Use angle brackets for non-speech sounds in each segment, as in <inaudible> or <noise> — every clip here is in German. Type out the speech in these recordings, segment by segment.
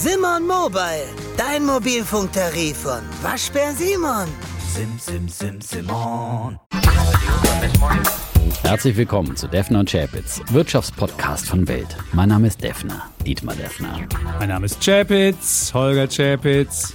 Simon Mobile, dein Mobilfunktarif von Waschbär Simon. Sim, sim, sim, Simon. Herzlich willkommen zu Defner und Chapitz, Wirtschaftspodcast von Welt. Mein Name ist Defner, Dietmar Defner. Mein Name ist Chapitz, Holger Chapitz.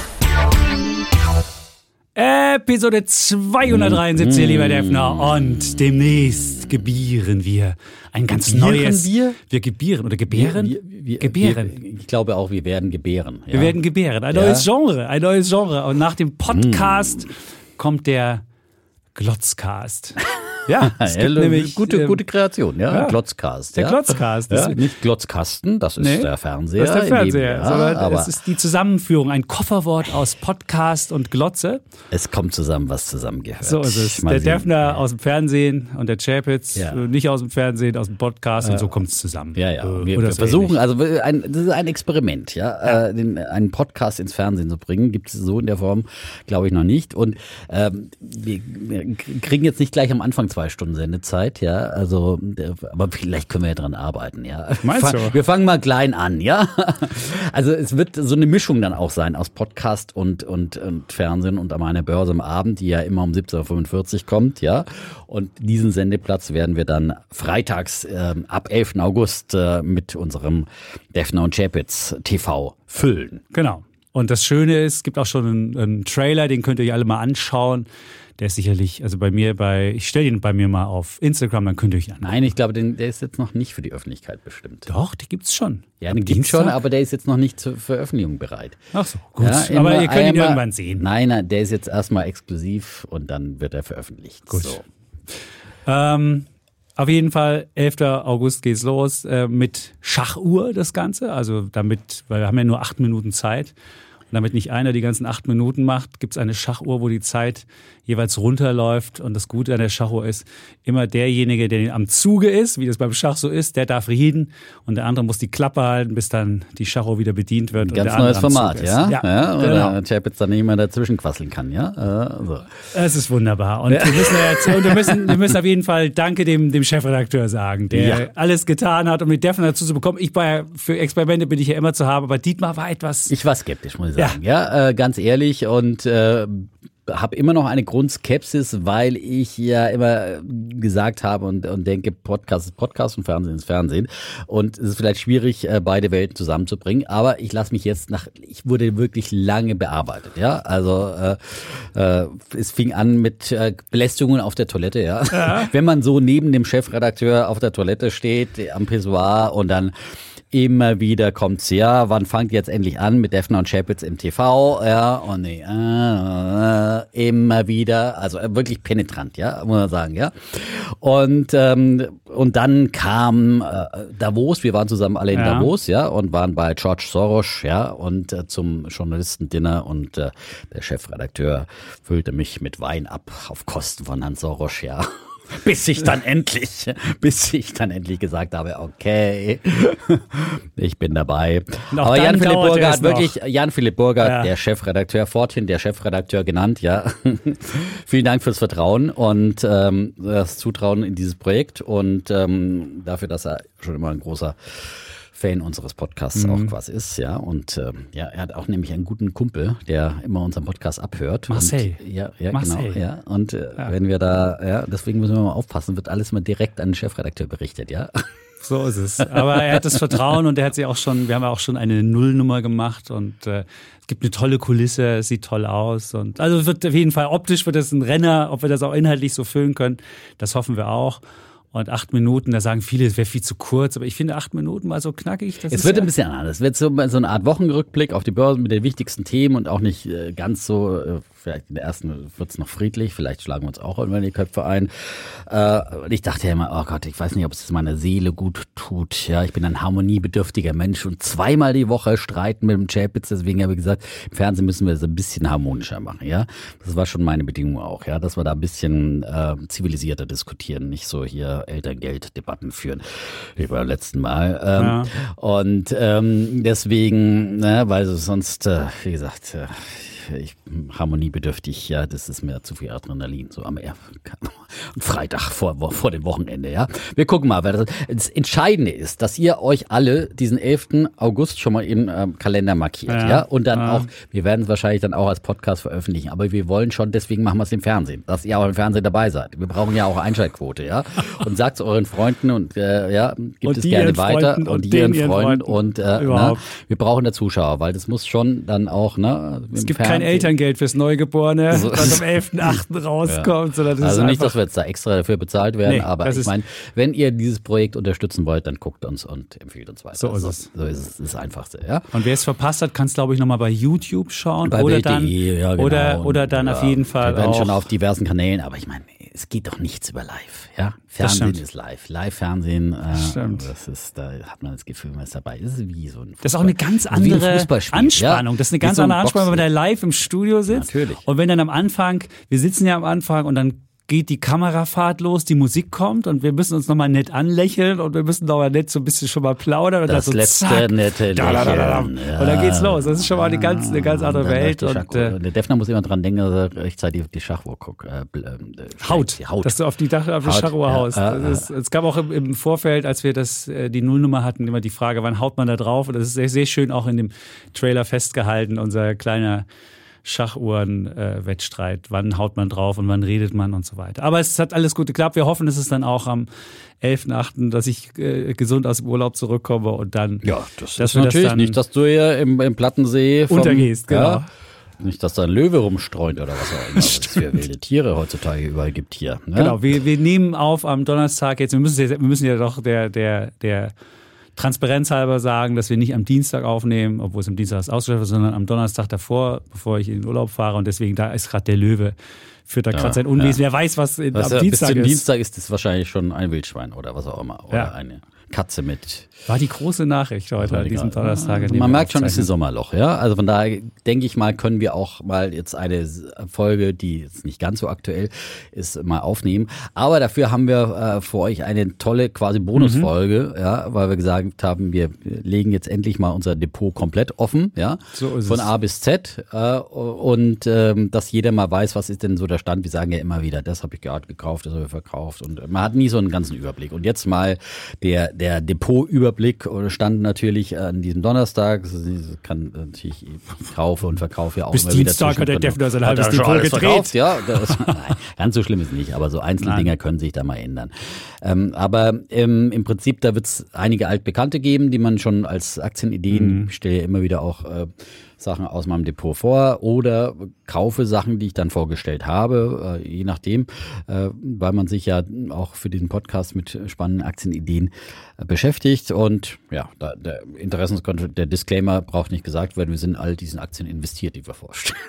Episode 273, lieber Defner. Und demnächst gebieren wir ein ganz Gebieren neues. wir? Wir gebieren oder gebären? Wir, wir, gebären. Ich glaube auch, wir werden gebären. Ja. Wir werden gebären. Ein Ja. neues Genre, ein neues Genre. Und nach dem Podcast kommt der Glotzcast. <laughs> Ja, <laughs> es gibt nämlich gute, ähm, gute Kreation, ja. ja. Glotzcast. Der ja. Glotzcast. Ja, nicht Glotzkasten, das ist Nee, der Fernseher. Das ist der dem- Fernseher, ja, sondern aber es ist die Zusammenführung, ein Kofferwort aus Podcast und Glotze. es kommt zusammen, was zusammengehört. So ist es. Mal der. Defner aus dem Fernsehen und der Chapitz äh, nicht aus dem Fernsehen, aus dem Podcast und so kommt es zusammen. Ja, ja. Äh, Wir, oder wir versuchen, also ein, das ist ein Experiment, ja, Äh, den, einen Podcast ins Fernsehen zu bringen, gibt es so in der Form, glaube ich, noch nicht. Und ähm, wir kriegen jetzt nicht gleich am Anfang zwei Stunden Sendezeit, ja. Also, der- aber vielleicht können wir ja dran arbeiten, ja. Meinst du? Wir fangen mal klein an, ja. <laughs> Also es wird so eine Mischung dann auch sein aus Podcast und, und, und Fernsehen und an einer Börse am Abend, die ja immer um 17.45 Uhr kommt, ja. Und diesen Sendeplatz werden wir dann freitags ähm, ab 11. August äh, mit unserem Defner und Chapitz TV füllen. Genau. Und das Schöne ist, es gibt auch schon einen, einen Trailer, den könnt ihr euch alle mal anschauen. Der ist sicherlich, also bei mir, bei, ich stelle ihn bei mir mal auf Instagram, dann könnt ihr euch an. Nein, ich glaube, den, der ist jetzt noch nicht für die Öffentlichkeit bestimmt. Doch, die gibt's schon. Ja, den gibt's schon, aber der ist jetzt noch nicht zur Veröffentlichung bereit. Ach so, gut. Ja, aber immer ihr könnt ihn einmal- irgendwann sehen. Nein, nein, der ist jetzt erstmal exklusiv und dann wird er veröffentlicht. Gut. So. Ähm, auf jeden Fall, 11. August geht's los äh, mit Schachuhr, das Ganze. Also damit, weil wir haben ja nur acht Minuten Zeit. Und damit nicht einer die ganzen acht Minuten macht, gibt's eine Schachuhr, wo die Zeit jeweils runterläuft. Und das Gute an der Schachuhr ist, immer derjenige, der am Zuge ist, wie das beim Schach so ist, der darf reden. Und der andere muss die Klappe halten, bis dann die Schachuhr wieder bedient wird. und Ganz neues Format, ist. ja? Ja, oder genau. Chapitz dann nicht mehr dazwischen quasseln kann, ja? Äh, so. Es ist wunderbar. Und wir müssen, ja jetzt, und wir müssen, wir müssen auf jeden Fall Danke dem, dem Chefredakteur sagen, der Ja. alles getan hat, um mit Defner dazu zu bekommen. Ich war ja, für Experimente bin ich ja immer zu haben, aber Dietmar war etwas. Ich war skeptisch, muss ich sagen. Ja, äh, ganz ehrlich und äh, habe immer noch eine Grundskepsis, weil ich ja immer äh, gesagt habe und, und denke, Podcast ist Podcast und Fernsehen ist Fernsehen. Und es ist vielleicht schwierig, äh, beide Welten zusammenzubringen. Aber ich lasse mich jetzt nach, ich wurde wirklich lange bearbeitet. Ja, also äh, äh, es fing an mit äh, Belästigungen auf der Toilette. Ja, <laughs> wenn man so neben dem Chefredakteur auf der Toilette steht, am Pissoir und dann Immer wieder kommt's, ja, wann fangt jetzt endlich an mit Defner und Chapitz im TV, ja, und nee, äh, äh, immer wieder, also äh, wirklich penetrant, ja, muss man sagen, ja. Und, ähm, und dann kam äh, Davos, wir waren zusammen alle in Ja. Davos, ja, und waren bei George Soros, ja, und äh, zum Journalistendinner und äh, der Chefredakteur füllte mich mit Wein ab auf Kosten von Herrn Soros, ja. <laughs> Bis ich dann endlich, bis ich dann endlich gesagt habe, okay, <laughs> ich bin dabei. Auch Aber Jan-Philipp dauerte Burger hat wirklich, Jan-Philipp Burger, Ja. der Chefredakteur, forthin der Chefredakteur genannt, ja. <laughs> Vielen Dank fürs Vertrauen und ähm, das Zutrauen in dieses Projekt und ähm, dafür, dass er schon immer ein großer Fan unseres Podcasts Mhm. auch quasi ist, ja. Und ähm, ja, er hat auch nämlich einen guten Kumpel, der immer unseren Podcast abhört. Marcel. Und, ja, ja, Marcel. genau. Ja. Und äh, wenn wir da, ja, deswegen müssen wir mal aufpassen, wird alles mal direkt an den Chefredakteur berichtet, ja. <laughs> So ist es. Aber er hat das Vertrauen und er hat sie auch schon, wir haben ja auch schon eine Nullnummer gemacht und äh, es gibt eine tolle Kulisse, es sieht toll aus und also wird auf jeden Fall optisch wird das ein Renner, ob wir das auch inhaltlich so füllen können, das hoffen wir auch. Und acht Minuten, da sagen viele, es wäre viel zu kurz, aber ich finde acht Minuten mal so knackig. Das Es wird ja, ein bisschen anders. Es wird so, so eine Art Wochenrückblick auf die Börse mit den wichtigsten Themen und auch nicht äh, ganz so äh, vielleicht in der ersten wird es noch friedlich, vielleicht schlagen wir uns auch irgendwann die Köpfe ein. Äh, und ich dachte ja immer, oh Gott, ich weiß nicht, ob es meiner Seele gut tut. Ja, ich bin ein harmoniebedürftiger Mensch und zweimal die Woche streiten mit dem Chapitz. Deswegen habe ich gesagt, im Fernsehen müssen wir es ein bisschen harmonischer machen. Ja, das war schon meine Bedingung auch. Ja, dass wir da ein bisschen äh, zivilisierter diskutieren, nicht so hier Elterngelddebatten führen wie beim letzten Mal. Ähm, Ja. Und ähm, deswegen, ne, weil sonst, äh, wie gesagt, äh, ich harmoniebedürftig, ja, das ist mir zu viel Adrenalin, so am Freitag vor, vor dem Wochenende, ja. Wir gucken mal, weil das, das Entscheidende ist, dass ihr euch alle diesen 11. August schon mal im ähm, Kalender markiert, ja, Ja, und dann ja. auch, wir werden es wahrscheinlich dann auch als Podcast veröffentlichen, aber wir wollen schon, deswegen machen wir es im Fernsehen, dass ihr auch im Fernsehen dabei seid. Wir brauchen ja auch Einschaltquote, ja. <laughs> Und sagt es euren Freunden und äh, ja, gibt Und es gerne weiter und und ihren den ihren Freunden Freunden. und äh, ne, Überhaupt. wir brauchen da Zuschauer, weil das muss schon dann auch, ne? Es gibt kein Elterngeld fürs Neugeborene, was am 11.8. <laughs> <laughs> rauskommt, das Also nicht, dass wir jetzt da extra dafür bezahlt werden, Nee, aber ich meine, wenn ihr dieses Projekt unterstützen wollt, dann guckt uns und empfiehlt uns weiter. So ist es. So ist es. Das ist das Einfachste, ja. Und wer es verpasst hat, kann es, glaube ich, nochmal bei YouTube schauen. Bei oder, dann, ja, genau. oder, oder dann ja, auf jeden Fall Wir werden auch. schon auf diversen Kanälen, aber ich meine, es geht doch nichts über live, ja. Fernsehen ist live. Live-Fernsehen, äh, das ist, da hat man das Gefühl, man ist dabei. Das ist wie so ein das ist auch eine Fußball- ganz ein andere Fußballspiel, Anspannung. Ja? Das ist eine ganz so ein andere Anspannung, wenn man da live im Studio sitzt. Natürlich. Und wenn dann am Anfang, wir sitzen ja am Anfang und dann geht die Kamerafahrt los, die Musik kommt und wir müssen uns nochmal nett anlächeln und wir müssen nochmal nett so ein bisschen schon mal plaudern. Und Das dann so letzte zack, nette da, da. Und dann geht's los. Das ist schon mal eine ganz, eine ganz andere Welt. Und, äh, der Defner muss immer dran denken, dass er rechtzeitig auf die Schachuhr guckt. Äh, ähm, äh, Haut, Haut. dass du auf die Dach auf die Schachuhr haust. ist, es gab auch im, Vorfeld, als wir das äh, die Nullnummer hatten, immer die Frage, wann haut man da drauf? Und das ist sehr, sehr schön auch in dem Trailer festgehalten, unser kleiner Schachuhren-Wettstreit. wann haut man drauf und wann redet man und so weiter. Aber es hat alles gut geklappt. Wir hoffen, dass es dann auch am 11.8., dass ich äh, gesund aus dem Urlaub zurückkomme und dann Ja, das ist das natürlich dann nicht, dass du hier im, im Plattensee vom, Untergehst, genau. Ja, nicht, dass da ein Löwe rumstreunt oder was auch immer. <laughs> es wilde Tiere heutzutage überall gibt hier. Ne? Genau, wir, wir nehmen auf am Donnerstag jetzt, wir müssen, jetzt- wir müssen ja doch der, der, der Transparenz halber sagen, dass wir nicht am Dienstag aufnehmen, obwohl es am Dienstag ist ausgeschafft, sondern am Donnerstag davor, bevor ich in den Urlaub fahre und deswegen da ist gerade der Löwe, führt da gerade sein Unwesen. Wer weiß, was in, Was am ja, bis Dienstag zum ist. Dienstag ist es wahrscheinlich schon ein Wildschwein oder was auch immer. Oder Ja. eine Katze mit. War die große Nachricht heute, an diesem Donnerstag. dem man merkt schon, es ist ein. Sommerloch, ja. Also von daher denke ich mal, können wir auch mal jetzt eine Folge, die jetzt nicht ganz so aktuell ist, mal aufnehmen. Aber dafür haben wir äh, für euch eine tolle quasi Bonusfolge, Mhm. ja, weil wir gesagt haben, wir legen jetzt endlich mal unser Depot komplett offen, ja. So ist Von es. A bis Z. Äh, und ähm, dass jeder mal weiß, was ist denn so der Stand. Wir sagen ja immer wieder, das habe ich gerade gekauft, das habe ich verkauft. Und man hat nie so einen ganzen Überblick. Und jetzt mal der, der Depot-Überblick stand natürlich an diesem Donnerstag. Das kann natürlich ich kaufe und verkaufe ja auch Bis immer wieder Dienstag hat der. Defner sein halbes Depot gedreht. verkauft? Ja, das, <laughs> nein, ganz so schlimm ist nicht, aber so einzelne Nein. Dinger können sich da mal ändern. Ähm, aber ähm, im Prinzip, da wird es einige altbekannte geben, die man schon als Aktienideen, Mhm. ich stelle ja immer wieder auch äh, Sachen aus meinem Depot vor oder kaufe Sachen, die ich dann vorgestellt habe, äh, je nachdem, äh, weil man sich ja auch für diesen Podcast mit spannenden Aktienideen äh, beschäftigt und ja, da, der Interessenskontrolle, der Disclaimer braucht nicht gesagt werden, wir sind in all diesen Aktien investiert, die wir vorstellen.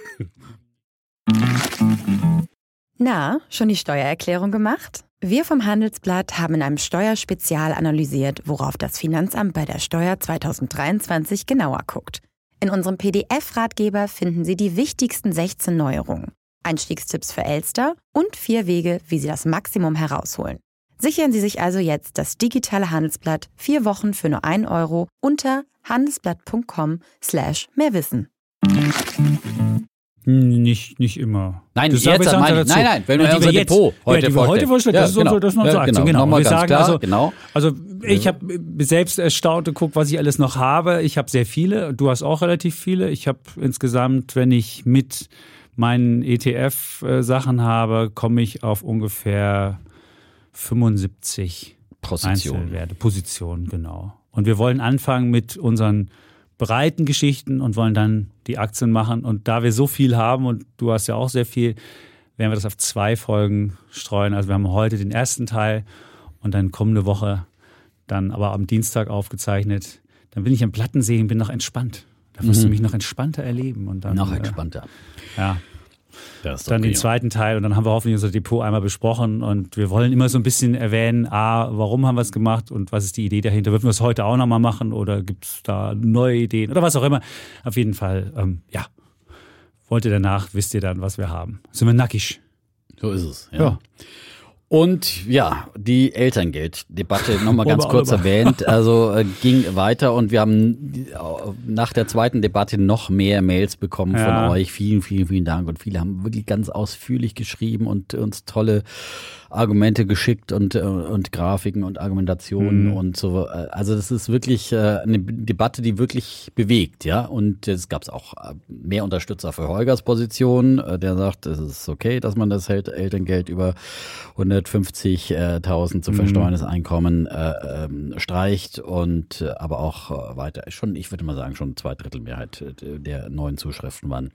Na, schon die Steuererklärung gemacht? Wir vom Handelsblatt haben in einem Steuerspezial analysiert, worauf das Finanzamt bei der Steuer 2023 genauer guckt. In unserem PDF-Ratgeber finden Sie die wichtigsten 16 Neuerungen, Einstiegstipps für Elster und vier Wege, wie Sie das Maximum herausholen. Sichern Sie sich also jetzt das digitale Handelsblatt vier Wochen für nur 1 Euro unter handelsblatt.com slash mehrwissen. Hm, Nicht, nicht immer. Nein, Das jetzt ich. Nein, nein, wenn wir die unser wir jetzt- Depot heute ja, die wir vorstellen. heute vorstellen, Ja, das ist genau. unsere, das ist unsere Ja, Aktion. genau. Genau. Wir sagen klar, also, genau. also ich habe selbst erstaunt und guckt, was ich alles noch habe. Ich habe sehr viele. Du hast auch relativ viele. Ich habe insgesamt, wenn ich mit meinen ETF-Sachen habe, komme ich auf ungefähr 75 Position. Einzelwerte, Positionen, genau. Und wir wollen anfangen mit unseren breiten Geschichten und wollen dann die Aktien machen. Und da wir so viel haben und du hast ja auch sehr viel, werden wir das auf zwei Folgen streuen. Also wir haben heute den ersten Teil und dann kommende Woche dann aber am Dienstag aufgezeichnet. Dann bin ich am Plattensee und bin noch entspannt. Da wirst du mich noch entspannter erleben. Und dann, Mhm. Noch äh, entspannter. Ja. Dann okay. den zweiten Teil und dann haben wir hoffentlich unser Depot einmal besprochen und wir wollen immer so ein bisschen erwähnen, A, warum haben wir es gemacht und was ist die Idee dahinter. Würden wir es heute auch nochmal machen oder gibt es da neue Ideen oder was auch immer. Auf jeden Fall, ähm, ja. Wollt ihr danach, wisst ihr dann, was wir haben. Sind wir nackig. So ist es. Ja. Ja. Und ja, die Elterngelddebatte nochmal <laughs> ganz kurz erwähnt. <laughs> Also äh, ging weiter und wir haben äh, nach der zweiten Debatte noch mehr Mails bekommen Ja. von euch. Vielen, vielen, vielen Dank. Und viele haben wirklich ganz ausführlich geschrieben und uns tolle Argumente geschickt und, äh, und Grafiken und Argumentationen Mhm. und so. Äh, Also das ist wirklich äh, eine Debatte, die wirklich bewegt, ja. Und es gab auch mehr Unterstützer für Holgers Position, der sagt, es ist okay, dass man das Elterngeld über 150.000 Mhm. zu versteuerndes Einkommen äh, ähm, streicht und aber auch weiter schon, ich würde mal sagen, schon zwei Drittel Mehrheit der neuen Zuschriften waren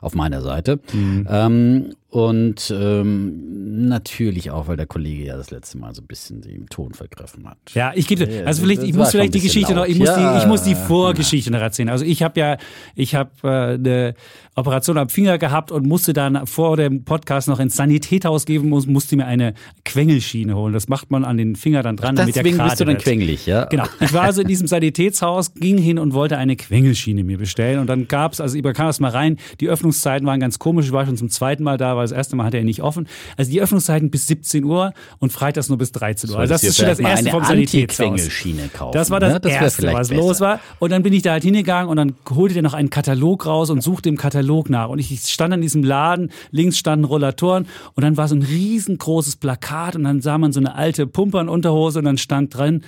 auf meiner Seite. Mhm. Ähm, und ähm, natürlich auch, weil der Kollege ja das letzte Mal so ein bisschen den Ton vergriffen hat. Ja, ich gebe, Ja, also vielleicht, ich muss vielleicht die Geschichte noch, ich laut. muss die, Ja, ich muss die ja. Vorgeschichte noch erzählen. Also ich habe ja, ich habe äh, eine Operation am Finger gehabt und musste dann vor dem Podcast noch ins Sanitätshaus geben, muss, musste mir eine Quengelschiene holen. Das macht man an den Finger dann dran, damit der Deswegen bist du dann quengelig, ja? Genau. Ich war also in diesem Sanitätshaus, ging hin und wollte eine Quengelschiene mir bestellen. Und dann gab's, also ich bekam das mal rein, die Öffnungszeiten waren ganz komisch. Ich war schon zum zweiten Mal da, weil das erste Mal hatte er nicht offen. Also die Öffnungszeiten bis 17 Uhr und freitags nur bis 13 Uhr. Also das ist schon das erste vom Sanitätshaus. Kaufen, Das war das, ne? Das Erste, was besser. los war. Und dann bin ich da halt hingegangen und dann holte der noch einen Katalog raus und suchte im Katalog nach. Und ich stand an diesem Laden, links standen Rollatoren und dann war so ein riesengroßes Plakat und dann sah man so eine alte Pumpernunterhose und dann stand drin,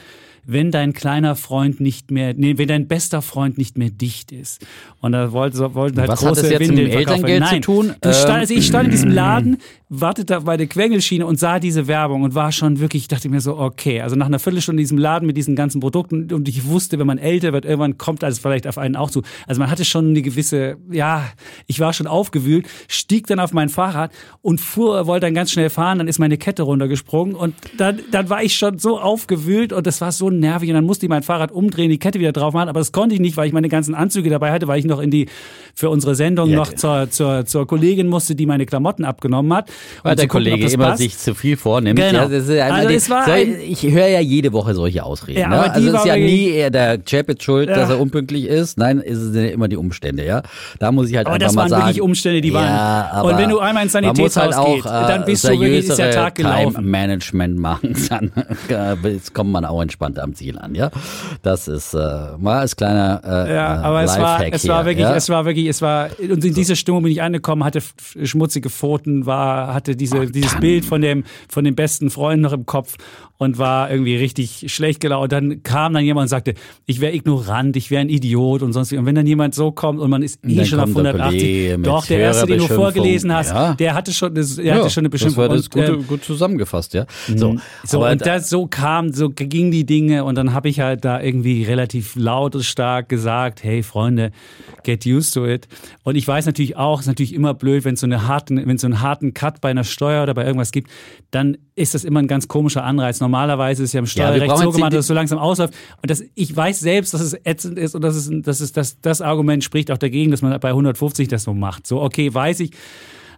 wenn dein kleiner Freund nicht mehr, nee, wenn dein bester Freund nicht mehr dicht ist. Und da wollten, wollten halt Was hat große das jetzt mit Windeln dem Elterngeld werden. zu Nein, tun? Du stand, Ähm, also ich stand in diesem Laden, wartete bei der Quengelschiene und sah diese Werbung und war schon wirklich, ich dachte mir so, okay, also nach einer Viertelstunde in diesem Laden mit diesen ganzen Produkten und ich wusste, wenn man älter wird, irgendwann kommt alles vielleicht auf einen auch zu. Also man hatte schon eine gewisse, ja, ich war schon aufgewühlt, stieg dann auf mein Fahrrad und fuhr, wollte dann ganz schnell fahren, dann ist meine Kette runtergesprungen und dann, dann war ich schon so aufgewühlt und das war so nervig und dann musste ich mein Fahrrad umdrehen, die Kette wieder drauf machen, aber das konnte ich nicht, weil ich meine ganzen Anzüge dabei hatte, weil ich noch in die, für unsere Sendung Ja, noch zur, zur, zur Kollegin musste, die meine Klamotten abgenommen hat. Weil der gucken, Kollege das immer passt. sich zu viel vornimmt. Genau. Ja, das ist Also die- es war ein- ich höre ja jede Woche solche Ausreden. Ja, ne? aber die also es ist ja nie eher der Chapit schuld, Ja. dass er unpünktlich ist. Nein, es sind immer die Umstände, ja. Da muss ich halt Aber einfach das mal waren sagen. wirklich Umstände, die waren- aber Und wenn du einmal ins Sanitätshaus halt auch, geht, dann bist du äh, wirklich- ist der Tag gelaufen. Time-Management machen, <laughs> dann äh, jetzt kommt man auch entspannt am Ziel an, ja. Das ist äh, mal als kleiner äh, Ja, äh, aber es war, es war wirklich, ja? es war wirklich, es war, und in diese Stimmung bin ich angekommen, hatte schmutzige Pfoten, war, hatte diese, dieses. Bild von dem, von dem besten Freund noch im Kopf und war irgendwie richtig schlecht gelaunt. Und dann kam dann jemand und sagte, ich wäre ignorant, ich wäre ein Idiot und sonst wie. Und wenn dann jemand so kommt und man ist eh schon auf kommt der 180, Kollege mit doch, der erste, den du vorgelesen hast, Ja. der hatte schon, der hatte schon eine Das war Beschimpfung. das Und, gut, ähm, gut zusammengefasst, ja. So, so, und das so kam, so ging die Dinge und dann habe ich halt da irgendwie relativ laut und stark gesagt, hey Freunde, get used to it. Und ich weiß natürlich auch, es ist natürlich immer blöd, wenn es so eine harten, wenn es so einen harten Cut bei einer Steuer oder bei irgendwas gibt, dann ist das immer ein ganz komischer Anreiz. Normalerweise ist es ja im Steuerrecht brauchen so gemacht, dass es so langsam ausläuft. Und das, ich weiß selbst, dass es ätzend ist und das ist, das ist, das, das Argument spricht auch dagegen, dass man bei 150 das so macht. So, okay, weiß ich.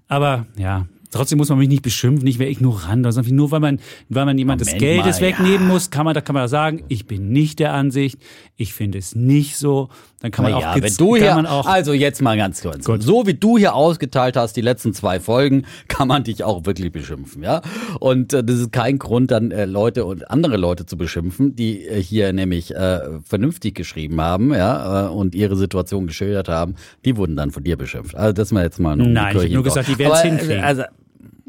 Aber ja, trotzdem muss man mich nicht beschimpfen, nicht mehr ignorant. Also nur weil man, weil man jemand des Geldes mal, wegnehmen muss, kann man, da kann man sagen, ich bin nicht der Ansicht, ich finde es nicht so. Dann kann man Na auch, ja, wenn du hier, auch also jetzt mal ganz kurz. So wie du hier ausgeteilt hast, die letzten zwei Folgen, <laughs> kann man dich auch wirklich beschimpfen, ja. Und äh, das ist kein Grund, dann äh, Leute und andere Leute zu beschimpfen, die äh, hier nämlich äh, vernünftig geschrieben haben, ja, äh, und ihre Situation geschildert haben. Die wurden dann von dir beschimpft. Also das mal jetzt mal nur Nein, ich hab nur gesagt, die werden's hinkriegen. Also,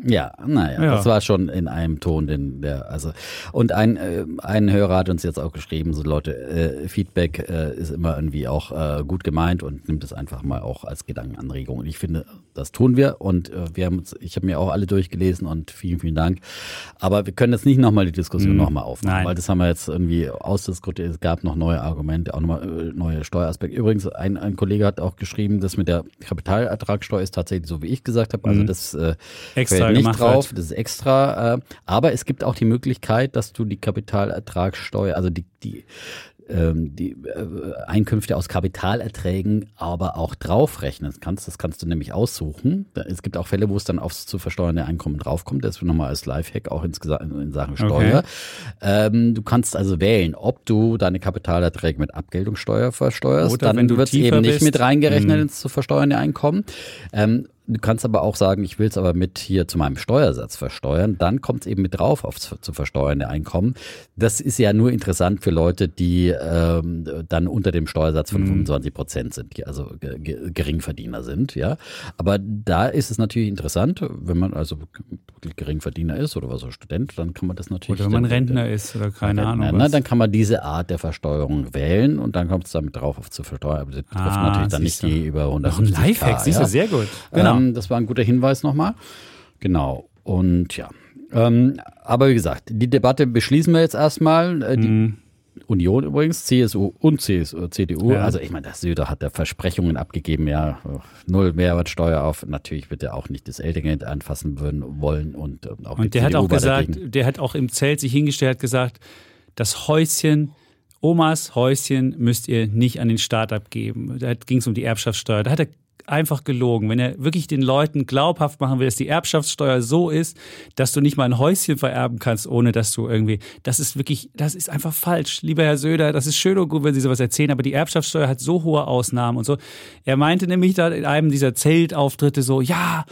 ja, naja, Ja. das war schon in einem Ton, den der, also und ein äh, ein Hörer hat uns jetzt auch geschrieben, so Leute, äh, Feedback äh, ist immer irgendwie auch äh, gut gemeint und nimmt es einfach mal auch als Gedankenanregung. Und ich finde, das tun wir und äh, wir haben uns, ich habe mir auch alle durchgelesen und vielen, vielen Dank. Aber wir können jetzt nicht nochmal die Diskussion Mhm. nochmal aufmachen, Nein. weil das haben wir jetzt irgendwie ausdiskutiert. Es gab noch neue Argumente, auch nochmal äh, neue Steueraspekte. Übrigens, ein, ein Kollege hat auch geschrieben, das mit der Kapitalertragssteuer ist tatsächlich so, wie ich gesagt habe. Also das äh, Mhm. Extra fällt nicht drauf, wird. das ist extra. Äh, aber es gibt auch die Möglichkeit, dass du die Kapitalertragssteuer, also die, die die äh, Einkünfte aus Kapitalerträgen aber auch draufrechnen kannst. Das kannst du nämlich aussuchen. Es gibt auch Fälle, wo es dann aufs zu versteuernde Einkommen draufkommt. Das nochmal als Lifehack auch insgesamt in Sachen Steuer. Ähm, du kannst also wählen, ob du deine Kapitalerträge mit Abgeltungssteuer versteuerst. Oder dann wird es eben nicht bist. mit reingerechnet Mhm. ins zu versteuernde Einkommen. Du kannst aber auch sagen, ich will es aber mit hier zu meinem Steuersatz versteuern. Dann kommt es eben mit drauf auf zu versteuernde Einkommen. Das ist ja nur interessant für Leute, die ähm, dann unter dem Steuersatz von 25 Prozent sind, die also ge- ge- Geringverdiener sind. Ja, aber da ist es natürlich interessant, wenn man also wirklich Geringverdiener ist oder was so Student, dann kann man das natürlich. Oder wenn man Rentner ist oder keine Rentner, Ahnung. ne, Was. dann kann man diese Art der Versteuerung wählen und dann kommt es damit drauf auf zu versteuern. Aber das Ah, natürlich dann nicht die über 100 Noch ein Lifehack, siehst du, sehr gut. Genau. Ähm, das war ein guter Hinweis nochmal. Genau. Und ja. Ähm, aber wie gesagt, die Debatte beschließen wir jetzt erstmal. Äh, die Mhm. Union übrigens, CSU und CSU, CDU. Ja. Also ich meine, der Söder hat da Versprechungen abgegeben, ja, null Mehrwertsteuer auf. Natürlich wird er auch nicht das Elterngeld anfassen würden, wollen und ähm, auch die Und der hat CDU auch war gesagt, dagegen. der hat auch im Zelt sich hingestellt, hat gesagt, das Häuschen, Omas Häuschen müsst ihr nicht an den Staat abgeben. Da ging es um die Erbschaftssteuer. Da hat er einfach gelogen. Wenn er wirklich den Leuten glaubhaft machen will, dass die Erbschaftssteuer so ist, dass du nicht mal ein Häuschen vererben kannst, ohne dass du irgendwie, das ist wirklich, das ist einfach falsch. Lieber Herr Söder, das ist schön und gut, wenn Sie sowas erzählen, aber die Erbschaftssteuer hat so hohe Ausnahmen und so. Er meinte nämlich da in einem dieser Zeltauftritte so, ja,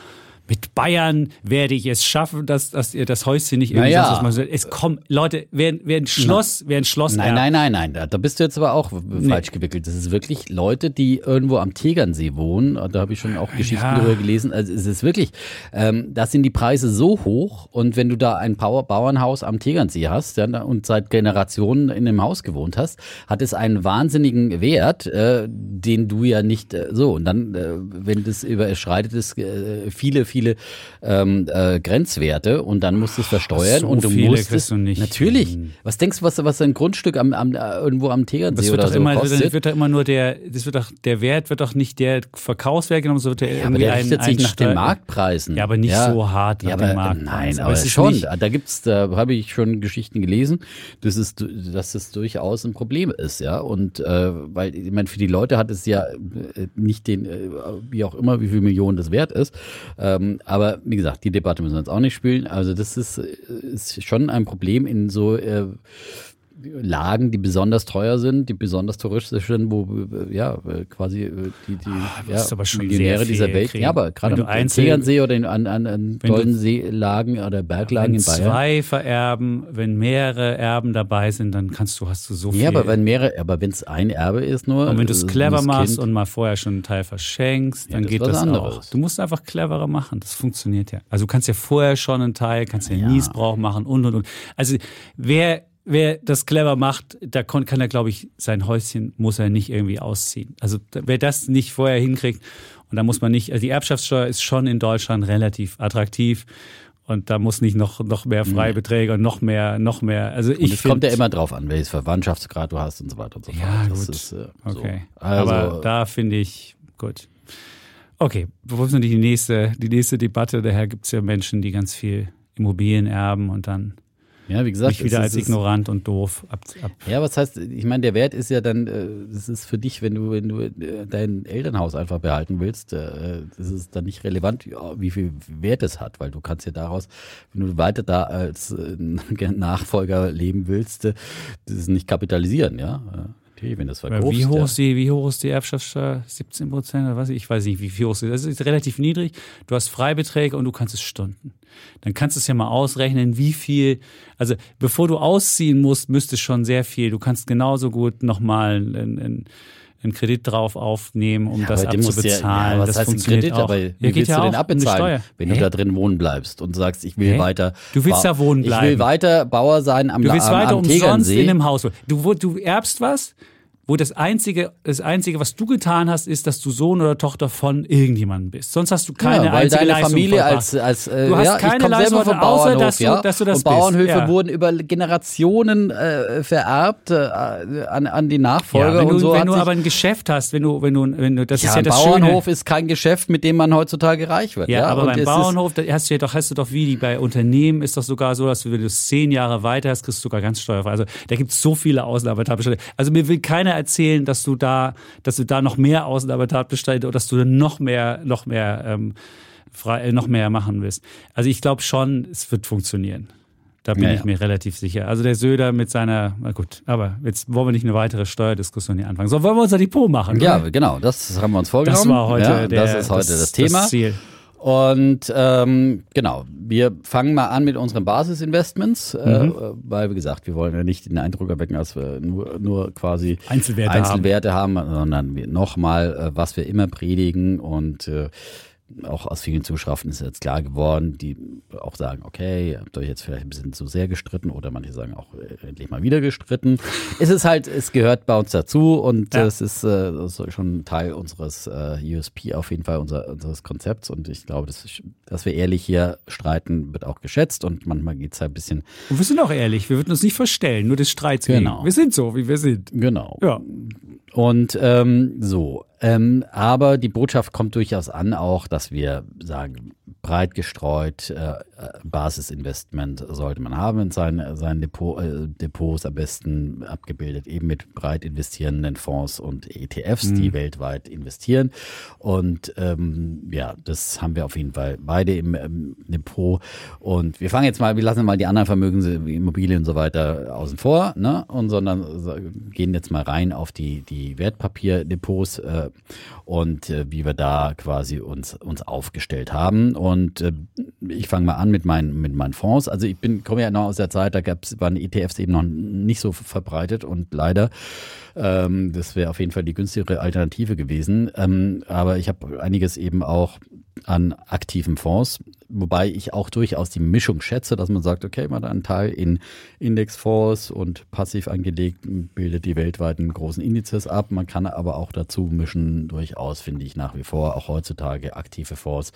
mit Bayern werde ich es schaffen, dass, dass ihr das Häuschen nicht irgendwie Naja. sonst was machen. Es kommt, Leute, wer, wer ein Schloss, wer ein Schloss Nein, nein, nein, nein. Da, bist du jetzt aber auch falsch gewickelt. Das ist wirklich Leute, die irgendwo am Tegernsee wohnen. Da habe ich schon auch Geschichten Ja. darüber gelesen. Also es ist wirklich, ähm, da sind die Preise so hoch. Und wenn du da ein Power Bauernhaus am Tegernsee hast ja, und seit Generationen in dem Haus gewohnt hast, hat es einen wahnsinnigen Wert, äh, den du ja nicht äh, so. Und dann, äh, wenn das überschreitet ist, äh, viele, viele ähm, äh, Grenzwerte und dann musst du es versteuern so und du viele musst es du nicht natürlich. hin. Was denkst du, was, was ein Grundstück am, am, äh, irgendwo am Das Tegernsee oder so immer, kostet? wird, wird doch immer nur der, das wird doch, der Wert wird doch nicht der Verkaufswert genommen, sondern wird der ja, aber irgendwie der ein, richtet sich ein nach den Marktpreisen. Ja, aber nicht so hart nach ja, den aber, Marktpreisen. Nein, Aber aber, es ist schon. nicht- da gibt's, da habe ich schon Geschichten gelesen, dass es, dass es durchaus ein Problem ist, ja. Und äh, weil, ich meine, für die Leute hat es ja äh, nicht den, äh, wie auch immer, wie viel Millionen das wert ist. Ähm, aber wie gesagt, die Debatte müssen wir jetzt auch nicht spielen. Also das ist, äh, ist schon ein Problem in so äh, Lagen, die besonders teuer sind, die besonders touristisch sind, wo äh, ja äh, quasi äh, die, die ja, aber schon Millionäre dieser Welt. kriegen. Ja, aber gerade am Tegernsee oder in, an, an, an Wenn du- tollen Seelagen oder Berglagen in Bayern. zwei vererben, wenn mehrere Erben dabei sind, dann kannst du, hast du so viel. Ja, aber wenn mehrere, aber wenn es ein Erbe ist nur. und wenn du es clever machst Kind- und mal vorher schon einen Teil verschenkst, Ja, dann das geht das anderes. auch. Du musst einfach cleverer machen. Das funktioniert ja. Also du kannst ja vorher schon einen Teil, kannst ja, Ja. Niesbrauch machen und und und. Also wer wer das clever macht, da kann er, glaube ich, sein Häuschen muss er nicht irgendwie ausziehen. Also wer das nicht vorher hinkriegt und da muss man nicht. Also die Erbschaftssteuer ist schon in Deutschland relativ attraktiv. Und da muss nicht noch, noch mehr Freibeträge und noch mehr, noch mehr. Also Und ich es kommt ja immer drauf an, welches Verwandtschaftsgrad du hast und so weiter und so fort. Ja, das gut. Ist, äh, Okay. So. Also, Aber da finde ich, gut. Okay, bevor es natürlich die nächste, die nächste Debatte, daher gibt es ja Menschen, die ganz viel Immobilien erben und dann ja, wie gesagt, mich wieder als ist- ignorant und doof ab. ab. Ja, was heißt, ich meine, der Wert ist ja dann, äh, das ist für dich, wenn du, wenn du äh, dein Elternhaus einfach behalten willst, äh, das ist dann nicht relevant, wie viel Wert es hat, weil du kannst ja daraus, wenn du weiter da als äh, <laughs> Nachfolger leben willst, äh, das ist nicht kapitalisieren, ja. Natürlich, wenn das verkaufst. Wie hoch, ist die, wie hoch ist die Erbschaftssteuer? 17 Prozent oder was? Ich weiß nicht, wie viel hoch ist. Das ist relativ niedrig. Du hast Freibeträge und du kannst es stunden. Dann kannst du es ja mal ausrechnen, wie viel. Also bevor du ausziehen musst, müsste schon sehr viel. Du kannst genauso gut nochmal einen, einen, einen Kredit drauf aufnehmen, um das musst du abzubezahlen. Ja, ja, was das heißt ein funktioniert Kredit? auch. Aber Ja, wie willst ja du den abbezahlen, wenn Hä? du da drin wohnen bleibst und sagst, ich will Hä? weiter. Du willst da wohnen Ich will bleiben. weiter Bauer sein am, Du willst am, weiter am umsonst Tegernsee. in einem Haus. Du, du erbst was, wo das einzige, das einzige, was du getan hast, ist, dass du Sohn oder Tochter von irgendjemandem bist. Sonst hast du keine ja, weil einzige deine Leistung Familie als, als äh, Du hast ja, keine Leistung vom außer, dass du- ja. dass du das und Bauernhöfe bist, ja. wurden über Generationen äh, vererbt äh, an, an die Nachfolger ja, wenn und du, so wenn du aber ein Geschäft hast, wenn du, wenn du, wenn du, das ja, ist ja ein das Bauernhof Schöne. ist kein Geschäft, mit dem man heutzutage reich wird. Ja, Ja, aber und beim Bauernhof, hast du ja doch, hast du doch wie die bei Unternehmen ist doch sogar so, dass du, wenn du es zehn Jahre weiter hast, kriegst du sogar ganz steuerfrei. Also da gibt es so viele Außenarbeitsbestände. Also mir will keiner erzählen, dass du da, dass du da noch mehr Außenarbeitsbestände oder dass du dann noch mehr, noch mehr, ähm, frei, äh, noch mehr machen willst. Also ich glaube schon, es wird funktionieren. Da bin Ja, ich mir relativ sicher. Also der Söder mit seiner, na gut, aber jetzt wollen wir nicht eine weitere Steuerdiskussion hier anfangen. So, wollen wir unser Depot machen? Ja, oder? genau, das haben wir uns vorgenommen. das war heute ja, der, Das ist heute das, Thema. Das Ziel. Und ähm, genau, wir fangen mal an mit unseren Basisinvestments, äh, Mhm. weil wie gesagt, wir wollen ja nicht den Eindruck erwecken, dass wir nur, nur quasi Einzelwerte Einzelwerte haben, sondern wir nochmal, äh, was wir immer predigen und äh, auch aus vielen Zuschriften ist jetzt klar geworden, die auch sagen, okay, ihr habt euch jetzt vielleicht ein bisschen zu sehr gestritten oder manche sagen auch äh, endlich mal wieder gestritten. <laughs> es ist halt, es gehört bei uns dazu und Ja. es ist, äh, ist schon Teil unseres äh, USP auf jeden Fall, unser, unseres Konzepts und ich glaube, dass, dass wir ehrlich hier streiten, wird auch geschätzt und manchmal geht's halt ein bisschen, Und wir sind auch ehrlich, wir würden uns nicht verstellen, nur des Streits wegen. Genau. Wir sind so, wie wir sind. genau. Ja. Und ähm, so, ähm, aber die Botschaft kommt durchaus an, auch, dass wir sagen, breit gestreut, äh, äh, Basisinvestment sollte man haben in seinen, seinen Depot, äh, Depots, am besten abgebildet eben mit breit investierenden Fonds und ETFs, die weltweit investieren. Und ähm, ja, das haben wir auf jeden Fall beide im ähm, Depot. Und wir fangen jetzt mal, wir lassen mal die anderen Vermögen, wie Immobilien und so weiter außen vor, ne? Und sondern so- gehen jetzt mal rein auf die, die Wertpapierdepots äh, und äh, wie wir da quasi uns, uns aufgestellt haben. Und äh, ich fange mal an mit meinen, mit meinen Fonds. Also ich bin, komme ja noch aus der Zeit, da gab's, waren ETFs eben noch nicht so verbreitet und leider ähm, das wäre auf jeden Fall die günstigere Alternative gewesen. Ähm, aber ich habe einiges eben auch an aktiven Fonds, wobei ich auch durchaus die Mischung schätze, dass man sagt, okay, man hat einen Teil in Indexfonds und passiv angelegt bildet die weltweiten großen Indizes ab. Man kann aber auch dazu mischen, durchaus finde ich nach wie vor, auch heutzutage aktive Fonds,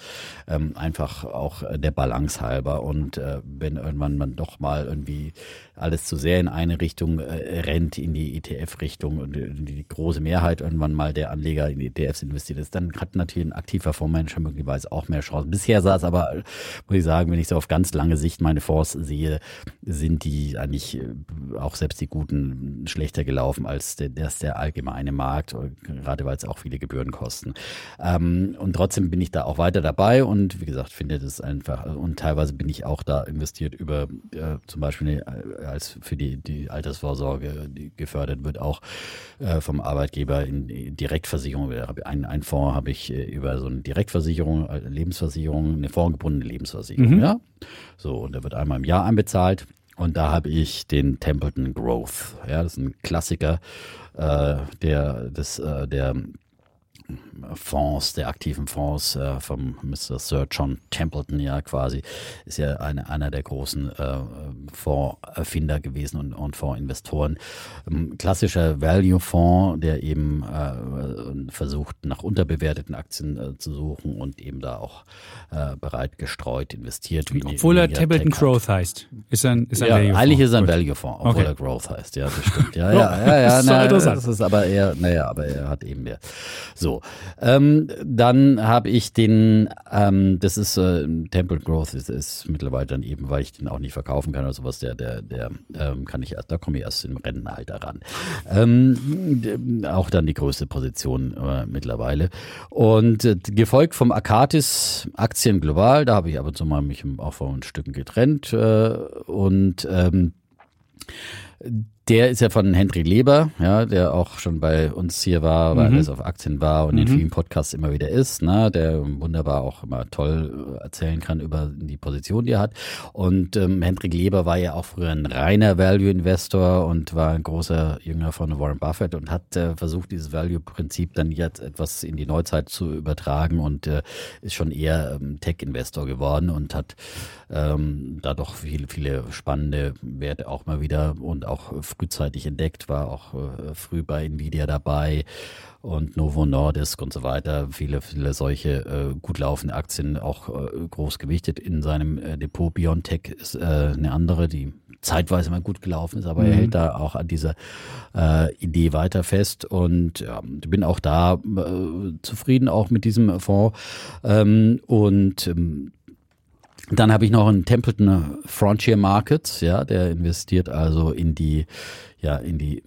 ähm, einfach auch äh, der Balance halber. Und äh, wenn irgendwann man doch mal irgendwie alles zu sehr in eine Richtung äh, rennt, in die ETF-Richtung und äh, die große Mehrheit irgendwann mal der Anleger in ETFs investiert ist, dann hat natürlich ein aktiver Fondsmanager möglicherweise auch mehr Chancen. Bisher sah es aber, äh, muss ich sagen, wenn ich so auf ganz lange Sicht meine Fonds sehe, sind die eigentlich äh, auch selbst die guten schlechter gelaufen als der, das der allgemeine Markt, äh, gerade weil es auch viele Gebühren kosten. Ähm, und trotzdem bin ich da auch weiter dabei und wie gesagt, finde das einfach, und teilweise bin ich auch da investiert über äh, zum Beispiel äh, als für die, die Altersvorsorge, die gefördert wird, auch äh, vom Arbeitgeber in Direktversicherung. Ein, ein Fonds habe ich äh, über so eine Direktversicherung, äh, Lebensversicherung, eine Lebensversicherung, ja. So, und der wird einmal im Jahr einbezahlt. Und da habe ich den Templeton Growth. Ja, das ist ein Klassiker äh, der, des, äh, der Fonds, der aktiven Fonds äh, vom Mr. Sir John Templeton ja quasi, ist ja eine, einer der großen äh, Fondserfinder gewesen und, und Fondsinvestoren. Ähm, klassischer Value-Fonds, der eben äh, versucht, nach unterbewerteten Aktien äh, zu suchen und eben da auch äh, bereit gestreut investiert. Wie Obwohl er Templeton. Growth heißt. Ist ein, ist ein Ja, Value-Fonds. eigentlich ist er ein. Value-Fonds, obwohl Okay. er Growth heißt. Ja, das stimmt. Ja, <laughs> Ja, ja, ja, ja. das ist na. Das ist aber eher, naja, aber er hat eben mehr. So, ähm, dann habe ich den, ähm, das ist äh, Temple Growth, ist, ist mittlerweile dann eben, weil ich den auch nicht verkaufen kann oder sowas, der, der, der ähm, kann ich erst, da komme ich erst im Rentenalter ran. Ähm, auch dann die größte Position äh, mittlerweile. Und äh, gefolgt vom Akatis Aktien global, da habe ich aber zumal mich auch von Stücken getrennt äh, und ähm, der ist ja von Henry Leber, ja, der auch schon bei uns hier war, weil er auf Aktien war und in vielen Podcasts immer wieder ist, ne, der wunderbar auch immer toll äh, erzählen kann über die Position, die er hat. Und ähm, Hendrik Leber war ja auch früher ein reiner Value-Investor und war ein großer Jünger von Warren Buffett und hat äh, versucht, dieses Value-Prinzip dann jetzt etwas in die Neuzeit zu übertragen und äh, ist schon eher ähm, Tech-Investor geworden und hat ähm, da doch viele, viele spannende Werte auch mal wieder und auch frühzeitig entdeckt, war auch äh, früh bei Nvidia dabei und Novo Nordisk und so weiter. Viele, viele solche äh, gut laufende Aktien auch äh, groß gewichtet in seinem äh, Depot. Biontech ist äh, eine andere, die zeitweise mal gut gelaufen ist, aber er hält da auch an dieser äh, Idee weiter fest und ja, bin auch da äh, zufrieden auch mit diesem Fonds ähm, und ähm, dann habe ich noch einen Templeton Frontier Markets, ja, der investiert also in die, ja, in die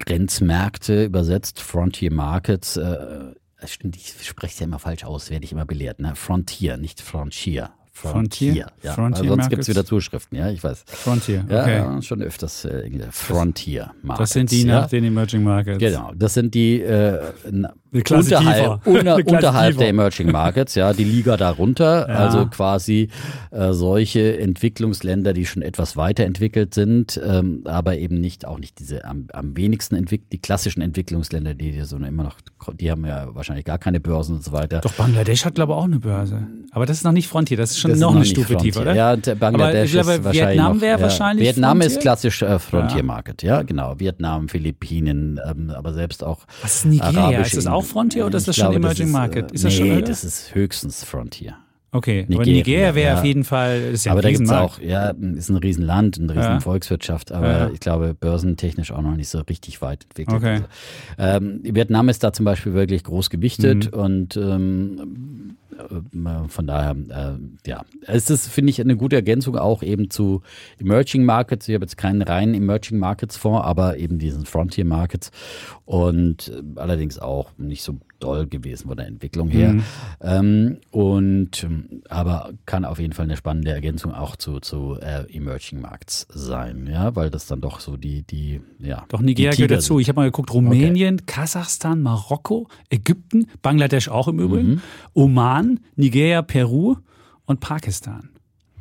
Grenzmärkte übersetzt, Frontier Markets. Äh, stimmt, ich spreche es ja immer falsch aus, werde ich immer belehrt. Ne? Frontier, nicht Frontier. Frontier? Ja, Frontier weil sonst gibt es wieder Zuschriften, ja, ich weiß. Frontier, Ja, okay. ja, schon öfters äh, Frontier Markets. Das sind die ja. nach den Emerging Markets. Genau, das sind die äh, unterhalb, <laughs> Klasse unterhalb tiefer. der Emerging Markets, ja, die Liga darunter, Ja. also quasi äh, solche Entwicklungsländer, die schon etwas weiterentwickelt sind, ähm, aber eben nicht auch nicht diese am, am wenigsten entwickelt, die klassischen Entwicklungsländer, die so immer noch, die haben ja wahrscheinlich gar keine Börsen und so weiter. Doch Bangladesch hat, glaube ich, auch eine Börse. Aber das ist noch nicht Frontier, das ist schon Das ist noch eine Stufe Frontier. tiefer, oder? Ja, und, äh, Bangladesch Aber ich glaube, ist wahrscheinlich Vietnam noch, wäre ja, wahrscheinlich Vietnam ist Frontier? klassisch äh, Frontier Ja. Market, ja, genau. Vietnam, Philippinen, ähm, aber selbst auch Was ist Nigeria? arabische Ist das auch Inseln. Frontier oder ist Ich das schon glaube, Emerging ist, Market? Äh, Ist das nee, schon, oder? das ist höchstens Frontier. Okay, aber Nigeria, Nigeria wäre ja. auf jeden Fall, das ist ja aber ein da Riesenmarkt. auch, ja, ist ein Riesenland, eine riesen Ja. Volkswirtschaft, aber Ja. ich glaube, börsentechnisch auch noch nicht so richtig weit entwickelt. Okay. Also, ähm, Vietnam ist da zum Beispiel wirklich groß gewichtet Mhm. und ähm, äh, von daher, äh, ja, es ist, finde ich, eine gute Ergänzung auch eben zu Emerging Markets. Ich habe jetzt keinen reinen Emerging Markets Fonds, aber eben diesen Frontier Markets und äh, allerdings auch nicht so doll gewesen von der Entwicklung her. Mhm. Ähm, und ähm, aber kann auf jeden Fall eine spannende Ergänzung auch zu, zu äh, Emerging Markets sein, ja, weil das dann doch so die, die, ja. Doch, Nigeria gehört dazu. Ich habe mal geguckt, Rumänien, Kasachstan, Marokko, Ägypten, Bangladesch auch im Übrigen, Mhm. Oman, Nigeria, Peru und Pakistan.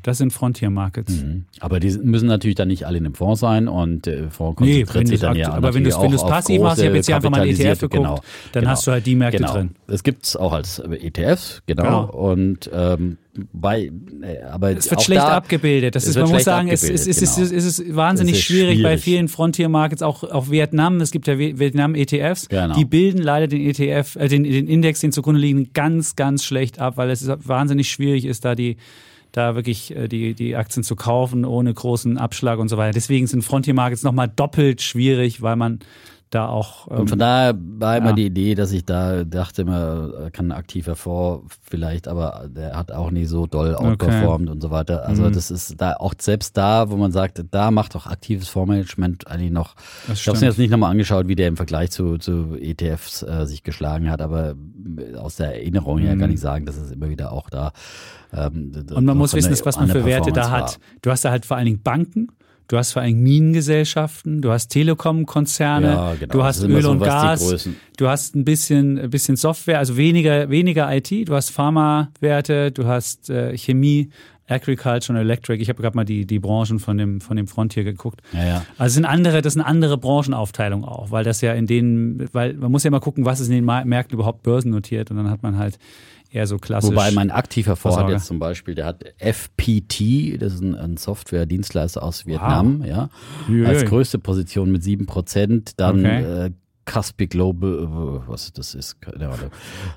Das sind Frontier Markets. Mhm. Aber die müssen natürlich dann nicht alle in einem Fonds sein und der Fonds Nee, konzentriert wenn sich dann ja aber wenn auch auf passiv machst, ich hab große, jetzt hier einfach mal einen ETF geguckt, genau, dann genau, hast du halt die Märkte genau. drin. Das gibt's auch als ETFs, genau. Genau. Und ähm, bei, äh, aber Es wird schlecht da, abgebildet. Das es ist, man muss sagen, es, es, es, es, genau. es ist wahnsinnig Es ist schwierig, bei schwierig. vielen Frontier Markets, auch, auch Vietnam. Es gibt ja Vi- Vietnam-ETFs, Genau. die bilden leider den ETF, äh, den, den Index, den zugrunde liegen, ganz, ganz schlecht ab, weil es wahnsinnig schwierig ist, da die da wirklich äh, die, die Aktien zu kaufen ohne großen Abschlag und so weiter. Deswegen sind Frontier Markets nochmal doppelt schwierig, weil man da auch ähm, Und von daher war immer ja. die Idee, dass ich da dachte immer, kann ein aktiver Fonds vielleicht, aber der hat auch nie so doll outperformed und so weiter. Also Mhm. das ist da auch selbst da, wo man sagt, da macht auch aktives Fondsmanagement eigentlich noch. Das ich habe es mir jetzt nicht nochmal angeschaut, wie der im Vergleich zu, zu ETFs äh, sich geschlagen hat, aber aus der Erinnerung her kann ich sagen, dass es immer wieder auch da. Ähm, Mhm. Und man muss wissen, was man für Werte da hat. Du hast da halt vor allen Dingen Banken, du hast vor Dingen Minengesellschaften, du hast Telekom-Konzerne, Ja, genau. du hast immer Öl so, und Gas, du hast ein bisschen, ein bisschen Software, also weniger, weniger IT, du hast Pharma-Werte, du hast äh, Chemie, Agriculture und Electric. Ich habe gerade mal die, die Branchen von dem, von dem Frontier geguckt. Ja, ja. Also sind andere, das sind andere Branchenaufteilungen auch, weil das ja in denen, weil man muss ja mal gucken, was ist in den Märkten überhaupt börsennotiert und dann hat man halt eher so klassisch. Wobei mein aktiver Fonds hat Versorger. jetzt zum Beispiel, der hat FPT, das ist ein, ein Software-Dienstleister aus Vietnam, ja, Uiui. als größte Position mit sieben Prozent. Dann Okay. äh, Caspi Global, äh, was das ist, keine Ahnung.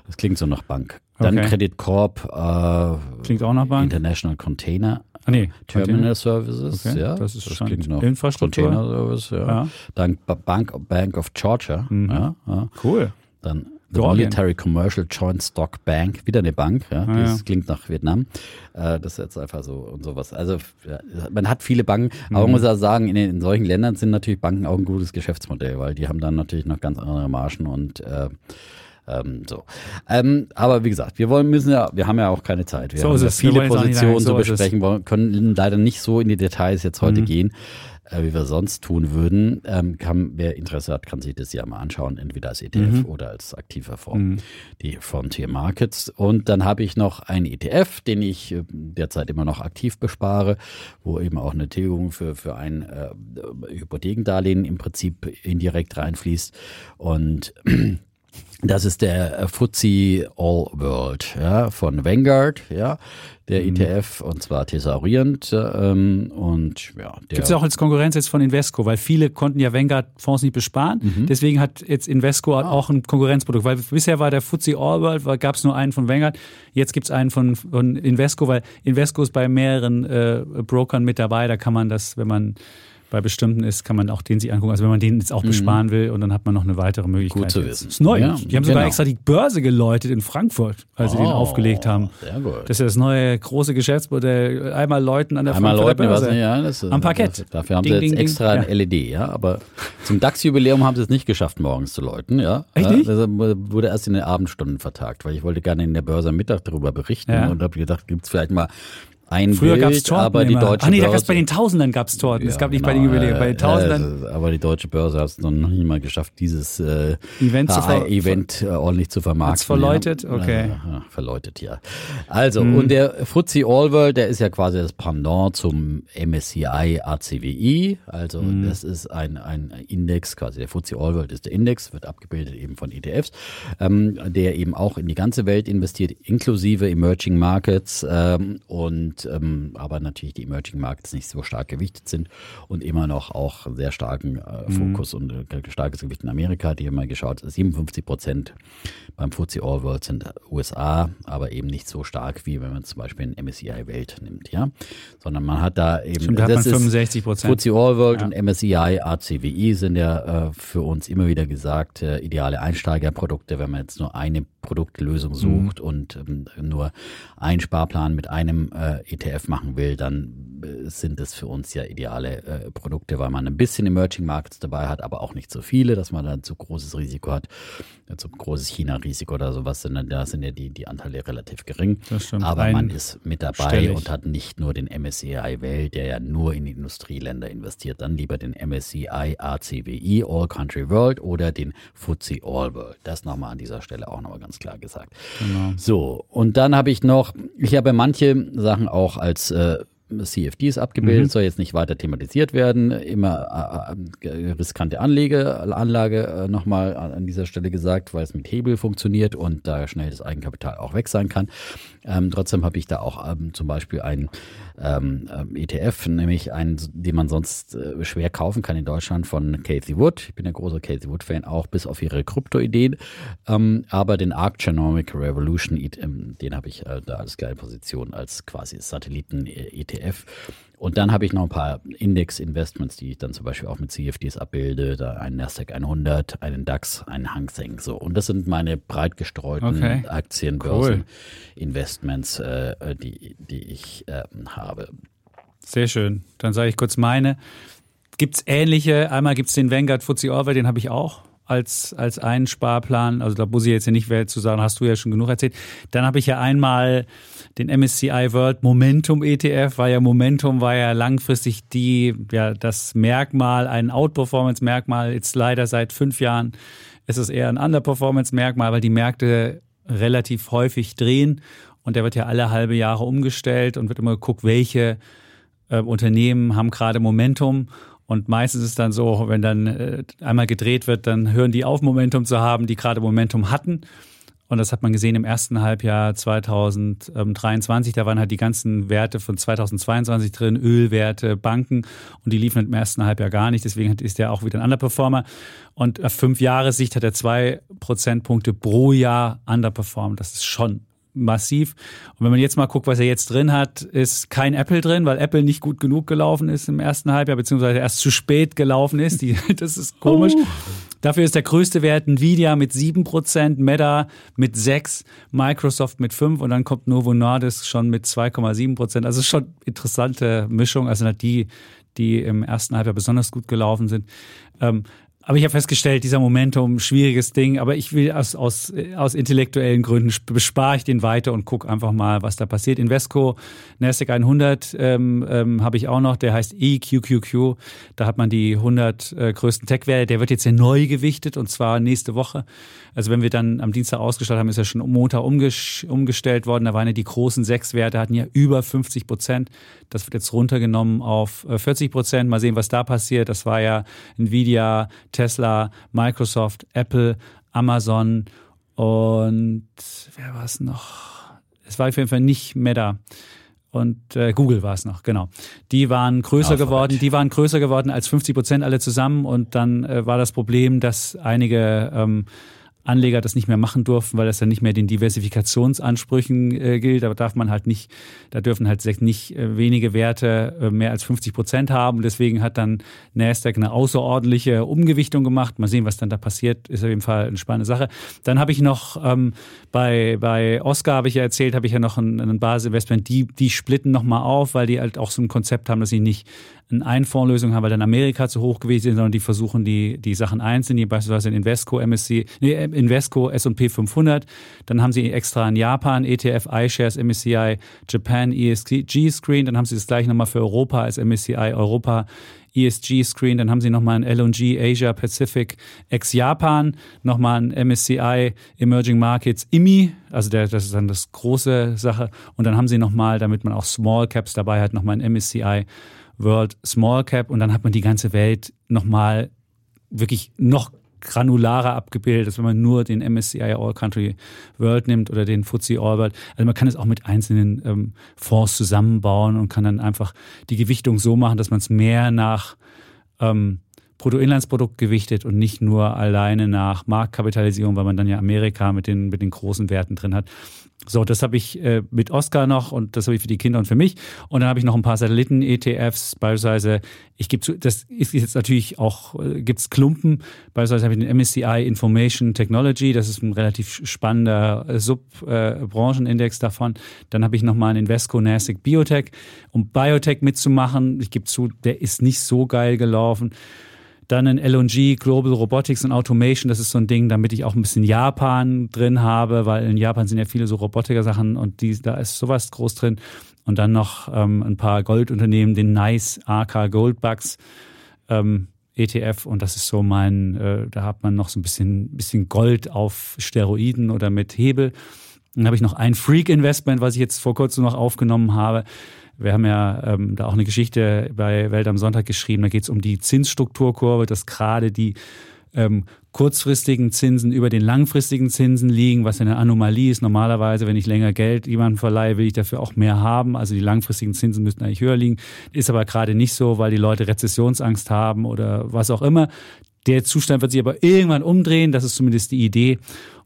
Das klingt so nach Bank. Dann Okay. Credit Corp, äh, Klingt auch nach Bank. International Container. Ah, nee, Terminal Container. Services, Okay, ja. das ist schon klingt nach Infrastruktur. Container Service, ja. Ja. Dann Ba- Bank, Bank of Georgia, Mhm. ja, ja. Cool. Dann The Georgien. Military Commercial Joint Stock Bank, wieder eine Bank, ja, Ah, das ja. klingt nach Vietnam. Äh, das ist jetzt einfach so und sowas. Also ja, man hat viele Banken, Mhm. aber man muss auch sagen, in, in solchen Ländern sind natürlich Banken auch ein gutes Geschäftsmodell, weil die haben dann natürlich noch ganz andere Margen und äh, ähm, so. Ähm, aber wie gesagt, wir wollen müssen ja, wir haben ja auch keine Zeit. Wir So haben ja viele Positionen zu so besprechen, wollen, können leider nicht so in die Details jetzt heute Mhm. gehen äh, wie wir sonst tun würden. Ähm, kann, wer Interesse hat, kann sich das ja mal anschauen, entweder als ETF Mhm. oder als aktiver Fonds. Die Frontier Markets. Und dann habe ich noch einen ETF, den ich äh, derzeit immer noch aktiv bespare, wo eben auch eine Tilgung für, für ein äh, Hypothekendarlehen im Prinzip indirekt reinfließt. Und Das ist der äh, FTSE All World ja, von Vanguard, ja, der Mhm. ETF und zwar thesaurierend ähm, und ja, Gibt es auch als Konkurrenz jetzt von Invesco, weil viele konnten ja Vanguard-Fonds nicht besparen. Mhm. Deswegen hat jetzt Invesco Ah. auch ein Konkurrenzprodukt, weil bisher war der FTSE All World, gab es nur einen von Vanguard. Jetzt gibt es einen von, von Invesco, weil Invesco ist bei mehreren äh, Brokern mit dabei. Da kann man das, wenn man bei bestimmten ist, kann man auch den sich angucken. Also wenn man den jetzt auch besparen will und dann hat man noch eine weitere Möglichkeit. Mhm. Gut zu wissen. Das ist neu. Ja, die haben sogar genau. extra die Börse geläutet in Frankfurt, als sie den Oh, aufgelegt haben. Sehr gut. Das ist ja das neue große Geschäftsmodell. Einmal läuten an der Einmal Frankfurter Leuten was, Börse. ja, das ist, Am Parkett. Dafür haben Ding, sie jetzt ding, ding. extra Ja. ein LED, ja. Aber zum DAX-Jubiläum haben sie es nicht geschafft, morgens zu läuten, ja. Echt Ja, nicht? Das wurde erst in den Abendstunden vertagt, weil ich wollte gerne in der Börse am Mittag darüber berichten Ja. und habe gedacht, gibt es vielleicht mal ein Früher Bild, gab es Torten aber die immer. deutsche Ach nee, da gab's bei den Tausendern gab es Torten. es Ja, gab nicht bei genau, den Jubiläen. Bei den äh, Tausendern äh, aber die deutsche Börse hat es noch nicht mal geschafft, dieses äh, Event zu ver- Event äh, ordentlich zu vermarkten. Hat's verläutet? Ja. Okay. Äh, ja, verläutet, ja. Also, Hm. und der FTSE All World, der ist ja quasi das Pendant zum MSCI ACWI. Also, Hm. das ist ein, ein Index, quasi der FTSE All World ist der Index, wird abgebildet eben von ETFs, ähm, der eben auch in die ganze Welt investiert, inklusive Emerging Markets ähm, und ähm, aber natürlich die Emerging Markets nicht so stark gewichtet sind und immer noch auch sehr starken äh, Fokus und äh, starkes Gewicht in Amerika. Die haben mal geschaut, 57 Prozent beim FTSE All World sind USA, aber eben nicht so stark wie wenn man zum Beispiel ein MSCI Welt nimmt, ja, sondern man hat da eben Stimmt, da hat man das ist 65 Prozent. FTSE All World Ja. und MSCI ACWI sind ja äh, für uns immer wieder gesagt äh, ideale Einsteigerprodukte, wenn man jetzt nur eine Produktlösung sucht und ähm, nur einen Sparplan mit einem äh, ETF machen will, dann sind es für uns ja ideale äh, Produkte, weil man ein bisschen Emerging Markets dabei hat, aber auch nicht so viele, dass man dann zu großes Risiko hat, äh, zu großes China-Risiko oder sowas, sondern da sind ja die, die Anteile relativ gering. Das stimmt. Aber man ist mit dabei stellig. und hat nicht nur den MSCI Welt, der ja nur in Industrieländer investiert, dann lieber den MSCI ACWI All Country World oder den FTSE All World. Das nochmal an dieser Stelle auch nochmal ganz klar gesagt. Genau. So, und dann habe ich noch, ich habe manche Sachen auch als äh, CFDs abgebildet, soll jetzt nicht weiter thematisiert werden. Immer äh, äh, riskante Anlege, Anlage äh, nochmal an an dieser Stelle gesagt, weil es mit Hebel funktioniert und da schnell das Eigenkapital auch weg sein kann. Ähm, trotzdem habe ich da auch ähm, zum Beispiel einen ähm, ähm, ETF, nämlich einen, den man sonst äh, schwer kaufen kann in Deutschland von Casey Wood. Ich bin ein großer Casey Wood-Fan, auch bis auf ihre Krypto-Ideen. Ähm, aber den Arc Genomic Revolution, ähm, den habe ich äh, da als kleine Position als quasi Satelliten-ETF. Und dann habe ich noch ein paar Index-Investments, die ich dann zum Beispiel auch mit CFDs abbilde. Da einen Nasdaq 100, einen DAX, einen Hang Seng. So. Und das sind meine breit gestreuten Okay. Aktien, Cool. Äh, die, die ich ähm, habe. Sehr schön. Dann sage ich kurz meine. Gibt es ähnliche? Einmal gibt es den Vanguard All World, den habe ich auch als, als einen Sparplan. Also da muss ich jetzt ja nicht mehr zu sagen, hast du ja schon genug erzählt. Dann habe ich ja einmal den MSCI World Momentum ETF, weil ja Momentum war ja langfristig die, ja, das Merkmal, ein Outperformance-Merkmal. Jetzt leider seit fünf Jahren ist es eher ein Underperformance-Merkmal, weil die Märkte relativ häufig drehen und der wird ja alle halbe Jahre umgestellt und wird immer geguckt, welche äh, Unternehmen haben gerade Momentum. Und meistens ist es dann so, wenn dann äh, einmal gedreht wird, dann hören die auf, Momentum zu haben, die gerade Momentum hatten. Und das hat man gesehen im ersten Halbjahr 2023. Da waren halt die ganzen Werte von 2022 drin, Ölwerte, Banken. Und die liefen im ersten Halbjahr gar nicht. Deswegen ist der auch wieder ein Underperformer. Und auf fünf Jahressicht hat er zwei Prozentpunkte pro Jahr underperformed. Das ist schon massiv. Und wenn man jetzt mal guckt, was er jetzt drin hat, ist kein Apple drin, weil Apple nicht gut genug gelaufen ist im ersten Halbjahr, beziehungsweise erst zu spät gelaufen ist. Die, <laughs> das ist komisch. Dafür ist der größte Wert Nvidia mit 7%, Meta mit 6%, Microsoft mit 5% und dann kommt Novo Nordisk schon mit 2,7%. Also schon interessante Mischung. Also die, die im ersten Halbjahr besonders gut gelaufen sind. Ähm, aber ich habe festgestellt, dieser Momentum, schwieriges Ding, aber ich will aus, aus, aus intellektuellen Gründen bespare ich den weiter und gucke einfach mal, was da passiert. Invesco, Nasdaq 100 ähm, ähm, habe ich auch noch, der heißt EQQQ. Da hat man die 100 äh, größten Tech-Werte. Der wird jetzt ja neu gewichtet und zwar nächste Woche. Also wenn wir dann am Dienstag ausgestellt haben, ist er schon Montag umges umgestellt worden. Da waren ja die großen sechs Werte, hatten ja über 50 Prozent. Das wird jetzt runtergenommen auf 40 Prozent. Mal sehen, was da passiert. Das war ja Nvidia, Tesla, Microsoft, Apple, Amazon und wer war es noch? Es war auf jeden Fall nicht Meta und äh, Google war es noch, genau. Die waren größer Alphabet. geworden, die waren größer geworden als 50 Prozent alle zusammen und dann äh, war das Problem, dass einige ähm, Anleger das nicht mehr machen durften, weil das dann nicht mehr den Diversifikationsansprüchen äh, gilt. Da darf man halt nicht, da dürfen halt nicht äh, wenige Werte äh, mehr als 50 Prozent haben. Deswegen hat dann Nasdaq eine außerordentliche Umgewichtung gemacht. Mal sehen, was dann da passiert. Ist auf jeden Fall eine spannende Sache. Dann habe ich noch ähm, bei, bei Oscar habe ich ja erzählt, habe ich ja noch ein, ein Basisinvestment. Die, die splitten nochmal auf, weil die halt auch so ein Konzept haben, dass sie nicht eine Einfondslösung haben, weil dann Amerika zu hoch gewesen ist, sondern die versuchen die, die Sachen einzeln, die beispielsweise in Invesco MSC, nee, Invesco S&P 500, dann haben sie extra in Japan ETF iShares MSCI Japan ESG Screen, dann haben sie das gleich nochmal für Europa als MSCI Europa ESG Screen, dann haben sie nochmal ein LG Asia Pacific ex Japan, nochmal ein MSCI Emerging Markets IMI, also der, das ist dann das große Sache. Und dann haben sie nochmal, damit man auch Small Caps dabei hat, nochmal ein MSCI World Small Cap und dann hat man die ganze Welt nochmal wirklich noch granularer abgebildet, als wenn man nur den MSCI All Country World nimmt oder den FTSE All World. Also man kann es auch mit einzelnen ähm, Fonds zusammenbauen und kann dann einfach die Gewichtung so machen, dass man es mehr nach ähm, Bruttoinlandsprodukt gewichtet und nicht nur alleine nach Marktkapitalisierung, weil man dann ja Amerika mit den, mit den großen Werten drin hat. So, das habe ich äh, mit Oscar noch und das habe ich für die Kinder und für mich. Und dann habe ich noch ein paar Satelliten-ETFs, beispielsweise, ich gebe zu, das ist jetzt natürlich auch, äh, gibt's Klumpen, beispielsweise habe ich den MSCI Information Technology, das ist ein relativ spannender äh, Sub-Branchenindex äh, davon. Dann habe ich nochmal einen Invesco Nasdaq Biotech, um Biotech mitzumachen. Ich gebe zu, der ist nicht so geil gelaufen. Dann ein LNG, Global Robotics and Automation, das ist so ein Ding, damit ich auch ein bisschen Japan drin habe, weil in Japan sind ja viele so Robotiker-Sachen und die, da ist sowas groß drin. Und dann noch ähm, ein paar Goldunternehmen, den Nice AK Goldbugs ähm, ETF und das ist so mein, äh, da hat man noch so ein bisschen, bisschen Gold auf Steroiden oder mit Hebel. Dann habe ich noch ein Freak-Investment, was ich jetzt vor kurzem noch aufgenommen habe. Wir haben ja ähm, da auch eine Geschichte bei Welt am Sonntag geschrieben. Da geht es um die Zinsstrukturkurve, dass gerade die ähm, kurzfristigen Zinsen über den langfristigen Zinsen liegen, was eine Anomalie ist. Normalerweise, wenn ich länger Geld jemandem verleihe, will ich dafür auch mehr haben. Also die langfristigen Zinsen müssten eigentlich höher liegen. Ist aber gerade nicht so, weil die Leute Rezessionsangst haben oder was auch immer. Der Zustand wird sich aber irgendwann umdrehen. Das ist zumindest die Idee.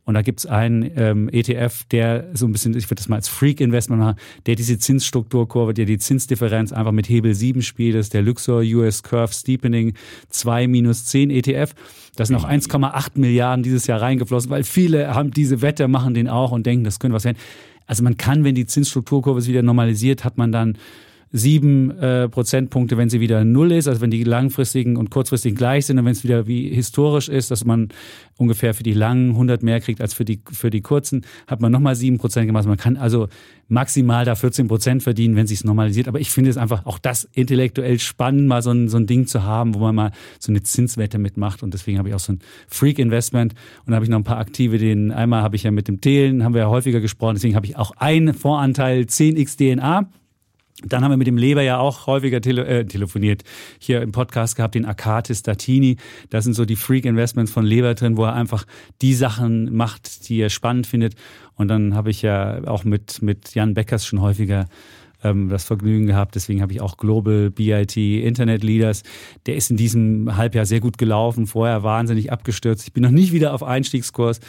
Und da gibt es einen ähm, ETF, der so ein bisschen, ich würde das mal als Freak-Investment machen, der diese Zinsstrukturkurve, der die Zinsdifferenz einfach mit Hebel 7 spielt, das ist der Luxor US Curve Steepening 2 minus 10 ETF. Da sind noch 1,8 Milliarden dieses Jahr reingeflossen, weil viele haben diese Wette, machen den auch und denken, das könnte was werden. Also man kann, wenn die Zinsstrukturkurve wieder normalisiert, hat man dann sieben äh, Prozentpunkte, wenn sie wieder null ist, also wenn die langfristigen und kurzfristigen gleich sind und wenn es wieder wie historisch ist, dass man ungefähr für die langen 100 mehr kriegt als für die, für die kurzen, hat man nochmal sieben Prozent gemacht. Man kann also maximal da 14 Prozent verdienen, wenn sich normalisiert. Aber ich finde es einfach auch das intellektuell spannend, mal so ein, so ein Ding zu haben, wo man mal so eine Zinswette mitmacht. Und deswegen habe ich auch so ein Freak-Investment. Und habe ich noch ein paar aktive, den einmal habe ich ja mit dem Thelen, haben wir ja häufiger gesprochen. Deswegen habe ich auch einen Voranteil 10x DNA. Dann haben wir mit dem Leber ja auch häufiger tele äh, telefoniert, hier im Podcast gehabt, den Akatis Datini. Da sind so die Freak-Investments von Leber drin, wo er einfach die Sachen macht, die er spannend findet. Und dann habe ich ja auch mit, mit Jan Beckers schon häufiger ähm, das Vergnügen gehabt. Deswegen habe ich auch Global BIT Internet Leaders. Der ist in diesem Halbjahr sehr gut gelaufen, vorher wahnsinnig abgestürzt. Ich bin noch nicht wieder auf Einstiegskurs,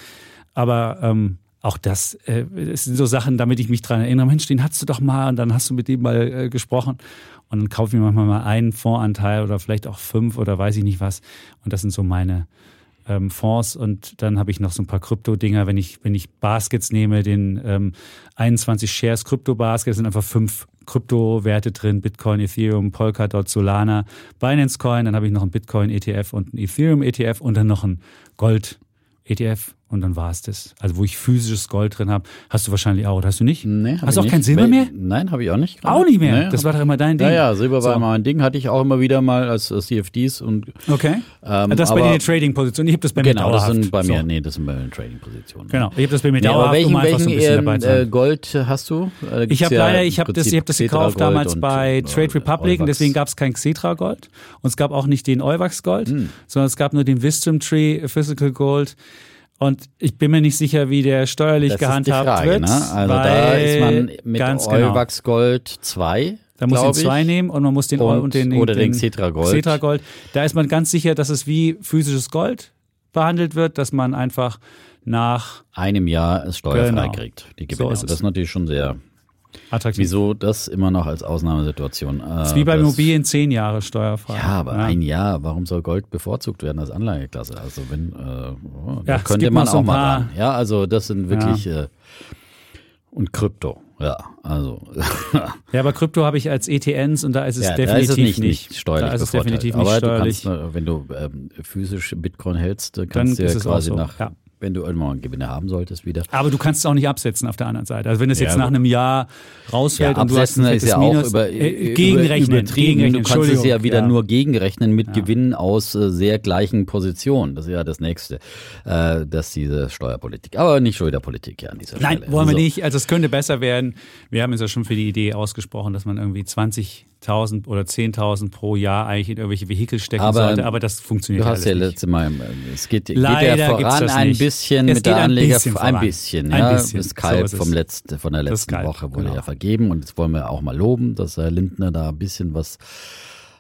aber ähm, auch das, äh, das sind so Sachen, damit ich mich dran erinnere, Mensch, den hast du doch mal und dann hast du mit dem mal äh, gesprochen. Und dann kaufe ich mir manchmal mal einen Fondsanteil oder vielleicht auch fünf oder weiß ich nicht was. Und das sind so meine ähm, Fonds. Und dann habe ich noch so ein paar Krypto-Dinger, wenn ich, wenn ich Baskets nehme, den ähm, 21 Shares Krypto-Basket, sind einfach fünf Kryptowerte drin, Bitcoin, Ethereum, Polkadot, Solana, Binance Coin, dann habe ich noch einen Bitcoin ETF und einen Ethereum ETF und dann noch einen Gold ETF und dann war es das. Also wo ich physisches Gold drin habe, hast du wahrscheinlich auch, oder hast du nicht? Nee, hab hast du auch ich kein nicht. Silber mehr? Nein, habe ich auch nicht. gerade. Auch nicht mehr. Nee, das war doch immer dein Ding. Ja, ja, Silber war So. immer mein Ding, hatte ich auch immer wieder mal als, als CFDs und Okay. ähm, das ist bei aber- dir eine Trading-Position. Ich habe das bei mir Genau, das dauerhaft. sind bei mir, So. nee, das sind bei mir Trading-Positionen. Genau, ich habe das bei mir Nee, aber dauerhaft, welchen, um einfach so ein welchen bisschen ähm, dabei zu äh, sein. Gold hast du? Äh, Ich habe ja leider, ich habe das, ich habe das gekauft damals und, bei äh, Trade Republic und deswegen gab es kein Xetra Gold und es gab auch nicht den Euwax Gold, Hm. sondern es gab nur den Wisdom Tree Physical Gold Und ich bin mir nicht sicher, wie der steuerlich Das ist die gehandhabt Frage, wird. ne? Also da ist man mit ganz genau. Euwax Gold 2. Da muss ich. zwei nehmen und man muss den Und- und, den, oder den Xetra Gold. Xetra Gold. Da ist man ganz sicher, dass es wie physisches Gold behandelt wird, dass man einfach nach Einem Jahr es steuerfrei Genau. kriegt, die So Gewinne. es. das ist natürlich schon sehr. Attraktiv. Wieso das immer noch als Ausnahmesituation? Äh, Das ist wie bei das- Immobilien zehn Jahre steuerfrei. Ja, aber ein Jahr, warum soll Gold bevorzugt werden als Anlageklasse? Also wenn, äh, oh, Ja, könnte man auch mal paar- ran. Ja, also das sind wirklich äh, und Krypto. Ja, also Ja, aber Krypto habe ich als ETNs und da ist es ja, definitiv ist es nicht, nicht steuerlich Da ist es definitiv nicht aber steuerlich. Du kannst, wenn du ähm, physisch Bitcoin hältst, kannst du ja quasi so, nach, ja. Wenn du irgendwann Gewinne haben solltest, wieder. aber du kannst es auch nicht absetzen auf der anderen Seite. Also wenn es jetzt Ja, nach einem Jahr rausfällt Ja, und du hast absetzen ein ist ja auch Minus, über, äh, gegenrechnen, übertrieben. gegenrechnen. Du kannst es ja wieder ja. nur gegenrechnen mit. Gewinnen aus äh, sehr gleichen Positionen. Das ist ja das Nächste, äh, dass diese Steuerpolitik. Aber nicht schon wieder Politik ja an dieser Nein, Stelle. wollen wir So. nicht. Also es könnte besser werden. Wir haben uns ja schon für die Idee ausgesprochen, dass man irgendwie 20.000 oder 10.000 pro Jahr eigentlich in irgendwelche Vehikel stecken Aber sollte. Aber das funktioniert Du hast ja nicht. letzte Mal, es geht, geht ja voran ein nicht. bisschen Es mit der ein Anleger, bisschen ein bisschen, Ein ja. bisschen. Das So Kalb ist es. vom letzten, von der letzten Kalb, Woche wurde genau. ja vergeben und jetzt wollen wir auch mal loben, dass Herr Lindner da ein bisschen was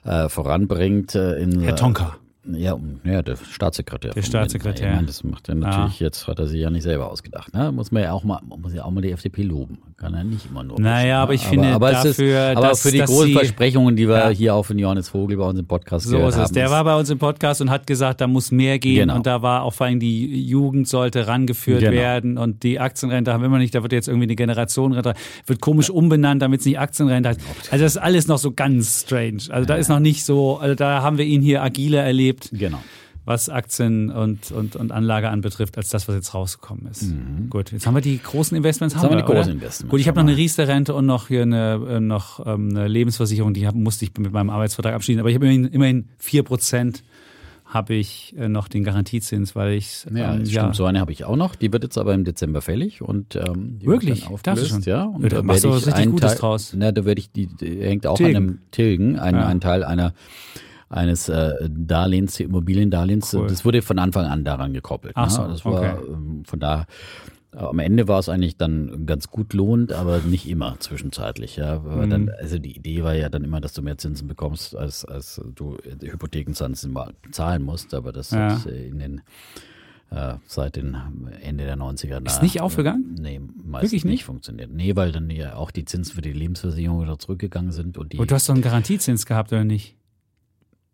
äh, voranbringt. Äh, in, Herr Tonka. Ja, ja, der Staatssekretär. Der Staatssekretär. Ich meine, das macht er natürlich jetzt, hat er sich ja nicht selber ausgedacht. Ne? Muss man ja auch mal, muss ja auch mal die FDP loben. Kann er nicht immer nur. Naja, pushen, aber ne? ich finde aber dafür, ist, aber dass- für die dass großen sie- Versprechungen, die wir Ja. hier auch von Johannes Vogel bei uns im Podcast So gehört ist es. haben. Der war bei uns im Podcast und hat gesagt, da muss mehr gehen. Genau. Und da war auch vor allem die Jugend sollte rangeführt Genau. werden. Und die Aktienrente haben wir immer nicht. Da wird jetzt irgendwie eine Generationenrente, wird komisch umbenannt, damit es nicht Aktienrente heißt. Also das ist alles noch so ganz strange. Also da ist noch nicht so, also da haben wir ihn hier agiler erlebt, Genau. was Aktien und, und, und Anlage anbetrifft, als das, was jetzt rausgekommen ist. Gut, jetzt haben wir die großen Investments. Mhm. Jetzt haben wir die oder? großen Investments, Gut, ich habe noch eine. Riester-Rente und noch hier eine, äh, noch, ähm, eine Lebensversicherung, die hab, musste ich mit meinem Arbeitsvertrag abschließen. Aber ich habe immerhin, immerhin 4% habe ich äh, noch den Garantiezins, weil ich Ja, ähm, das ja, stimmt. So eine habe ich auch noch. Die wird jetzt aber im Dezember fällig und ähm, Wirklich? Du aufgelöst, schon? ja. Und Ja, da machst du was ich richtig Gutes Teil, draus. Na, da werde ich die, die hängt auch Tilgen. an einem Tilgen, ein, Ja. ein Teil einer eines äh, Darlehens, Immobiliendarlehens. Cool. Das wurde von Anfang an daran gekoppelt. Ach ne? so, das war okay. ähm, von da. Am Ende war es eigentlich dann ganz gut lohnt, aber nicht immer zwischenzeitlich. Ja. Mhm. Dann, also die Idee war ja dann immer, dass du mehr Zinsen bekommst, als, als du Hypothekenzinsen mal zahlen musst. Aber das Ja. hat äh, in den äh, seit den Ende der 90er. Ist na- nicht aufgegangen? Nee, meistens Wirklich nicht? nicht? funktioniert. Nee, weil dann ja auch die Zinsen für die Lebensversicherung wieder zurückgegangen sind. Und die, Und du hast doch einen Garantiezins gehabt, oder nicht?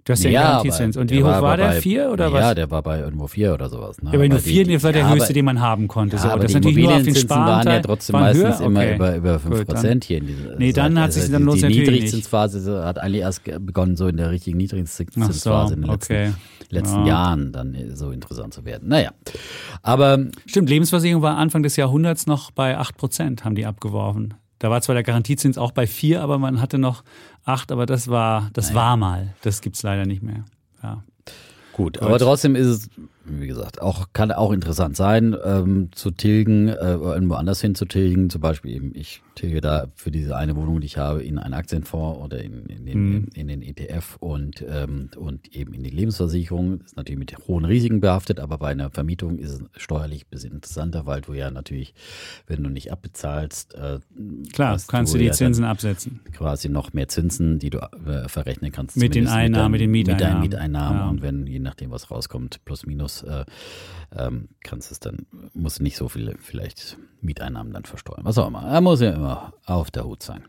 Du hast ja, Ja, Garantiezins. Und wie hoch war, aber der? bei- Vier oder ja, was? Ja, der war bei irgendwo vier oder sowas. Ne? Ja, aber nur vier, das war der ja, höchste, aber- den man haben konnte. Ja, so, aber das die Immobilienzinsen waren ja trotzdem waren meistens höher? immer Okay. über, über 5 Gut, Prozent hier in dieser Nee, dann hat sich Also dann die, lohnt die nicht. Niedrigzinsphase so hat eigentlich erst begonnen, so in der richtigen Niedrigzinsphase so, in den letzten, okay. letzten Ja. Jahren dann so interessant zu werden. Naja, aber Stimmt, Lebensversicherung war Anfang des Jahrhunderts noch bei 8 Prozent, haben die abgeworfen. Da war zwar der Garantiezins auch bei 4, aber man hatte noch 8, aber das war, das war mal. Das gibt's leider nicht mehr. Ja. Gut, aber trotzdem ist es, wie gesagt, auch kann auch interessant sein, ähm, zu tilgen, äh, irgendwo anders hin zu tilgen. Zum Beispiel eben, ich tilge da für diese eine Wohnung, die ich habe, in einen Aktienfonds oder in, in, den, Mhm. in den ETF und, ähm, und eben in die Lebensversicherung. Das ist natürlich mit hohen Risiken behaftet, aber bei einer Vermietung ist es steuerlich ein bisschen interessanter, weil du ja natürlich, wenn du nicht abbezahlst, äh, Klar, kannst du die ja Zinsen absetzen. quasi noch mehr Zinsen, die du äh, verrechnen kannst. Mit den Einnahmen, mit den Mit Mieteinnahmen. deinen Mieteinnahmen Ja. und wenn, je nachdem, was rauskommt, plus minus, äh, ähm, kannst es dann, musst du nicht so viele vielleicht Mieteinnahmen dann versteuern. Was auch immer. Er muss ja immer auf der Hut sein.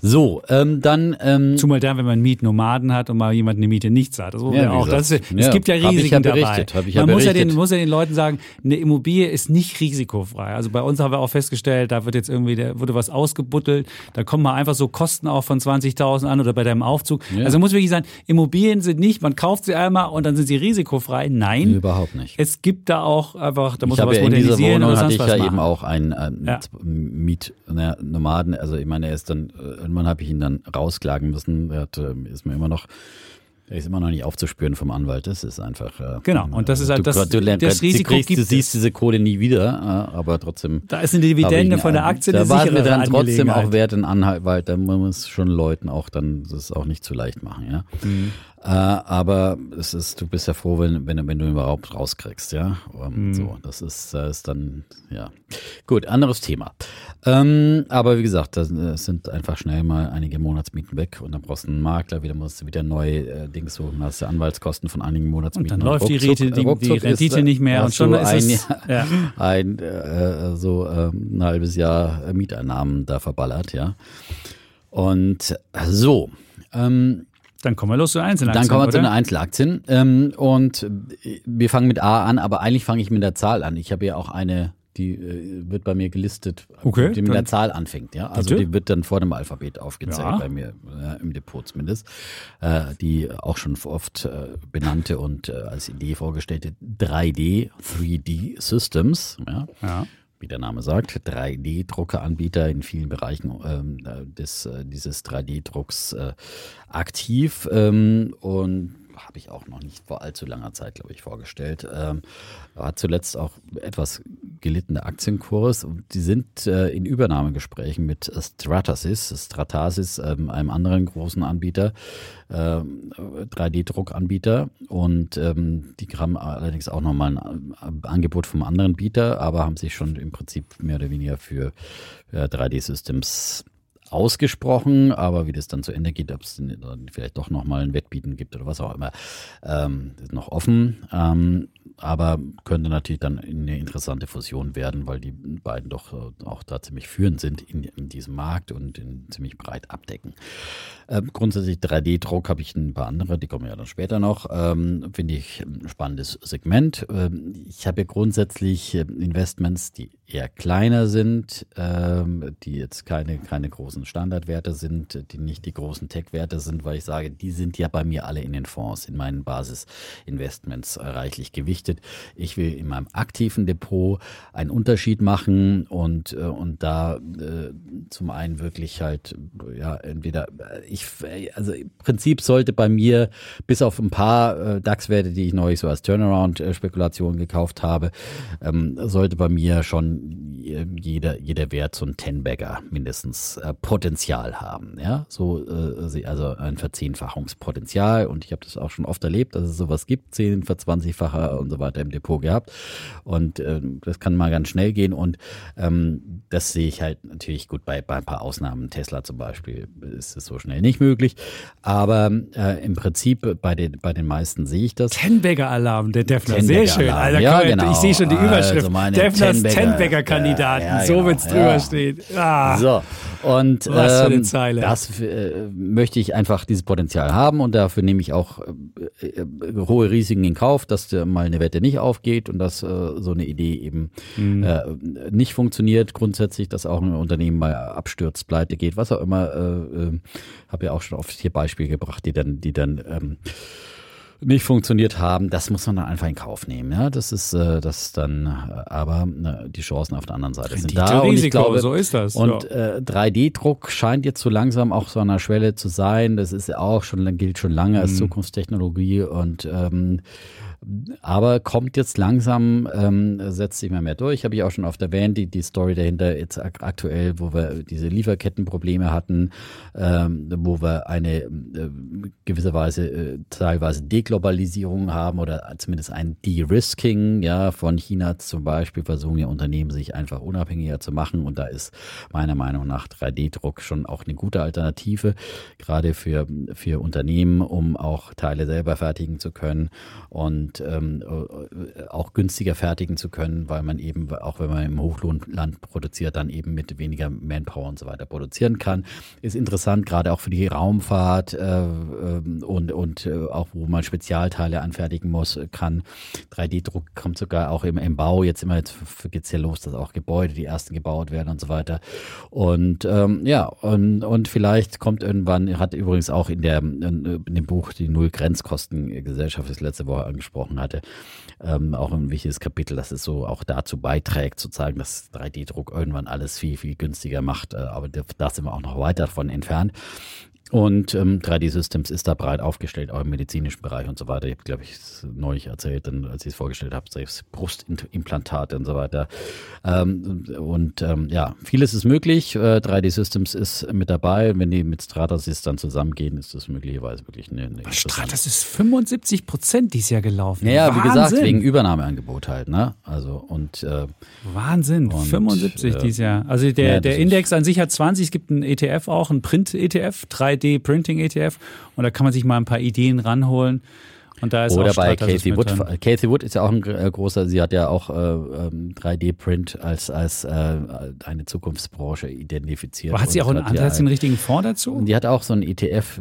So, ähm, dann, ähm, Zumal da, wenn man Mietnomaden hat und mal jemand eine Miete nicht zahlt. Das Ja, auch. Das ist, Ja, es gibt ja Risiken ja dabei. man muss ja, den, muss ja den Leuten sagen, eine Immobilie ist nicht risikofrei. Also bei uns haben wir auch festgestellt, da wird jetzt irgendwie, da wurde was ausgebuttelt, da kommen mal einfach so Kosten auch von 20.000 an oder bei deinem Aufzug. Ja. Also muss wirklich sagen, Immobilien sind nicht, man kauft sie einmal und dann sind sie risikofrei. Nein. überhaupt nicht. Es gibt da auch einfach, da muss ich man was ja in dieser modernisieren Wohnung hatte ich ja eben machen. auch einen, einen Ja. Mietnomaden, also ich meine, er ist dann, äh, irgendwann habe ich ihn dann rausklagen müssen, er hat, ähm, ist mir immer noch Der ist immer noch nicht aufzuspüren vom Anwalt. Das ist einfach. Äh, Genau, und das ist halt du, das- du, lernst- das du Risiko kriegst, gibt Du es. siehst diese Kohle nie wieder, äh, aber trotzdem. Da ist eine Dividende von der Aktie da war es mir dann trotzdem auch wert in Anhalt, da muss man es schon Leuten auch dann das auch nicht zu leicht machen, ja. Mhm. Äh, aber es ist, du bist ja froh, wenn, wenn, wenn du ihn überhaupt rauskriegst, ja. Mhm. So, das ist, das ist dann, ja. Gut, anderes Thema. Ähm, aber wie gesagt, das äh, sind einfach schnell mal einige Monatsmieten weg und dann brauchst du einen Makler, wieder musst du wieder neue äh, Dings suchen, hast du Anwaltskosten von einigen Monatsmieten. Und dann läuft die, ruckzuck- Rete, die, die ruckzuck ist, Rendite äh, nicht mehr und schon ist ein, es. Ja. <laughs> ein äh, so ähm, ein halbes Jahr äh, Mieteinnahmen da verballert, ja. Und äh, so, ähm, Dann kommen wir los zu den Einzelaktien. dann kommen wir oder? zu den Einzelaktien. Ähm, und äh, wir fangen mit A an, aber eigentlich fange ich mit der Zahl an. Ich habe ja auch eine, die äh, wird bei mir gelistet, Okay, die mit der Zahl anfängt. Ja? Also Bitte? die wird dann vor dem Alphabet aufgezählt, Ja. bei mir äh, im Depot zumindest. Äh, die auch schon oft äh, benannte und äh, als Idee vorgestellte 3D, 3D Systems. Ja? Ja. wie der Name sagt, 3D-Druckeranbieter in vielen Bereichen ähm, des, äh, dieses 3D-Drucks äh, aktiv ähm, und habe ich auch noch nicht vor allzu langer Zeit, glaube ich, vorgestellt. Ähm, hat zuletzt auch etwas gelitten der Aktienkurs. Die sind äh, in Übernahmegesprächen mit Stratasys, Stratasys, ähm, einem anderen großen Anbieter, ähm, 3D-Druckanbieter. Und ähm, die haben allerdings auch nochmal ein äh, Angebot vom anderen Bieter, aber haben sich schon im Prinzip mehr oder weniger für äh, 3D-Systems ausgesprochen, aber wie das dann zu Ende geht, ob es vielleicht doch nochmal ein Wettbieten gibt oder was auch immer, ähm, ist noch offen. Ähm, aber könnte natürlich dann eine interessante Fusion werden, weil die beiden doch äh, auch da ziemlich führend sind in, in diesem Markt und in ziemlich breit abdecken. Ähm, grundsätzlich 3D-Druck habe ich ein paar andere, die kommen ja dann später noch. Ähm, Finde ich ein spannendes Segment. Ähm, ich habe ja grundsätzlich äh, Investments, die eher kleiner sind, ähm, die jetzt keine, keine großen Standardwerte sind, die nicht die großen Tech-Werte sind, weil ich sage, die sind ja bei mir alle in den Fonds, in meinen Basis-Investments reichlich gewichtet. Ich will in meinem aktiven Depot einen Unterschied machen und, äh, und da äh, zum einen wirklich halt, ja, entweder, ich, also im Prinzip sollte bei mir, bis auf ein paar äh, DAX-Werte, die ich neulich so als Turnaround-Spekulation gekauft habe, ähm, sollte bei mir schon jeder, jeder Wert so ein Ten-Bagger mindestens äh, Potenzial haben. Ja, so äh, also ein Verzehnfachungspotenzial. Und ich habe das auch schon oft erlebt, dass es sowas gibt, 10, 20-facher und so weiter im Depot gehabt. Und ähm, das kann mal ganz schnell gehen. Und ähm, das sehe ich halt natürlich gut bei, bei ein paar Ausnahmen. Tesla zum Beispiel ist es so schnell nicht möglich. Aber äh, im Prinzip bei den, bei den meisten sehe ich das. Tenbagger-Alarm, der Defner. Sehr schön. Alter, Ja, genau. Ich sehe schon die Überschrift. Also meine Defners Ten Tenbagger-Kandidaten. Ja, ja, so genau. wird's drüber Ja. stehen. Ah. So, und Was für eine ähm, Zeile. das äh, möchte ich einfach dieses Potenzial haben und dafür nehme ich auch äh, äh, hohe Risiken in Kauf, dass äh, mal eine Wette nicht aufgeht und dass äh, so eine Idee eben Mhm. äh, nicht funktioniert. Grundsätzlich, dass auch ein Unternehmen mal abstürzt, pleite geht, was auch immer. Habe ja auch schon oft hier Beispiele gebracht, die dann, die dann ähm, nicht funktioniert haben, das muss man dann einfach in Kauf nehmen. Ja, das ist äh, das dann, äh, aber ne, die Chancen auf der anderen Seite sind da. Und ich Risiko, glaube, so ist das, Und ja. äh, 3D-Druck scheint jetzt so langsam auch so an der Schwelle zu sein. Das ist ja auch schon gilt schon lange Mhm. als Zukunftstechnologie und ähm, aber kommt jetzt langsam, ähm, setzt sich immer mehr durch. Habe ich auch schon oft erwähnt, die, die Story dahinter jetzt ak aktuell, wo wir diese Lieferkettenprobleme hatten, ähm, wo wir eine äh, gewisserweise äh, teilweise Deglobalisierung haben oder zumindest ein De-Risking, ja, von China zum Beispiel versuchen ja Unternehmen sich einfach unabhängiger zu machen und da ist meiner Meinung nach 3D-Druck schon auch eine gute Alternative, gerade für, für Unternehmen, um auch Teile selber fertigen zu können und ähm, äh, auch günstiger fertigen zu können, weil man eben, auch wenn man im Hochlohnland produziert, dann eben mit weniger Manpower und so weiter produzieren kann. Ist interessant, gerade auch für die Raumfahrt äh, ähm, und, und äh, auch wo man Spezialteile anfertigen muss, kann. 3D-Druck kommt sogar auch im, im Bau. Jetzt immer, jetzt geht's ja los, dass auch Gebäude, die ersten gebaut werden und so weiter. Und ähm, ja, und, und vielleicht kommt irgendwann, hat übrigens auch in, der, in, dem Buch die Null-Grenzkosten-Gesellschaft, das letzte Woche angesprochen hatte, ähm, auch ein wichtiges Kapitel, dass es so auch dazu beiträgt, zu zeigen, dass 3D-Druck irgendwann alles viel, viel günstiger macht. Äh, aber da sind wir auch noch weit davon entfernt. Und ähm, 3D Systems ist da breit aufgestellt, auch im medizinischen Bereich und so weiter. Ich habe, glaube ich, es neulich erzählt, dann, als ich es vorgestellt habe, selbst Brustimplantate und so weiter. Ähm, und ähm, ja, vieles ist möglich. Äh, 3D Systems ist mit dabei. Wenn die mit Stratasys dann zusammengehen, ist das möglicherweise wirklich eine, eine Stratas ist 75 Prozent dieses Jahr gelaufen. Ja, Wahnsinn. wie gesagt, wegen Übernahmeangebot halt, ne? Also und äh, Wahnsinn, Und, 75 äh, dieses Jahr. Also der, ja, der Index an sich hat 20, es gibt einen ETF auch, einen Print-ETF, 3D-Printing-ETF und da kann man sich mal ein paar Ideen ranholen. Und da ist Oder auch bei Casey Wood. drin. Casey Wood ist ja auch ein äh, großer, sie hat ja auch äh, ähm, 3D-Print als, als äh, eine Zukunftsbranche identifiziert. Aber hat sie auch einen, hat sie einen ein- richtigen Fonds dazu? die hat auch so einen ETF,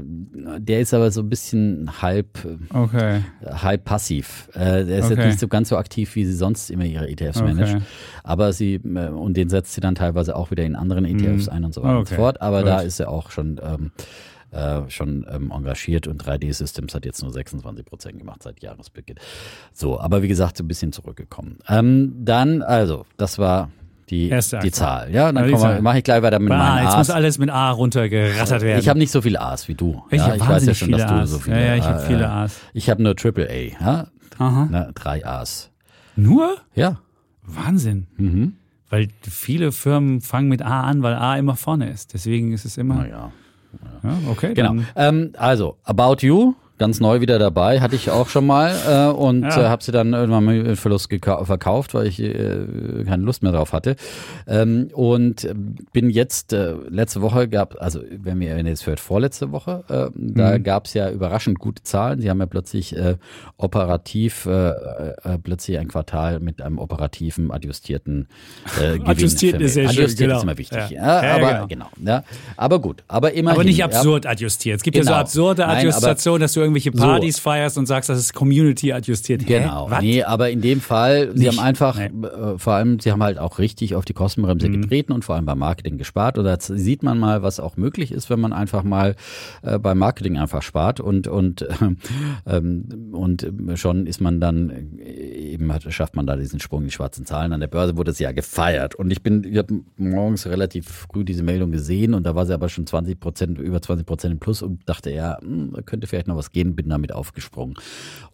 der ist aber so ein bisschen halb, Okay. halb passiv. Äh, der ist Okay. jetzt nicht so ganz so aktiv, wie sie sonst immer ihre ETFs Okay. managt. Aber sie, äh, und den setzt sie dann teilweise auch wieder in anderen ETFs ein und so weiter und so Mhm. Fort. Aber Gut. da ist er auch schon, ähm, äh, schon ähm, engagiert und 3D Systems hat jetzt nur 26 Prozent gemacht seit Jahresbeginn. So, aber wie gesagt, so ein bisschen zurückgekommen. Ähm, dann, also, das war die, Erste die. Zahl. Ja, Ja, dann Zahl. mache ich gleich weiter mit Ah, meinen jetzt A's. muss alles mit A runtergerattert werden. Ich habe nicht so viele A's wie du. Ich ja, ich weiß ja schon, dass du A's. so viele Ja, ja, ich hab äh, viele A's. Ich habe nur Triple A. Ja? Aha. Ne, drei A's. Nur? Ja. Wahnsinn. Mhm. Weil viele Firmen fangen mit A an, weil A immer vorne ist. Deswegen ist es immer. Naja. Ja, okay, Genau. Ähm, also, About You, ganz neu wieder dabei, hatte ich auch schon mal äh, und Ja. äh, habe sie dann irgendwann mit Verlust verkauft, weil ich äh, keine Lust mehr drauf hatte. Ähm, und bin jetzt, äh, letzte Woche gab, also wenn ihr jetzt hört, vorletzte Woche, äh, da gab es ja überraschend gute Zahlen. Sie haben ja plötzlich äh, operativ, äh, äh, plötzlich ein Quartal mit einem operativen, adjustierten äh, <laughs> Gewinn. Adjustiert ist sehr schön, Adjustiert genau. ist immer wichtig. Ja. Ja. Aber genau. ja. Aber gut, aber immerhin. Aber nicht absurd adjustiert. Es gibt ja so Genau. absurde Adjustationen, dass du irgendwelche So. Partys feierst und sagst, das ist Community adjustiert. Hä? Genau. Was? Nee, aber in dem Fall, sie Nicht. haben einfach, Nee. Mhm. äh, vor allem, sie haben halt auch richtig auf die Kostenbremse getreten und vor allem beim Marketing gespart. Und da sieht man mal, was auch möglich ist, wenn man einfach mal äh, beim Marketing einfach spart und und <laughs> ähm, und schon ist man dann äh, eben hat, schafft man da diesen Sprung in die schwarzen Zahlen. An der Börse wurde es ja gefeiert und ich bin, ich habe morgens relativ früh diese Meldung gesehen und da war sie aber schon 20 Prozent, über 20 Prozent im Plus und dachte, ja, hm, könnte vielleicht noch was gehen, bin damit aufgesprungen.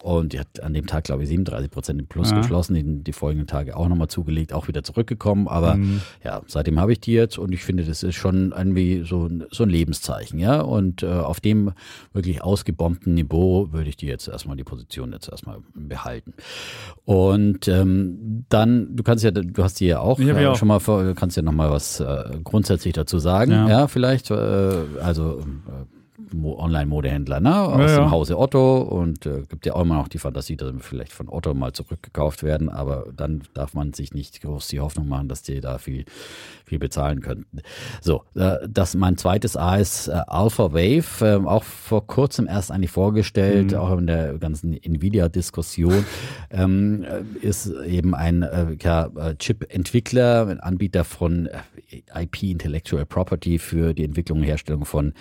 Und die hat an dem Tag, glaube ich, 37 Prozent im Plus Ja. geschlossen, die, die folgenden Tage auch nochmal zugelegt, auch wieder zurückgekommen. Aber ja, seitdem habe ich die jetzt und ich finde, das ist schon irgendwie so, ein- so ein Lebenszeichen, ja. Und äh, auf dem wirklich ausgebombten Niveau würde ich die jetzt erstmal die Position jetzt erstmal behalten. Und ähm, dann, du kannst ja, du hast die ja auch, äh, auch. schon mal vor, kannst ja nochmal was äh, grundsätzlich dazu sagen, Ja. ja, vielleicht, äh, also äh, Online-Modehändler, ne? Aus Ja, ja. dem Hause Otto und äh, gibt ja auch immer noch die Fantasie, dass wir vielleicht von Otto mal zurückgekauft werden, aber dann darf man sich nicht groß die Hoffnung machen, dass die da viel, viel bezahlen könnten. So, äh, das mein zweites A ist äh, Alpha Wave, äh, auch vor kurzem erst eigentlich vorgestellt, auch in der ganzen Nvidia-Diskussion, ähm, äh, ist eben ein äh, ja, äh, Chip-Entwickler, ein Anbieter von äh, IP Intellectual Property für die Entwicklung und Herstellung von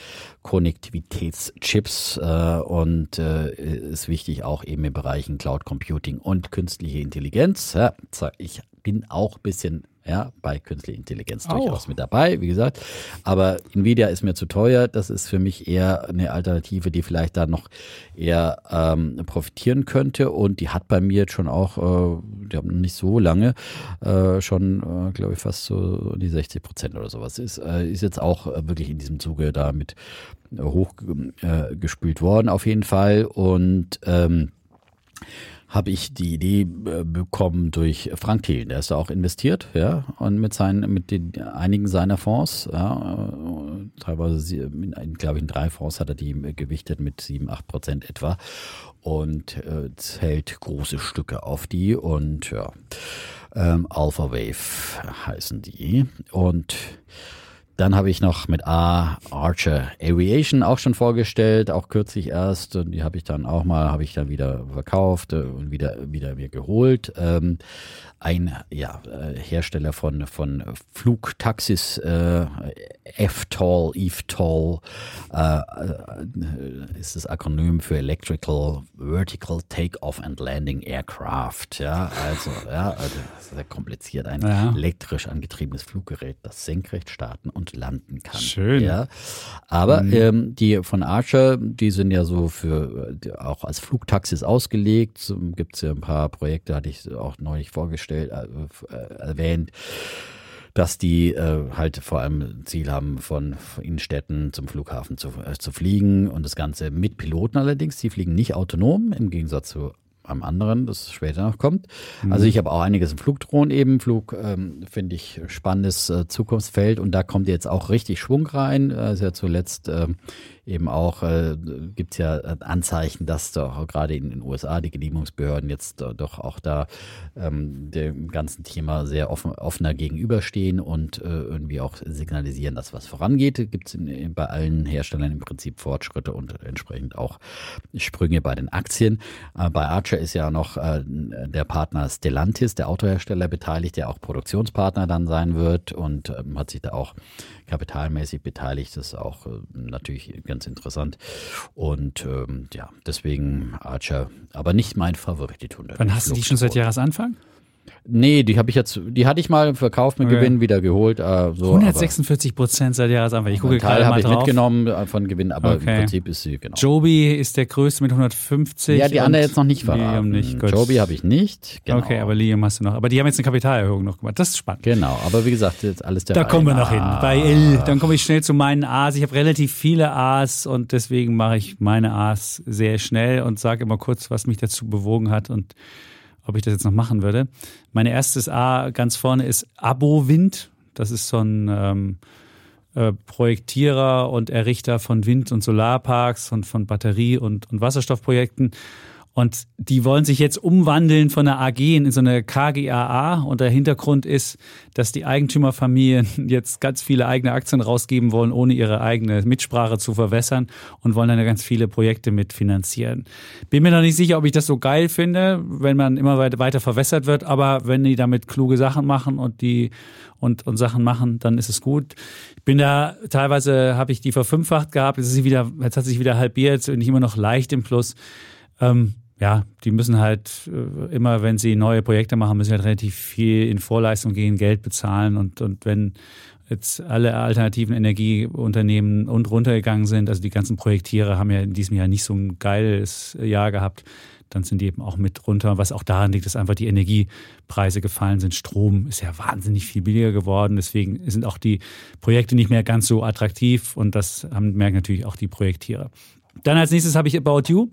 Konnektivitätschips äh, und äh, ist wichtig auch eben in Bereichen Cloud Computing und künstliche Intelligenz. Ja, ich bin auch ein bisschen ja, bei künstlicher Intelligenz Auch. durchaus mit dabei, wie gesagt. Aber Nvidia ist mir zu teuer. Das ist für mich eher eine Alternative, die vielleicht da noch eher ähm, profitieren könnte. Und die hat bei mir jetzt schon auch, äh, die haben nicht so lange, äh, schon, äh, glaube ich, fast so die 60 Prozent oder sowas. Ist, äh, ist jetzt auch äh, wirklich in diesem Zuge da mit äh, hochgespült gespült worden auf jeden Fall. Und ähm, habe ich die Idee äh, bekommen durch Frank Thelen. Der ist da auch investiert, ja, und mit seinen, mit den einigen seiner Fonds, ja, äh, teilweise, glaube ich, in drei Fonds hat er die äh, gewichtet mit sieben, acht Prozent etwa und äh, zählt große Stücke auf die und ja, ähm, Alpha Wave heißen die und dann habe ich noch mit A Archer Aviation auch schon vorgestellt, auch kürzlich erst. Und die habe ich dann auch mal, habe ich dann wieder verkauft äh, und wieder wieder mir geholt. Ähm, ein ja, äh, Hersteller von von Flugtaxis, äh, FTOL, EVTOL, äh, äh, ist das Akronym für Electrical Vertical Takeoff and Landing Aircraft. Ja, also ja, also, sehr kompliziert. Ein Ja. elektrisch angetriebenes Fluggerät, das senkrecht starten und und landen kann. Schön. Ja. Aber mhm. ähm, die von Archer, die sind ja so für auch als Flugtaxis ausgelegt. So, Gibt es ja ein paar Projekte, hatte ich auch neulich vorgestellt, äh, äh erwähnt dass die äh, halt vor allem Ziel haben, von Innenstädten zum Flughafen zu, äh, zu fliegen und das Ganze mit Piloten allerdings. Die fliegen nicht autonom, im Gegensatz zu am anderen, das später noch kommt. Mhm. Also ich habe auch einiges im Flugdrohnen eben. Flug ähm, finde ich spannendes äh, Zukunftsfeld und da kommt jetzt auch richtig Schwung rein. Äh, ist ja zuletzt äh, eben auch, äh, gibt es ja Anzeichen, dass doch gerade in den USA die Genehmigungsbehörden jetzt doch auch da ähm, dem ganzen Thema sehr offen, offener gegenüberstehen und äh, irgendwie auch signalisieren, dass was vorangeht. Gibt es bei allen Herstellern im Prinzip Fortschritte und entsprechend auch Sprünge bei den Aktien. Äh, bei Archer ist ja noch äh, der Partner Stellantis, der Autohersteller, beteiligt, der auch Produktionspartner dann sein wird und ähm, hat sich da auch kapitalmäßig beteiligt. Das ist auch äh, natürlich ganz interessant. Und ähm, ja, deswegen Archer, aber nicht mein Favorit, die Tunde. Wann hast du die schon seit Jahresanfang? Nee, die habe ich jetzt, die hatte ich mal verkauft mit okay. Gewinn wieder geholt. Äh, so, 146 Prozent seit Jahresanfang. Ich gucke gerade mal ich drauf. mitgenommen äh, von Gewinn, aber okay. im Prinzip ist sie genau. Joby ist der größte mit 150. Ja, die andere jetzt noch nicht verraten. Liam nicht. Joby habe ich nicht. Genau. Okay, aber Liam hast du noch. Aber die haben jetzt eine Kapitalerhöhung noch gemacht. Das ist spannend. Genau, aber wie gesagt, jetzt alles der Da kommen wir noch hin. Bei L, dann komme ich schnell zu meinen A's. Ich habe relativ viele A's und deswegen mache ich meine A's sehr schnell und sage immer kurz, was mich dazu bewogen hat und ob ich das jetzt noch machen würde. Mein erstes A ganz vorne ist Abo-Wind. Das ist so ein ähm, äh, Projektierer und Errichter von Wind- und Solarparks und von Batterie- und, und Wasserstoffprojekten. Und die wollen sich jetzt umwandeln von einer AG in so eine KGAA. Und der Hintergrund ist, dass die Eigentümerfamilien <laughs> jetzt ganz viele eigene Aktien rausgeben wollen, ohne ihre eigene Mitsprache zu verwässern und wollen dann ganz viele Projekte mitfinanzieren. Bin mir noch nicht sicher, ob ich das so geil finde, wenn man immer weiter, verwässert wird. Aber wenn die damit kluge Sachen machen und die und, und Sachen machen, dann ist es gut. Ich bin da, teilweise habe ich die verfünffacht gehabt, jetzt, ist sie wieder, jetzt hat sie sich wieder halbiert, bin ich immer noch leicht im Plus. Ähm, ja, die müssen halt äh, immer, wenn sie neue Projekte machen, müssen halt relativ viel in Vorleistung gehen, Geld bezahlen und, und wenn jetzt alle alternativen Energieunternehmen und runtergegangen sind, also die ganzen Projektiere haben ja in diesem Jahr nicht so ein geiles Jahr gehabt, dann sind die eben auch mit runter, was auch daran liegt, dass einfach die Energiepreise gefallen sind. Strom ist ja wahnsinnig viel billiger geworden, deswegen sind auch die Projekte nicht mehr ganz so attraktiv und das haben, merken natürlich auch die Projektierer. Dann als nächstes habe ich About You.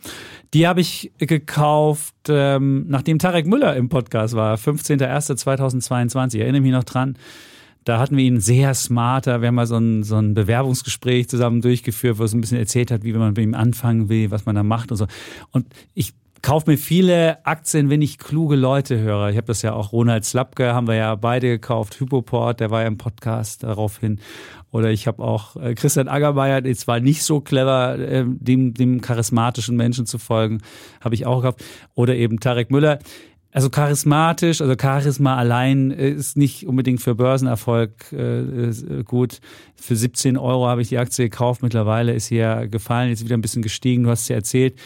Die habe ich gekauft, ähm, nachdem Tarek Müller im Podcast war, 15.01.2022. Ich erinnere mich noch dran. Da hatten wir ihn sehr smarter. Wir haben mal so ein, so ein Bewerbungsgespräch zusammen durchgeführt, wo er so ein bisschen erzählt hat, wie man mit ihm anfangen will, was man da macht und so. Und ich kaufe mir viele Aktien, wenn ich kluge Leute höre. Ich habe das ja auch Ronald Slapke, haben wir ja beide gekauft. Hypoport, der war ja im Podcast daraufhin. Oder ich habe auch äh, Christian Aggermeier, der zwar nicht so clever, äh, dem, dem charismatischen Menschen zu folgen, habe ich auch gekauft. Oder eben Tarek Müller. Also charismatisch, also Charisma allein ist nicht unbedingt für Börsenerfolg äh, gut. Für 17 Euro habe ich die Aktie gekauft. Mittlerweile ist sie ja gefallen, jetzt wieder ein bisschen gestiegen. Du hast ja erzählt.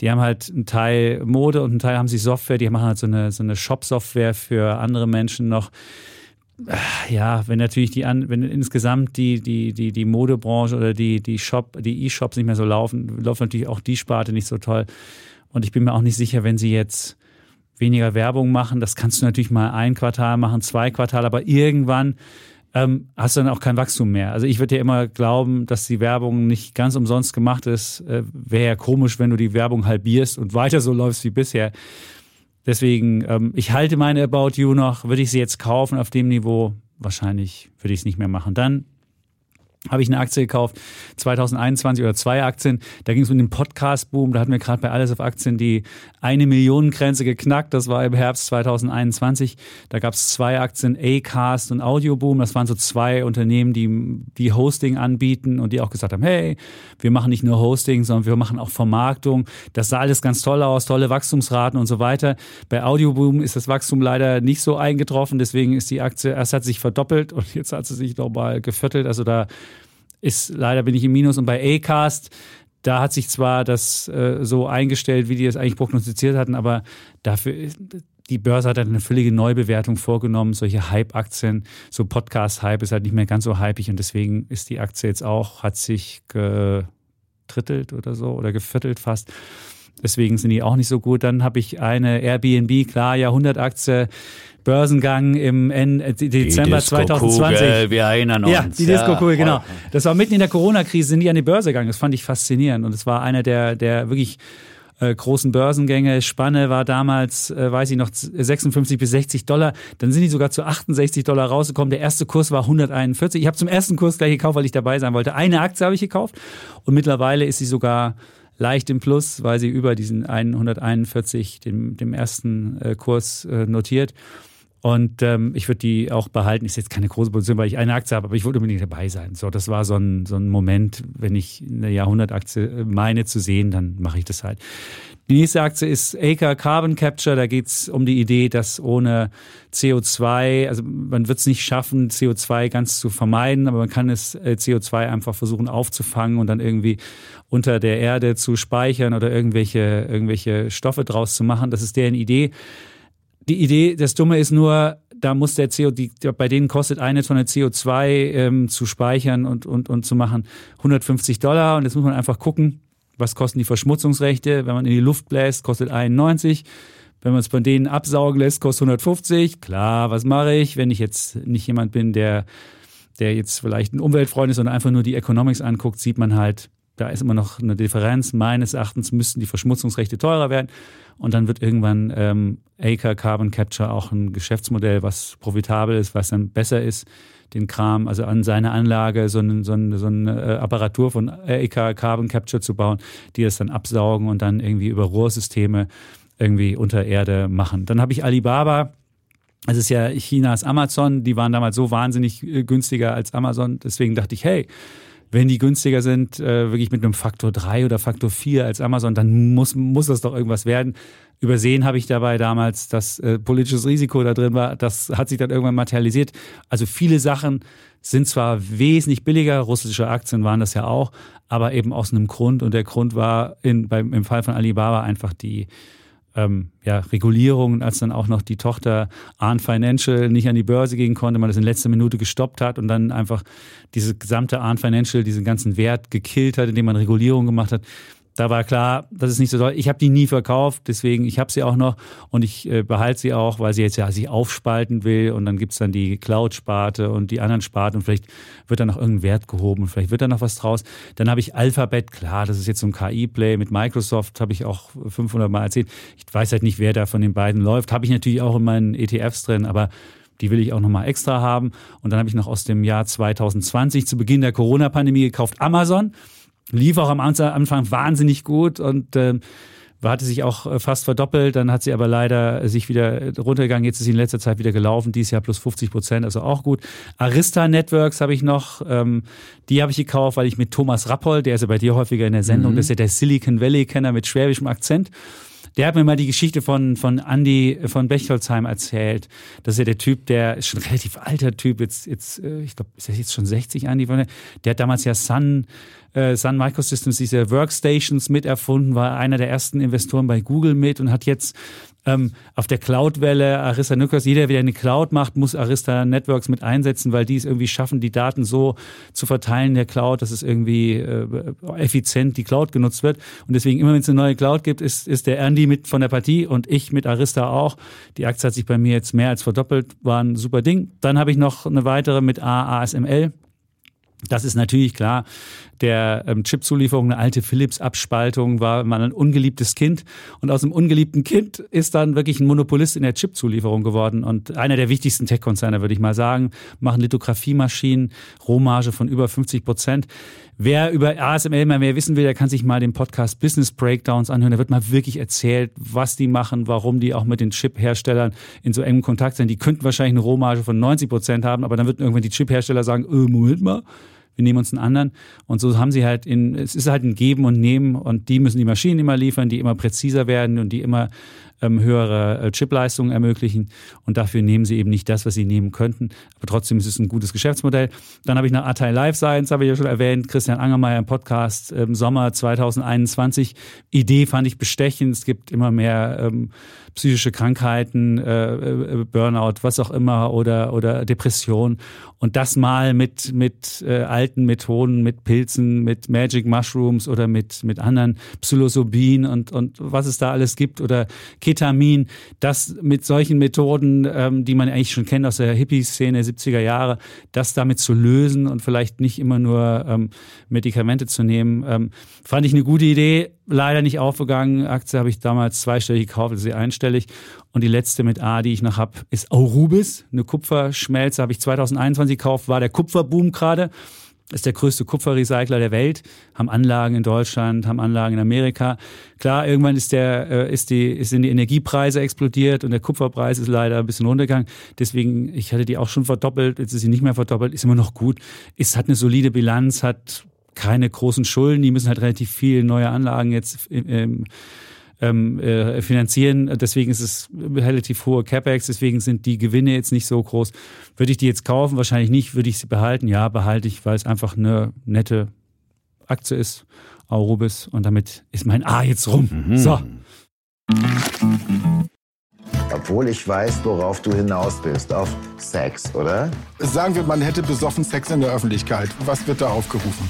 Die haben halt einen Teil Mode und einen Teil haben sie Software. Die machen halt so eine, so eine Shop-Software für andere Menschen noch ja, wenn natürlich die an, wenn insgesamt die, die, die, die Modebranche oder die, die Shop, die E-Shops nicht mehr so laufen, läuft natürlich auch die Sparte nicht so toll. Und ich bin mir auch nicht sicher, wenn sie jetzt weniger Werbung machen, das kannst du natürlich mal ein Quartal machen, zwei Quartale, aber irgendwann ähm, hast du dann auch kein Wachstum mehr. Also ich würde ja immer glauben, dass die Werbung nicht ganz umsonst gemacht ist. Äh, Wäre ja komisch, wenn du die Werbung halbierst und weiter so läufst wie bisher. Deswegen, ähm, ich halte meine About You noch. Würde ich sie jetzt kaufen auf dem Niveau? Wahrscheinlich würde ich es nicht mehr machen. Dann habe ich eine Aktie gekauft, 2021 oder zwei Aktien. Da ging es um den Podcast-Boom. Da hatten wir gerade bei Alles auf Aktien die eine Millionen Grenze geknackt. Das war im Herbst 2021. Da gab es zwei Aktien, Acast und Audioboom. Das waren so zwei Unternehmen, die, die Hosting anbieten und die auch gesagt haben, hey, wir machen nicht nur Hosting, sondern wir machen auch Vermarktung. Das sah alles ganz toll aus, tolle Wachstumsraten und so weiter. Bei Audioboom ist das Wachstum leider nicht so eingetroffen. Deswegen ist die Aktie, erst hat sich verdoppelt und jetzt hat sie sich nochmal geviertelt. Also da ist leider bin ich im Minus. Und bei Acast, da hat sich zwar das äh, so eingestellt, wie die es eigentlich prognostiziert hatten, aber dafür die Börse hat halt eine völlige Neubewertung vorgenommen. Solche Hype-Aktien, so Podcast-Hype ist halt nicht mehr ganz so hypig und deswegen ist die Aktie jetzt auch, hat sich getrittelt oder so oder geviertelt fast. Deswegen sind die auch nicht so gut. Dann habe ich eine Airbnb, klar, Jahrhundertaktie, Börsengang im Ende, Dezember 2020. Wir erinnern uns. Ja, die Disco-Kugel, genau. Das war mitten in der Corona-Krise, sind die an die Börse gegangen. Das fand ich faszinierend. Und es war einer der, der wirklich äh, großen Börsengänge. Spanne war damals, äh, weiß ich noch, 56 bis 60 Dollar. Dann sind die sogar zu 68 Dollar rausgekommen. Der erste Kurs war 141. Ich habe zum ersten Kurs gleich gekauft, weil ich dabei sein wollte. Eine Aktie habe ich gekauft und mittlerweile ist sie sogar leicht im Plus, weil sie über diesen 141, dem, dem ersten äh, Kurs äh, notiert. Und ähm, ich würde die auch behalten. Ist jetzt keine große Position, weil ich eine Aktie habe, aber ich wollte unbedingt dabei sein. So, das war so ein, so ein Moment, wenn ich eine Jahrhundertaktie äh, meine zu sehen, dann mache ich das halt. Die nächste Aktie ist Acre Carbon Capture. Da geht es um die Idee, dass ohne CO2, also man wird es nicht schaffen, CO2 ganz zu vermeiden, aber man kann es äh, CO2 einfach versuchen aufzufangen und dann irgendwie unter der Erde zu speichern oder irgendwelche, irgendwelche Stoffe draus zu machen. Das ist deren Idee. Die Idee, das Dumme ist nur, da muss der CO, die, bei denen kostet eine Tonne CO2 ähm, zu speichern und, und, und zu machen 150 Dollar. Und jetzt muss man einfach gucken, was kosten die Verschmutzungsrechte. Wenn man in die Luft bläst, kostet 91. Wenn man es von denen absaugen lässt, kostet 150. Klar, was mache ich, wenn ich jetzt nicht jemand bin, der, der jetzt vielleicht ein Umweltfreund ist, sondern einfach nur die Economics anguckt, sieht man halt, da ist immer noch eine Differenz. Meines Erachtens müssten die Verschmutzungsrechte teurer werden. Und dann wird irgendwann ähm, Acre Carbon Capture auch ein Geschäftsmodell, was profitabel ist, was dann besser ist, den Kram, also an seine Anlage so eine, so eine, so eine äh, Apparatur von Acre Carbon Capture zu bauen, die das dann absaugen und dann irgendwie über Rohrsysteme irgendwie unter Erde machen. Dann habe ich Alibaba. Das ist ja Chinas Amazon. Die waren damals so wahnsinnig äh, günstiger als Amazon. Deswegen dachte ich, hey, wenn die günstiger sind, äh, wirklich mit einem Faktor 3 oder Faktor 4 als Amazon, dann muss, muss das doch irgendwas werden. Übersehen habe ich dabei damals, dass äh, politisches Risiko da drin war. Das hat sich dann irgendwann materialisiert. Also viele Sachen sind zwar wesentlich billiger, russische Aktien waren das ja auch, aber eben aus einem Grund. Und der Grund war in, beim, im Fall von Alibaba einfach die ähm, ja, Regulierungen, als dann auch noch die Tochter Arn Financial nicht an die Börse gehen konnte, man das in letzter Minute gestoppt hat und dann einfach diese gesamte Arn Financial, diesen ganzen Wert gekillt hat, indem man Regulierung gemacht hat da war klar, das ist nicht so toll. Ich habe die nie verkauft, deswegen ich habe sie auch noch und ich äh, behalte sie auch, weil sie jetzt ja sich aufspalten will und dann gibt's dann die Cloud-Sparte und die anderen Sparten und vielleicht wird da noch irgendein Wert gehoben und vielleicht wird da noch was draus. Dann habe ich Alphabet, klar, das ist jetzt so ein KI-Play mit Microsoft, habe ich auch 500 Mal erzählt. Ich weiß halt nicht, wer da von den beiden läuft. Habe ich natürlich auch in meinen ETFs drin, aber die will ich auch nochmal extra haben. Und dann habe ich noch aus dem Jahr 2020 zu Beginn der Corona-Pandemie gekauft Amazon lief auch am Anfang wahnsinnig gut und äh, hatte sich auch äh, fast verdoppelt, dann hat sie aber leider sich wieder runtergegangen. Jetzt ist sie in letzter Zeit wieder gelaufen, dieses Jahr plus 50 Prozent, also auch gut. Arista Networks habe ich noch, ähm, die habe ich gekauft, weil ich mit Thomas Rappold, der ist ja bei dir häufiger in der Sendung, mhm. das ist ja der Silicon Valley-Kenner mit schwäbischem Akzent. Der hat mir mal die Geschichte von, von Andy von Bechtolzheim erzählt. Das ist ja der Typ, der ist schon ein relativ alter Typ, jetzt, jetzt äh, ich glaube, ist er jetzt schon 60, Andy? Der hat damals ja Sun äh, Sun Microsystems diese Workstations miterfunden, war einer der ersten Investoren bei Google mit und hat jetzt ähm, auf der Cloud-Welle Arista Networks, jeder, der eine Cloud macht, muss Arista Networks mit einsetzen, weil die es irgendwie schaffen, die Daten so zu verteilen in der Cloud, dass es irgendwie äh, effizient die Cloud genutzt wird. Und deswegen, immer wenn es eine neue Cloud gibt, ist, ist der Andy mit von der Partie und ich mit Arista auch. Die Aktie hat sich bei mir jetzt mehr als verdoppelt, war ein super Ding. Dann habe ich noch eine weitere mit AASML. Das ist natürlich klar der ähm, Chipzulieferung, eine alte Philips-Abspaltung, war man ein ungeliebtes Kind. Und aus einem ungeliebten Kind ist dann wirklich ein Monopolist in der Chipzulieferung geworden. Und einer der wichtigsten Tech-Konzerne, würde ich mal sagen, machen Lithografiemaschinen, Rohmarge von über 50 Prozent. Wer über ASML mal mehr wissen will, der kann sich mal den Podcast Business Breakdowns anhören. Da wird mal wirklich erzählt, was die machen, warum die auch mit den Chip-Herstellern in so engem Kontakt sind. Die könnten wahrscheinlich eine Rohmarge von 90 Prozent haben, aber dann wird irgendwann die Chip-Hersteller sagen, äh, Moment mal, wir nehmen uns einen anderen. Und so haben sie halt in, es ist halt ein Geben und Nehmen und die müssen die Maschinen immer liefern, die immer präziser werden und die immer ähm, höhere äh, Chipleistungen ermöglichen. Und dafür nehmen sie eben nicht das, was sie nehmen könnten. Aber trotzdem ist es ein gutes Geschäftsmodell. Dann habe ich eine Artei Life Science, habe ich ja schon erwähnt, Christian Angermeier im Podcast im Sommer 2021. Idee fand ich bestechend. Es gibt immer mehr ähm, psychische Krankheiten, äh, äh, Burnout, was auch immer oder, oder Depression. Und das mal mit, mit äh, alten Methoden, mit Pilzen, mit Magic Mushrooms oder mit, mit anderen Psilocybin und, und was es da alles gibt oder Ketamin, das mit solchen Methoden, ähm, die man eigentlich schon kennt aus der Hippie-Szene der 70er Jahre, das damit zu lösen und vielleicht nicht immer nur ähm, Medikamente zu nehmen, ähm, fand ich eine gute Idee leider nicht aufgegangen. Aktie habe ich damals zweistellig gekauft, also sie einstellig. Und die letzte mit A, die ich noch habe, ist Aurubis, eine Kupferschmelze, habe ich 2021 gekauft, war der Kupferboom gerade. Ist der größte Kupferrecycler der Welt, haben Anlagen in Deutschland, haben Anlagen in Amerika. Klar, irgendwann ist der, äh, ist die, sind die Energiepreise explodiert und der Kupferpreis ist leider ein bisschen runtergegangen. Deswegen, ich hatte die auch schon verdoppelt, jetzt ist sie nicht mehr verdoppelt, ist immer noch gut. Es hat eine solide Bilanz, hat keine großen Schulden, die müssen halt relativ viel neue Anlagen jetzt ähm, ähm, äh, finanzieren. Deswegen ist es relativ hohe CapEx, deswegen sind die Gewinne jetzt nicht so groß. Würde ich die jetzt kaufen? Wahrscheinlich nicht. Würde ich sie behalten? Ja, behalte ich, weil es einfach eine nette Aktie ist. Aurubis. Und damit ist mein A jetzt rum. Mhm. So. Obwohl ich weiß, worauf du hinaus bist. Auf Sex, oder? Sagen wir, man hätte besoffen Sex in der Öffentlichkeit. Was wird da aufgerufen?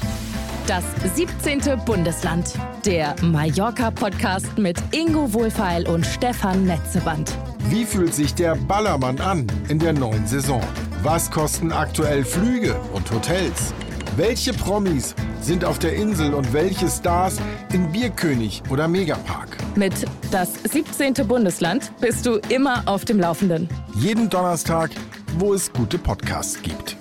Das 17. Bundesland. Der Mallorca-Podcast mit Ingo Wohlfeil und Stefan Netzeband. Wie fühlt sich der Ballermann an in der neuen Saison? Was kosten aktuell Flüge und Hotels? Welche Promis sind auf der Insel und welche Stars in Bierkönig oder Megapark? Mit das 17. Bundesland bist du immer auf dem Laufenden. Jeden Donnerstag, wo es gute Podcasts gibt.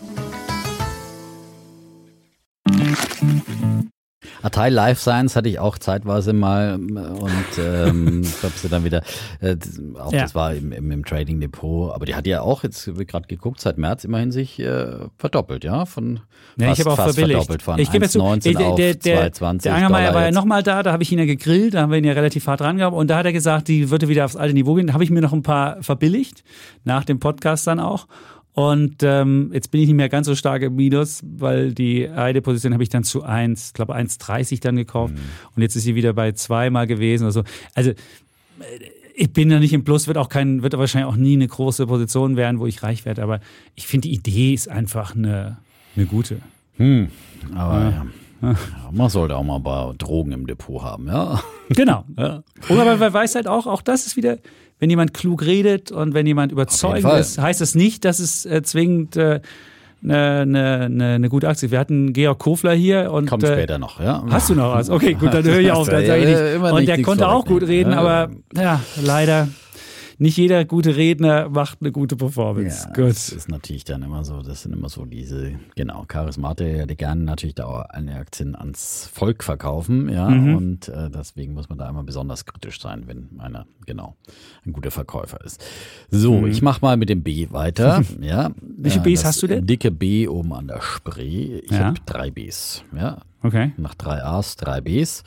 Atei Life Science hatte ich auch zeitweise mal und ähm, <laughs> ich glaube sie dann wieder, äh, auch ja. das war im, im, im, Trading Depot, aber die hat ja auch jetzt gerade geguckt seit März immerhin sich äh, verdoppelt, ja, von ja, fast, ich habe auch verbilligt. Von ich gebe jetzt zu, der, der, der, der Angermeier war ja nochmal da, da habe ich ihn ja gegrillt, da haben wir ihn ja relativ hart dran gehabt und da hat er gesagt, die würde wieder aufs alte Niveau gehen. Da habe ich mir noch ein paar verbilligt, nach dem Podcast dann auch. Und ähm, jetzt bin ich nicht mehr ganz so stark im Minus, weil die eine Position habe ich dann zu 1, ich glaube 1,30 dann gekauft. Mhm. Und jetzt ist sie wieder bei zweimal gewesen. Also, also äh, ich bin da nicht im Plus, wird auch kein, wird wahrscheinlich auch nie eine große Position werden, wo ich reich werde. Aber ich finde, die Idee ist einfach eine, eine gute. Hm, aber ja. ja. Ja, man sollte auch mal ein paar Drogen im Depot haben, ja. Genau. <laughs> Ja. Oder man weiß halt auch, auch das ist wieder, wenn jemand klug redet und wenn jemand überzeugend ist, heißt das nicht, dass es äh, zwingend äh, eine, eine, eine gute Aktie. Wir hatten Georg Kofler hier und kommt äh, später noch, ja. Hast du noch was? Okay, gut, dann höre ich <laughs> auf. Dann sage ich nicht. Und der konnte auch gut reden, aber ja, leider nicht jeder gute Redner macht eine gute Performance. Ja, Gut. Das ist natürlich dann immer so, das sind immer so diese, genau, Charismatiker, die gerne natürlich da auch eine Aktien ans Volk verkaufen, ja, mhm. und äh, deswegen muss man da immer besonders kritisch sein, wenn einer, genau, ein guter Verkäufer ist. So, mhm. ich mach mal mit dem B weiter, <laughs> ja. Welche äh, Bs hast du denn? Dicke B oben an der Spree. Ich ja. habe drei Bs, ja. Okay. Nach drei A's, drei Bs.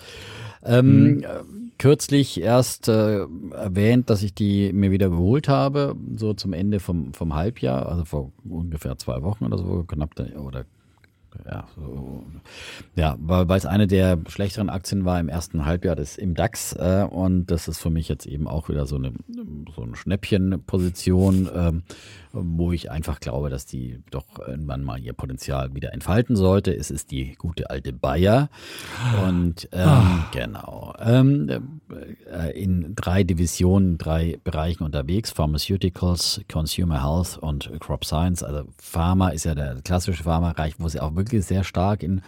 Ähm, mhm kürzlich erst äh, erwähnt, dass ich die mir wieder geholt habe, so zum Ende vom, vom Halbjahr, also vor ungefähr zwei Wochen oder so, knapp oder ja, so, ja, weil es eine der schlechteren Aktien war im ersten Halbjahr des im DAX äh, und das ist für mich jetzt eben auch wieder so eine so eine Schnäppchenposition, äh, wo ich einfach glaube, dass die doch irgendwann mal ihr Potenzial wieder entfalten sollte. Es ist die gute alte Bayer und ähm, ah. genau ähm, äh, in drei Divisionen, drei Bereichen unterwegs: Pharmaceuticals, Consumer Health und Crop Science. Also Pharma ist ja der klassische Pharma-Bereich, wo sie auch wirklich sehr stark in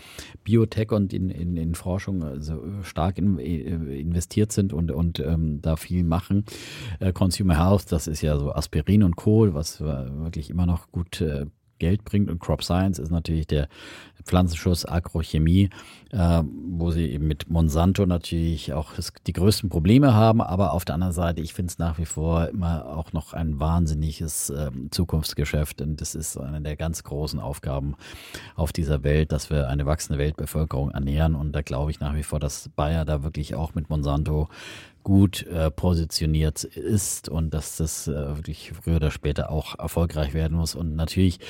Biotech und in, in, in Forschung also stark in, äh, investiert sind und, und ähm, da viel machen. Äh, Consumer Health, das ist ja so Aspirin und Kohl, was wirklich immer noch gut äh, Geld bringt. Und Crop Science ist natürlich der Pflanzenschutz, Agrochemie, äh, wo sie eben mit Monsanto natürlich auch die größten Probleme haben. Aber auf der anderen Seite, ich finde es nach wie vor immer auch noch ein wahnsinniges äh, Zukunftsgeschäft. Und das ist eine der ganz großen Aufgaben auf dieser Welt, dass wir eine wachsende Weltbevölkerung ernähren. Und da glaube ich nach wie vor, dass Bayer da wirklich auch mit Monsanto gut äh, positioniert ist und dass das äh, wirklich früher oder später auch erfolgreich werden muss. Und natürlich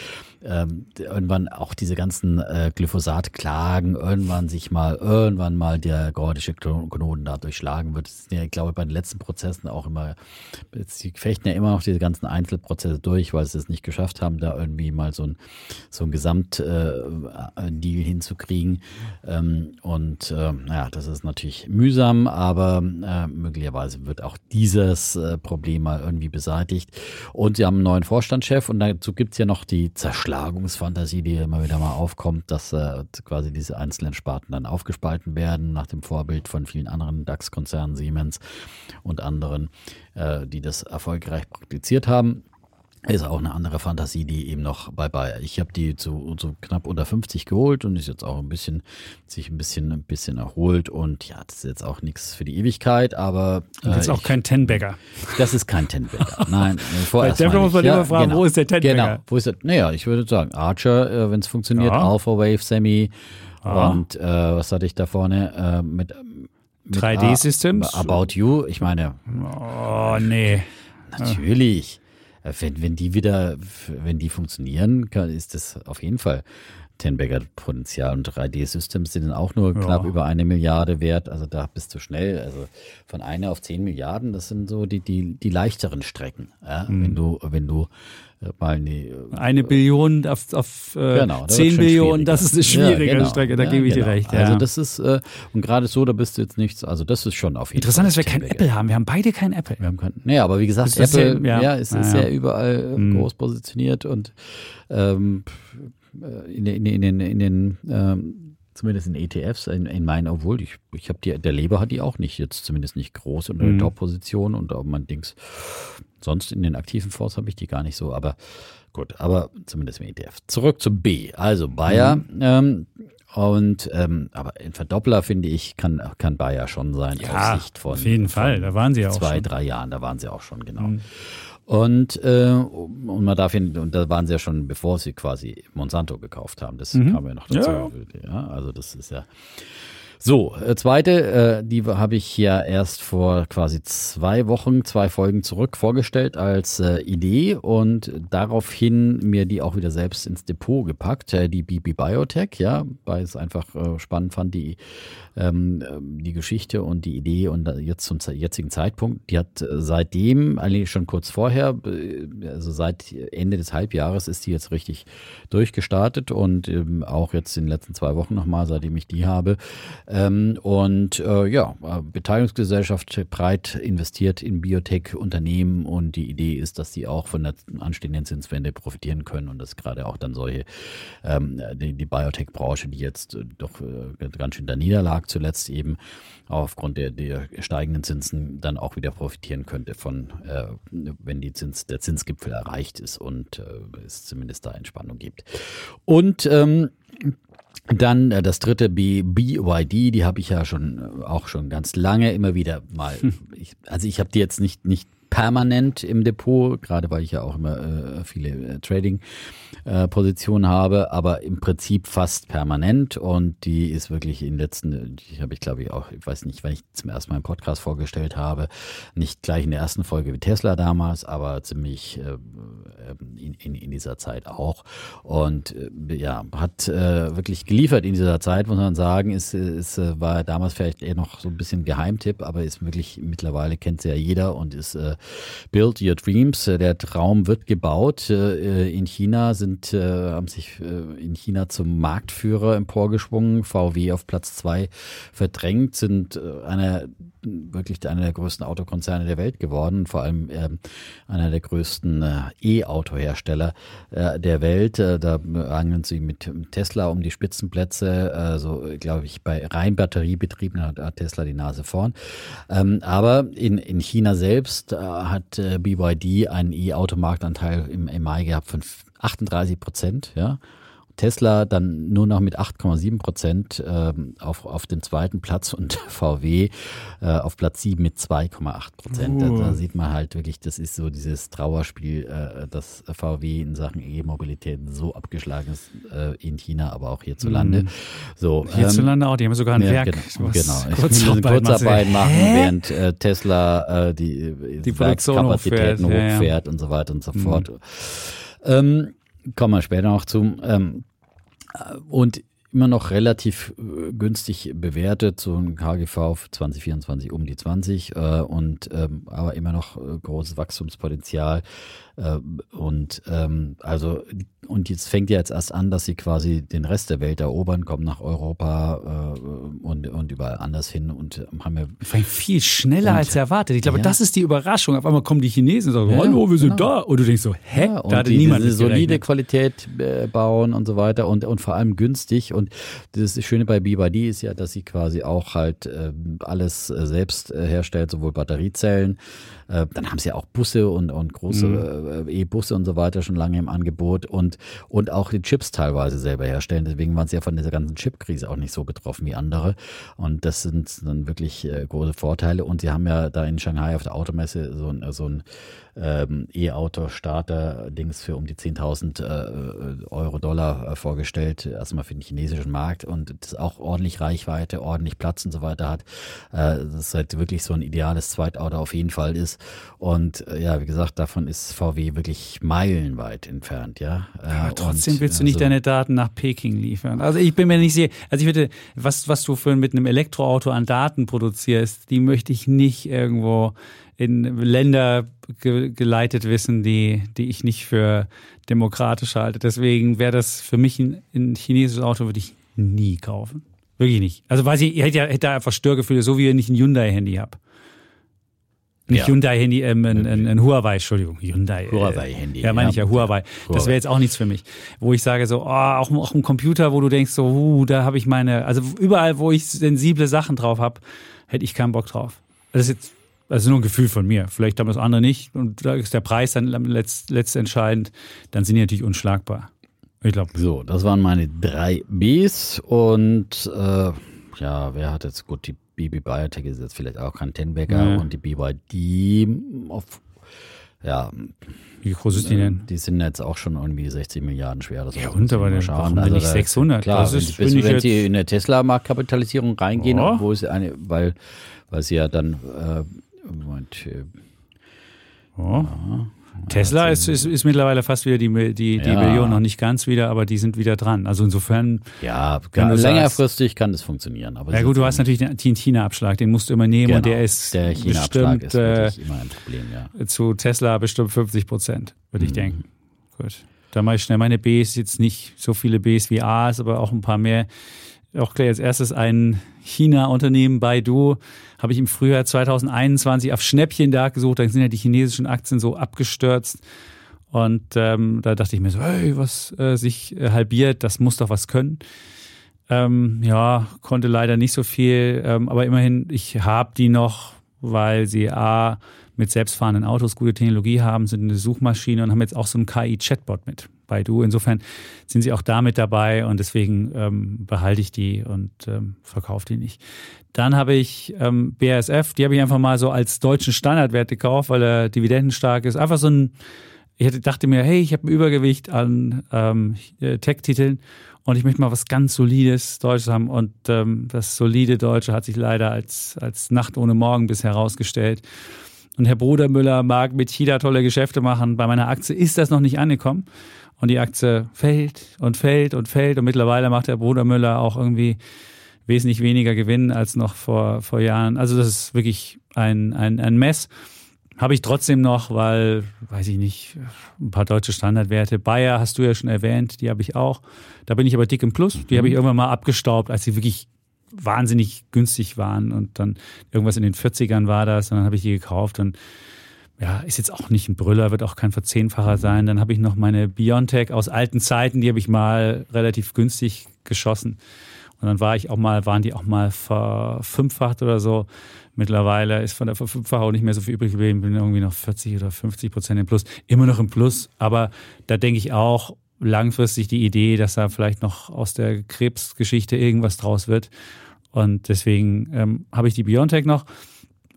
ähm, irgendwann auch diese ganzen äh, Glyphosat-Klagen irgendwann sich mal, irgendwann mal der gordische Knoten da durchschlagen wird. Das ich glaube, bei den letzten Prozessen auch immer, sie fechten ja immer noch diese ganzen Einzelprozesse durch, weil sie es nicht geschafft haben, da irgendwie mal so ein, so ein Gesamtdeal äh, hinzukriegen. Ähm, und äh, ja, das ist natürlich mühsam, aber äh, möglicherweise wird auch dieses äh, Problem mal irgendwie beseitigt. Und sie haben einen neuen Vorstandschef und dazu gibt es ja noch die Zerschlagungsfantasie, die immer wieder mal aufkommt, dass äh, quasi diese einzelnen Sparten dann aufgespalten werden, nach dem Vorbild von vielen anderen DAX-Konzernen, Siemens und anderen, äh, die das erfolgreich praktiziert haben. Ist auch eine andere Fantasie, die eben noch bei Bayer. Ich habe die zu so knapp unter 50 geholt und ist jetzt auch ein bisschen, sich ein bisschen, ein bisschen erholt und ja, das ist jetzt auch nichts für die Ewigkeit, aber. Äh, das ist auch kein Tenbagger. Das ist kein Tenbagger. <laughs> Nein, vorerst. Bei muss man ja, immer fragen, genau, wo ist der Tenbagger? Genau, wo ist der, naja, ich würde sagen, Archer, äh, wenn es funktioniert, ja. Alpha Wave Semi ah. und äh, was hatte ich da vorne äh, mit, mit 3D-Systems? About You, ich meine. Oh, nee. Natürlich. Wenn, wenn die wieder, wenn die funktionieren, kann, ist das auf jeden Fall Tenbagger Potenzial und 3D-Systems sind auch nur ja. knapp über eine Milliarde wert. Also da bist du schnell. Also von einer auf zehn Milliarden, das sind so die, die, die leichteren Strecken. Ja? Mhm. Wenn du, wenn du äh, mal die, äh, eine Billion auf, auf äh, genau, 10 Billionen, das ist eine schwierige ja, genau. Strecke, da ja, gebe ich genau. dir recht. Ja. Also das ist, äh, und gerade so, da bist du jetzt nichts, also das ist schon auf jeden Interessant, Fall. Interessant, dass wir kein Apple haben. Wir haben beide kein Apple. Wir haben kein, nee, aber wie gesagt, ist Apple ja. ist, ist ja überall mhm. groß positioniert und ähm, äh, in, in, in, den, in den ähm, zumindest in ETFs, in, in meinen, obwohl ich, ich habe die, der Leber hat die auch nicht, jetzt zumindest nicht groß unter mhm. der Top-Position und auch mein Dings. Sonst in den aktiven Fonds habe ich die gar nicht so, aber gut, aber zumindest im ETF. Zurück zum B, also Bayer. Mhm. Ähm, und ähm, aber ein Verdoppler finde ich kann kann Bayer schon sein ja, aus Sicht von auf jeden Fall. Da waren sie ja auch zwei schon. drei Jahren. Da waren sie auch schon genau. Mhm. Und, äh, und man darf ihn, und da waren sie ja schon, bevor sie quasi Monsanto gekauft haben. Das mhm. kam ja noch dazu. Ja. ja. also das ist ja. So, äh, zweite, äh, die habe ich ja erst vor quasi zwei Wochen, zwei Folgen zurück vorgestellt als äh, Idee und daraufhin mir die auch wieder selbst ins Depot gepackt, äh, die BB Biotech, ja, weil es einfach äh, spannend fand, die ähm, die Geschichte und die Idee und jetzt zum jetzigen Zeitpunkt, die hat äh, seitdem, eigentlich schon kurz vorher, äh, also seit Ende des Halbjahres ist die jetzt richtig durchgestartet und ähm, auch jetzt in den letzten zwei Wochen nochmal, seitdem ich die habe. Ähm, und äh, ja, Beteiligungsgesellschaft breit investiert in Biotech-Unternehmen und die Idee ist, dass sie auch von der anstehenden Zinswende profitieren können und dass gerade auch dann solche, ähm, die, Biotech-Branche, die jetzt doch äh, ganz schön da niederlag, zuletzt eben aufgrund der, der steigenden Zinsen dann auch wieder profitieren könnte von, äh, wenn die Zins, der Zinsgipfel erreicht ist und äh, es zumindest da Entspannung gibt. Und ähm, dann äh, das dritte B, BYD, die habe ich ja schon äh, auch schon ganz lange immer wieder mal. <laughs> Ich, also ich habe die jetzt nicht nicht permanent im Depot, gerade weil ich ja auch immer äh, viele äh, Trading-Positionen äh, habe, aber im Prinzip fast permanent. Und die ist wirklich in den letzten, die habe ich glaube ich auch, ich weiß nicht, wenn ich zum ersten Mal im Podcast vorgestellt habe, nicht gleich in der ersten Folge wie Tesla damals, aber ziemlich äh, in, in, in, dieser Zeit auch. Und äh, ja, hat äh, wirklich geliefert in dieser Zeit, muss man sagen, ist, ist war damals vielleicht eher noch so ein bisschen Geheimtipp, aber ist wirklich mittlerweile kennt sie ja jeder und ist äh, Build Your Dreams. Äh, der Traum wird gebaut. Äh, in China sind, äh, haben sich in China zum Marktführer emporgeschwungen. VW auf Platz zwei verdrängt, sind einer wirklich einer der größten Autokonzerne der Welt geworden, vor allem ähm, einer der größten äh, E-Auto-Hersteller äh, der Welt. Äh, da rangen sie mit Tesla um die Spitzenplätze, also glaube ich, bei rein Batteriebetrieben hat, hat, Tesla die Nase vorn. Ähm, aber in, in China selbst hat BYD einen E-Auto-Marktanteil im, im Mai gehabt von 38 Prozent, ja. Tesla dann nur noch mit 8,7 Prozent ähm, auf, auf dem zweiten Platz und <laughs> VW äh, auf Platz 7 mit 2,8 Prozent. Da, da sieht man halt wirklich, das ist so dieses Trauerspiel, äh, dass VW in Sachen E-Mobilität so abgeschlagen ist äh, in China, aber auch hierzulande. Mhm. So, Hierzulande auch, die haben sogar ein ja, Werk. Genau, genau. Kurzarbeit Kurzarbeit macht. machen, Hä? während äh, Tesla äh, die, Die Werkskapazitäten hochfährt, ja, ja. hochfährt und so weiter und so fort. Ähm, kommen wir später noch zu. Ähm, äh, und immer noch relativ äh, günstig bewertet, so ein KGV für 2024 um die 20 äh, und ähm, aber immer noch äh, großes Wachstumspotenzial. Äh, und ähm, also und jetzt fängt ja jetzt erst an, dass sie quasi den Rest der Welt erobern, kommen nach Europa äh, und, und überall anders hin und haben ja Fängt viel schneller Und- als erwartet. Ich glaube, Ja. das ist die Überraschung. Auf einmal kommen die Chinesen und sagen, Ja, hallo, wir sind genau. da. Und du denkst so, hä? Ja, und da hatte die, niemand diese solide. Qualität äh, bauen und so weiter und, und vor allem günstig. Und das Schöne bei BYD ist ja, dass sie quasi auch halt ähm, alles äh, selbst äh, herstellt, sowohl Batteriezellen. Äh, dann haben sie ja auch Busse und, und große Mhm. äh, E-Busse und so weiter schon lange im Angebot und, und auch die Chips teilweise selber herstellen. Deswegen waren sie ja von dieser ganzen Chipkrise auch nicht so betroffen wie andere. Und das sind dann wirklich äh, große Vorteile. Und sie haben ja da in Shanghai auf der Automesse so ein, so ein ähm, E-Auto-Starter-Dings für um die 10.000 äh, Euro, Dollar äh, vorgestellt. Erstmal für den chinesischen Markt und das auch ordentlich Reichweite, ordentlich Platz und so weiter hat. Äh, das ist halt wirklich so ein ideales Zweitauto auf jeden Fall ist. Und äh, ja, wie gesagt, davon ist VW wirklich meilenweit entfernt, ja. Äh, Aber trotzdem und, willst du nicht also- deine Daten nach Peking liefern. Also ich bin mir nicht sicher, also ich würde, was, was du für mit einem Elektroauto an Daten produzierst, die möchte ich nicht irgendwo in Länder ge geleitet wissen, die, die ich nicht für demokratisch halte. Deswegen wäre das für mich ein, ein chinesisches Auto, würde ich nie kaufen. Wirklich nicht. Also weiß ich, ich hätte ja hätte da einfach Störgefühle, so wie wenn ich ein Hyundai-Handy habe. Nicht Ja. Hyundai-Handy, ähm, ein, ein, ein Huawei, Entschuldigung, Hyundai. äh, Huawei-Handy, Ja, meine ich ja, ja. Huawei. Das Huawei. wäre jetzt auch nichts für mich. Wo ich sage so, oh, auch, auch ein Computer, wo du denkst so, uh, da habe ich meine, also überall, wo ich sensible Sachen drauf habe, hätte ich keinen Bock drauf. Das ist jetzt, das ist nur ein Gefühl von mir. Vielleicht haben das andere nicht und da ist der Preis dann letzt, letztentscheidend. Dann sind die natürlich unschlagbar. Ich glaube, So, das waren meine drei Bs und äh, ja, wer hat jetzt gut, die BB Biotech ist jetzt vielleicht auch kein Tenbagger Ja. und die BYD auf ja, wie groß ist die denn? die sind jetzt auch schon irgendwie 60 Milliarden schwer. Das Ja, aber mal dann- schauen. warum da- 600? Klar, Das wenn, ist, finde ich wenn sie in der Tesla-Marktkapitalisierung reingehen, Ja. obwohl sie eine, weil, weil sie ja dann äh, Moment, äh, Oh. Tesla ist, ist, ist mittlerweile fast wieder die, die, die Ja. Billion, noch nicht ganz wieder, aber die sind wieder dran. Also insofern, ja, du sagst- längerfristig kann das funktionieren. Aber ja gut, du hast natürlich den China-Abschlag, den musst du immer nehmen und Genau, der ist der China-Abschlag bestimmt ist äh, wirklich immer ein Problem, ja. zu Tesla bestimmt 50 Prozent, würde Mhm. ich denken. Gut. Dann mache ich schnell meine Bs, jetzt nicht so viele Bs wie As, aber auch ein paar mehr. Auch gleich als erstes ein China-Unternehmen, Baidu, habe ich im Frühjahr 2021 auf Schnäppchenjagd gesucht. Da sind ja die chinesischen Aktien so abgestürzt. Und ähm, da dachte ich mir so, hey, was äh, sich äh, halbiert, das muss doch was können. Ähm, ja, konnte leider nicht so viel, ähm, aber immerhin, ich habe die noch, weil sie A, mit selbstfahrenden Autos gute Technologie haben, sind eine Suchmaschine und haben jetzt auch so einen KI-Chatbot mit bei Du. Insofern sind sie auch damit dabei und deswegen ähm, behalte ich die und ähm, verkaufe die nicht. Dann habe ich ähm, BASF, die habe ich einfach mal so als deutschen Standardwert gekauft, weil er dividendenstark ist. Einfach so ein, ich dachte mir, hey, ich habe ein Übergewicht an ähm, äh, Tech-Titeln und ich möchte mal was ganz Solides Deutsches haben. Und ähm, das solide Deutsche hat sich leider als, als Nacht ohne Morgen bisher herausgestellt. Und Herr Brudermüller mag mit China tolle Geschäfte machen. Bei meiner Aktie ist das noch nicht angekommen. Und die Aktie fällt und fällt und fällt. Und mittlerweile macht Herr Brudermüller auch irgendwie wesentlich weniger Gewinn als noch vor, vor Jahren. Also das ist wirklich ein, ein, ein Mess. Habe ich trotzdem noch, weil, weiß ich nicht, ein paar deutsche Standardwerte. Bayer hast du ja schon erwähnt, die habe ich auch. Da bin ich aber dick im Plus. Die habe ich irgendwann mal abgestaubt, als sie wirklich wahnsinnig günstig waren und dann irgendwas in den 40ern war das und dann habe ich die gekauft und ja, ist jetzt auch nicht ein Brüller, wird auch kein Verzehnfacher sein. Dann habe ich noch meine Biontech aus alten Zeiten, die habe ich mal relativ günstig geschossen. Und dann war ich auch mal, waren die auch mal verfünffacht oder so. Mittlerweile ist von der Verfünffachung nicht mehr so viel übrig geblieben, bin irgendwie noch 40 oder 50 Prozent im Plus. Immer noch im Plus, aber da denke ich auch, langfristig die Idee, dass da vielleicht noch aus der Krebsgeschichte irgendwas draus wird. Und deswegen ähm, habe ich die Biontech noch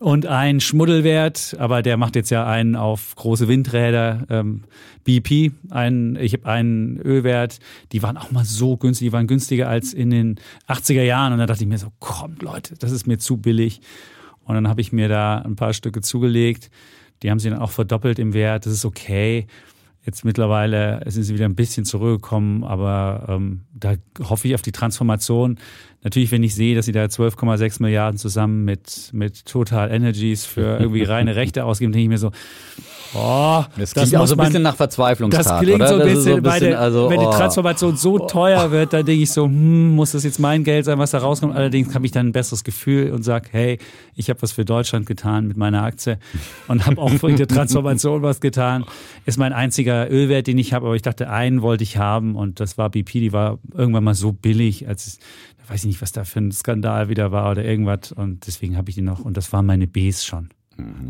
und ein Schmuddelwert, aber der macht jetzt ja einen auf große Windräder, ähm, BP, ein, ich habe einen Ölwert, die waren auch mal so günstig, die waren günstiger als in den 80er Jahren. Und da dachte ich mir so, kommt Leute, das ist mir zu billig. Und dann habe ich mir da ein paar Stücke zugelegt, die haben sie dann auch verdoppelt im Wert, das ist okay. Jetzt mittlerweile sind sie wieder ein bisschen zurückgekommen, aber ähm, da hoffe ich auf die Transformation. Natürlich, wenn ich sehe, dass sie da 12,6 Milliarden zusammen mit, mit Total Energies für <laughs> irgendwie reine Rechte ausgeben, denke ich mir so, Oh, das klingt das auch so ein bisschen nach Verzweiflungstat, Das klingt oder? so ein bisschen, so ein bisschen der, also, wenn die oh. Transformation so teuer wird, dann denke ich so, hm, muss das jetzt mein Geld sein, was da rauskommt? Allerdings habe ich dann ein besseres Gefühl und sage, hey, ich habe was für Deutschland getan mit meiner Aktie und habe auch für die Transformation was getan. Ist mein einziger Ölwert, den ich habe, aber ich dachte, einen wollte ich haben und das war BP, die war irgendwann mal so billig, als weiß ich nicht, was da für ein Skandal wieder war oder irgendwas und deswegen habe ich die noch und das waren meine Bs schon.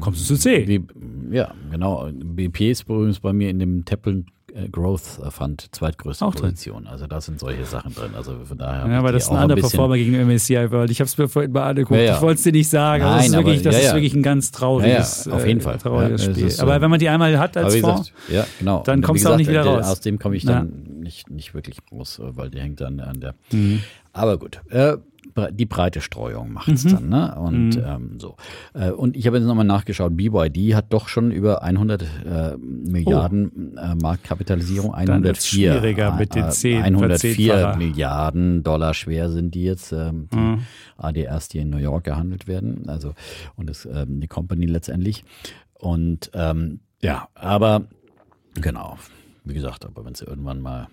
Kommst du zu C? Wie, ja, genau. BP ist übrigens bei mir in dem Teppeln äh, Growth Fund zweitgrößte Auch drin. Position. Also da sind solche Sachen drin. Also von daher. Ja, aber das ist ein anderer Performer gegen MSCI World. Ich habe es mir vorhin mal angeguckt. Ja, ja. Ich wollte es dir nicht sagen. aber das ist Nein, wirklich, aber- das ja, ist wirklich ein ganz trauriges, Ja, auf jeden äh, Fall. trauriges Spiel. so. aber wenn man die einmal hat als Fonds, gesagt, genau. dann kommst du auch nicht wieder äh, raus. Aus dem komme ich dann nicht, nicht wirklich raus, äh, weil die hängt dann an der. Mhm. Aber gut. Äh, die breite Streuung macht's Mhm. dann, ne? Und Mhm. ähm, so. Äh, und ich habe jetzt nochmal nachgeschaut, BYD hat doch schon über 100 äh, Milliarden äh, Marktkapitalisierung, Oh. Dann wird's 104. schwieriger mit den äh, 10, 104 verzehnfacher. Milliarden Dollar schwer sind die jetzt, ähm, die Mhm. ADRs, die in New York gehandelt werden. Also und das, ähm, die Company letztendlich. Und ähm, ja, aber genau, wie gesagt, aber wenn sie irgendwann mal,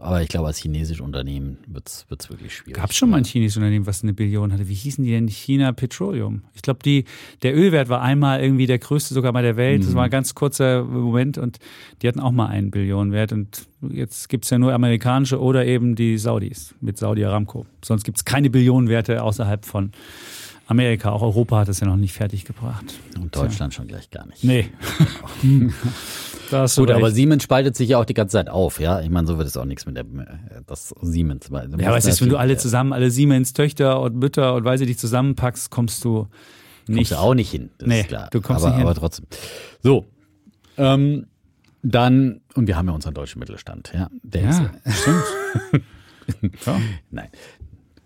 aber ich glaube, als chinesisches Unternehmen wird's wird's wirklich schwierig. gab es schon mal ein chinesisches Unternehmen, was eine Billion hatte. Wie hießen die denn? China Petroleum. Ich glaube, die der Ölwert war einmal irgendwie der größte sogar mal der Welt. Das Mhm. war ein ganz kurzer Moment und die hatten auch mal einen Billionenwert. Und jetzt gibt's ja nur amerikanische oder eben die Saudis mit Saudi Aramco. Sonst gibt's keine Billionenwerte außerhalb von Amerika. Auch Europa hat es ja noch nicht fertiggebracht. Und Deutschland schon gleich gar nicht. Nee. da <laughs> <laughs> hast Gut, aber. Siemens spaltet sich ja auch die ganze Zeit auf, ja. Ich meine, so wird es auch nichts mit der äh, das Siemens. weil- Ja, was ist, wenn du alle zusammen, alle Siemens Töchter und Mütter und weil sie dich zusammenpackst, kommst du Kommst nicht. du auch nicht hin. Das Nee, ist klar. du kommst aber, nicht hin. aber trotzdem. So. Ähm, dann, und wir haben ja unseren deutschen Mittelstand, ja. Der Ja, ist stimmt. <laughs> Ja. Nein,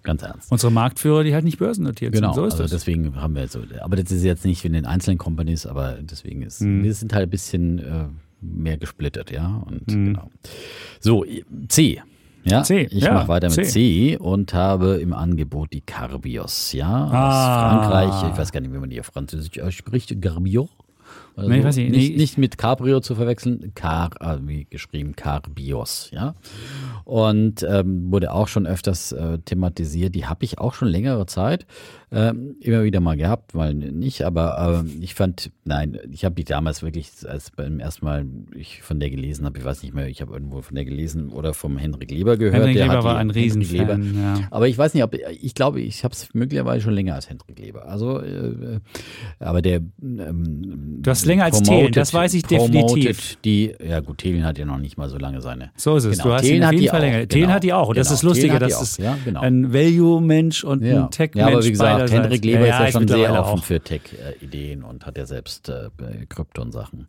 ganz ernst. Unsere Marktführer, die halt nicht börsennotiert Genau, sind. So ist also das. deswegen haben wir so, aber das ist jetzt nicht in den einzelnen Companies, aber deswegen ist, Mhm. wir sind halt ein bisschen äh, mehr gesplittet, ja, und Mhm. genau. So, C. Ja, C, ich ja, mache weiter mit C. C. und habe im Angebot die Carbios, ja, aus Ah. Frankreich. Ich weiß gar nicht, wie man die auf Französisch ausspricht. Carbios? Oder Nee, so. weiß ich nicht, nicht. nicht mit Cabrio zu verwechseln, Car, äh, wie geschrieben, Carbios, ja. Und ähm, wurde auch schon öfters äh, thematisiert. Die habe ich auch schon längere Zeit ähm, immer wieder mal gehabt, mal nicht, aber ähm, ich fand, nein, ich habe die damals wirklich, als beim ersten Mal ich von der gelesen habe, ich weiß nicht mehr, ich habe irgendwo von der gelesen oder vom Henrik Leber gehört. Henrik der Leber war ein Riesenfan, ja. Aber ich weiß nicht, ob ich glaube, ich habe es möglicherweise schon länger als Henrik Leber. Also, äh, aber der ähm, Du hast länger als Thelen, das weiß ich definitiv. Die, ja gut, Thelen hat ja noch nicht mal so lange seine. So ist es. Genau, du hast Thelen ihn auf hat jeden die Fall auch, länger. Thelen genau. hat die auch. Und das Genau, ist lustiger, Thelen auch, es ja, genau. ein Value-Mensch und Ja. ein Tech-Mensch ja, aber wie gesagt, beiderseits. Henrik Leber ist ja schon sehr offen auch. für Tech-Ideen und hat ja selbst äh, Krypto und Sachen.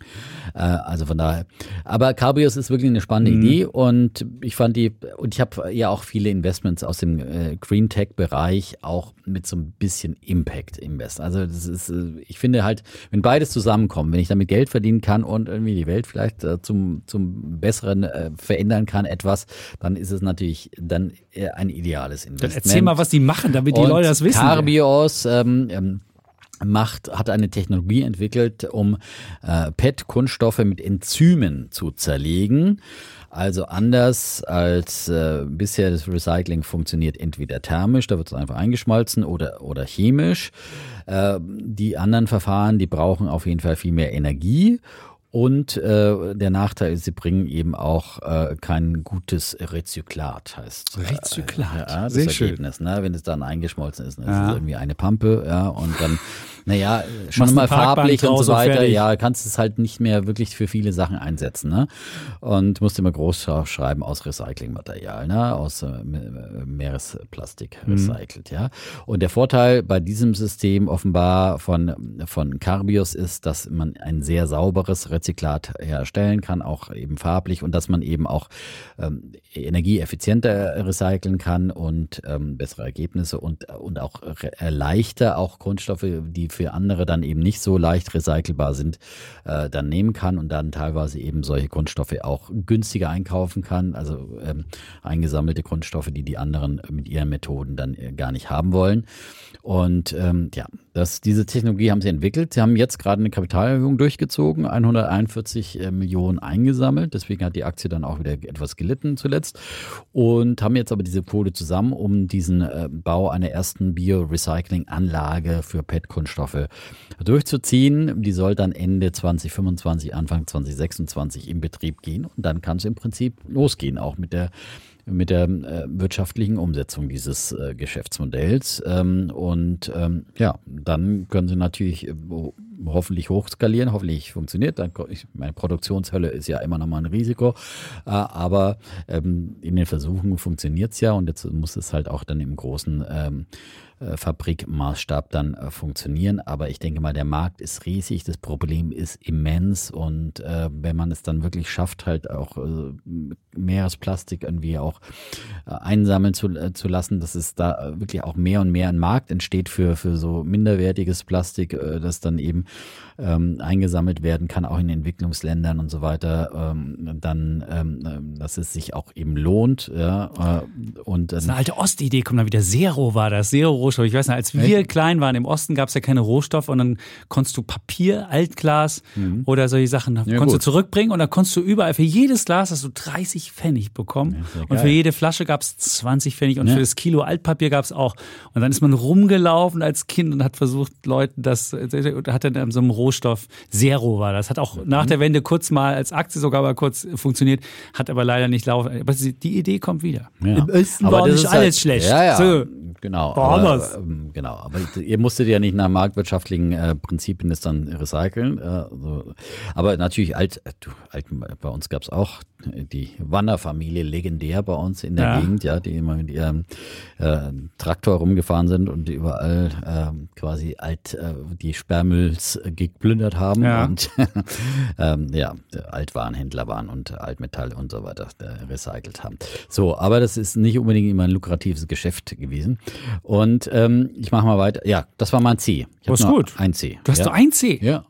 Äh, also von daher. Aber Carbios ist wirklich eine spannende Mhm. Idee und ich fand die, und ich habe ja auch viele Investments aus dem äh, Green Tech-Bereich auch mit so ein bisschen Impact Invest. Also das ist, äh, ich finde halt, wenn beides zusammenkommt, wenn ich damit Geld verdienen kann und irgendwie die Welt vielleicht äh, zum, zum Besseren äh, verändern kann, etwas, dann ist es natürlich dann ein ideales Dann Investment. erzähl mal, was die machen, damit die Und Leute das wissen. Carbios ähm, ähm, macht, hat eine Technologie entwickelt, um äh, PET-Kunststoffe mit Enzymen zu zerlegen. Also anders als äh, bisher das Recycling funktioniert entweder thermisch, da wird es einfach eingeschmolzen, oder, oder chemisch. Äh, die anderen Verfahren, die brauchen auf jeden Fall viel mehr Energie. Und äh, der Nachteil ist, sie bringen eben auch äh, kein gutes Rezyklat, heißt. äh, Rezyklat. Ja, das Sehr schön. Ergebnis, ne? Wenn es dann eingeschmolzen ist, dann ist Ja. es irgendwie eine Pampe, ja, und dann Naja, <laughs> schon mal farblich und so und weiter. fertig. Ja, kannst es halt nicht mehr wirklich für viele Sachen einsetzen. Ne? Und musst immer groß schreiben aus Recyclingmaterial, ne? aus äh, Meeresplastik Mhm. recycelt. Ja? Und der Vorteil bei diesem System offenbar von, von Carbios ist, dass man ein sehr sauberes Rezyklat herstellen kann, auch eben farblich und dass man eben auch ähm, energieeffizienter recyceln kann und ähm, bessere Ergebnisse und, und auch äh, leichter auch Kunststoffe, die für andere dann eben nicht so leicht recycelbar sind, äh, dann nehmen kann und dann teilweise eben solche Kunststoffe auch günstiger einkaufen kann, also ähm, eingesammelte Kunststoffe, die die anderen mit ihren Methoden dann äh, gar nicht haben wollen. Und ähm, ja, das, diese Technologie haben sie entwickelt. Sie haben jetzt gerade eine Kapitalerhöhung durchgezogen, 100 41 äh, Millionen eingesammelt. Deswegen hat die Aktie dann auch wieder etwas gelitten zuletzt und haben jetzt aber diese Kohle zusammen, um diesen äh, Bau einer ersten Biorecycling-Anlage für PET-Kunststoffe durchzuziehen. Die soll dann Ende 2025, Anfang 2026 in Betrieb gehen und dann kann es im Prinzip losgehen, auch mit der mit der äh, wirtschaftlichen Umsetzung dieses äh, Geschäftsmodells. Ähm, und ähm, ja, dann können Sie natürlich äh, hoffentlich hochskalieren, hoffentlich funktioniert. Dann, ich, meine Produktionshölle ist ja immer noch mal ein Risiko, äh, aber ähm, in den Versuchen funktioniert es ja und jetzt muss es halt auch dann im großen ähm, äh, Fabrikmaßstab dann äh, funktionieren. Aber ich denke mal, der Markt ist riesig, das Problem ist immens und äh, wenn man es dann wirklich schafft, halt auch äh, Meeresplastik irgendwie auch äh, einsammeln zu, äh, zu lassen, dass es da äh, wirklich auch mehr und mehr ein Markt entsteht für, für so minderwertiges Plastik, äh, das dann eben ähm, eingesammelt werden kann, auch in Entwicklungsländern und so weiter, ähm, dann, ähm, äh, dass es sich auch eben lohnt. Ja, äh, und Das ist eine alte Ostidee, kommt dann wieder. Zero war das, Zero-Rohstoff. Ich weiß nicht, als wir klein waren im Osten gab es ja keine Rohstoffe und dann konntest du Papier, Altglas oder solche Sachen konntest du Mhm. gut. zurückbringen und dann konntest du überall, für jedes Glas hast du 30 Pfennig bekommen ja und für jede Flasche gab es 20 Pfennig und Ja. für das Kilo Altpapier gab es auch. Und dann ist man rumgelaufen als Kind und hat versucht, Leuten das, hat dann an so einem Rohstoff, Zero war das, hat auch nach der Wende kurz mal als Aktie sogar mal kurz funktioniert, hat aber leider nicht laufen. Aber die Idee kommt wieder. Ja. Im Osten Aber war das nicht ist halt- alles schlecht. Ja, ja, So. Genau. War aber, ähm, genau, aber ihr musstet ja nicht nach marktwirtschaftlichen äh, Prinzipien das dann recyceln. Äh, so. Aber natürlich alt, äh, du, alt, bei uns gab es auch die Wanderfamilie legendär bei uns in der Ja. Gegend, ja, die immer mit ihrem äh, Traktor rumgefahren sind und überall äh, quasi alt äh, die Sperrmülls geplündert haben Ja. und <laughs> ähm, ja, Altwarenhändler waren und Altmetall und so weiter äh, recycelt haben. So, aber das ist nicht unbedingt immer ein lukratives Geschäft gewesen. Und ähm, ich mache mal weiter. Ja, das war mein C. Ich Was nur gut. Ein C. Du hast ja. doch ein C. Ja,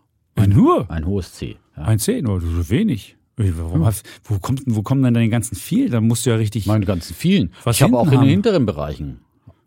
Nur ein hohes C. Ja. ein C, nur so wenig. Warum hast, wo, kommt, wo kommen denn deine ganzen viel? Da musst du ja richtig. Meine ganzen vielen. Was ich habe auch hinten in den haben. hinteren Bereichen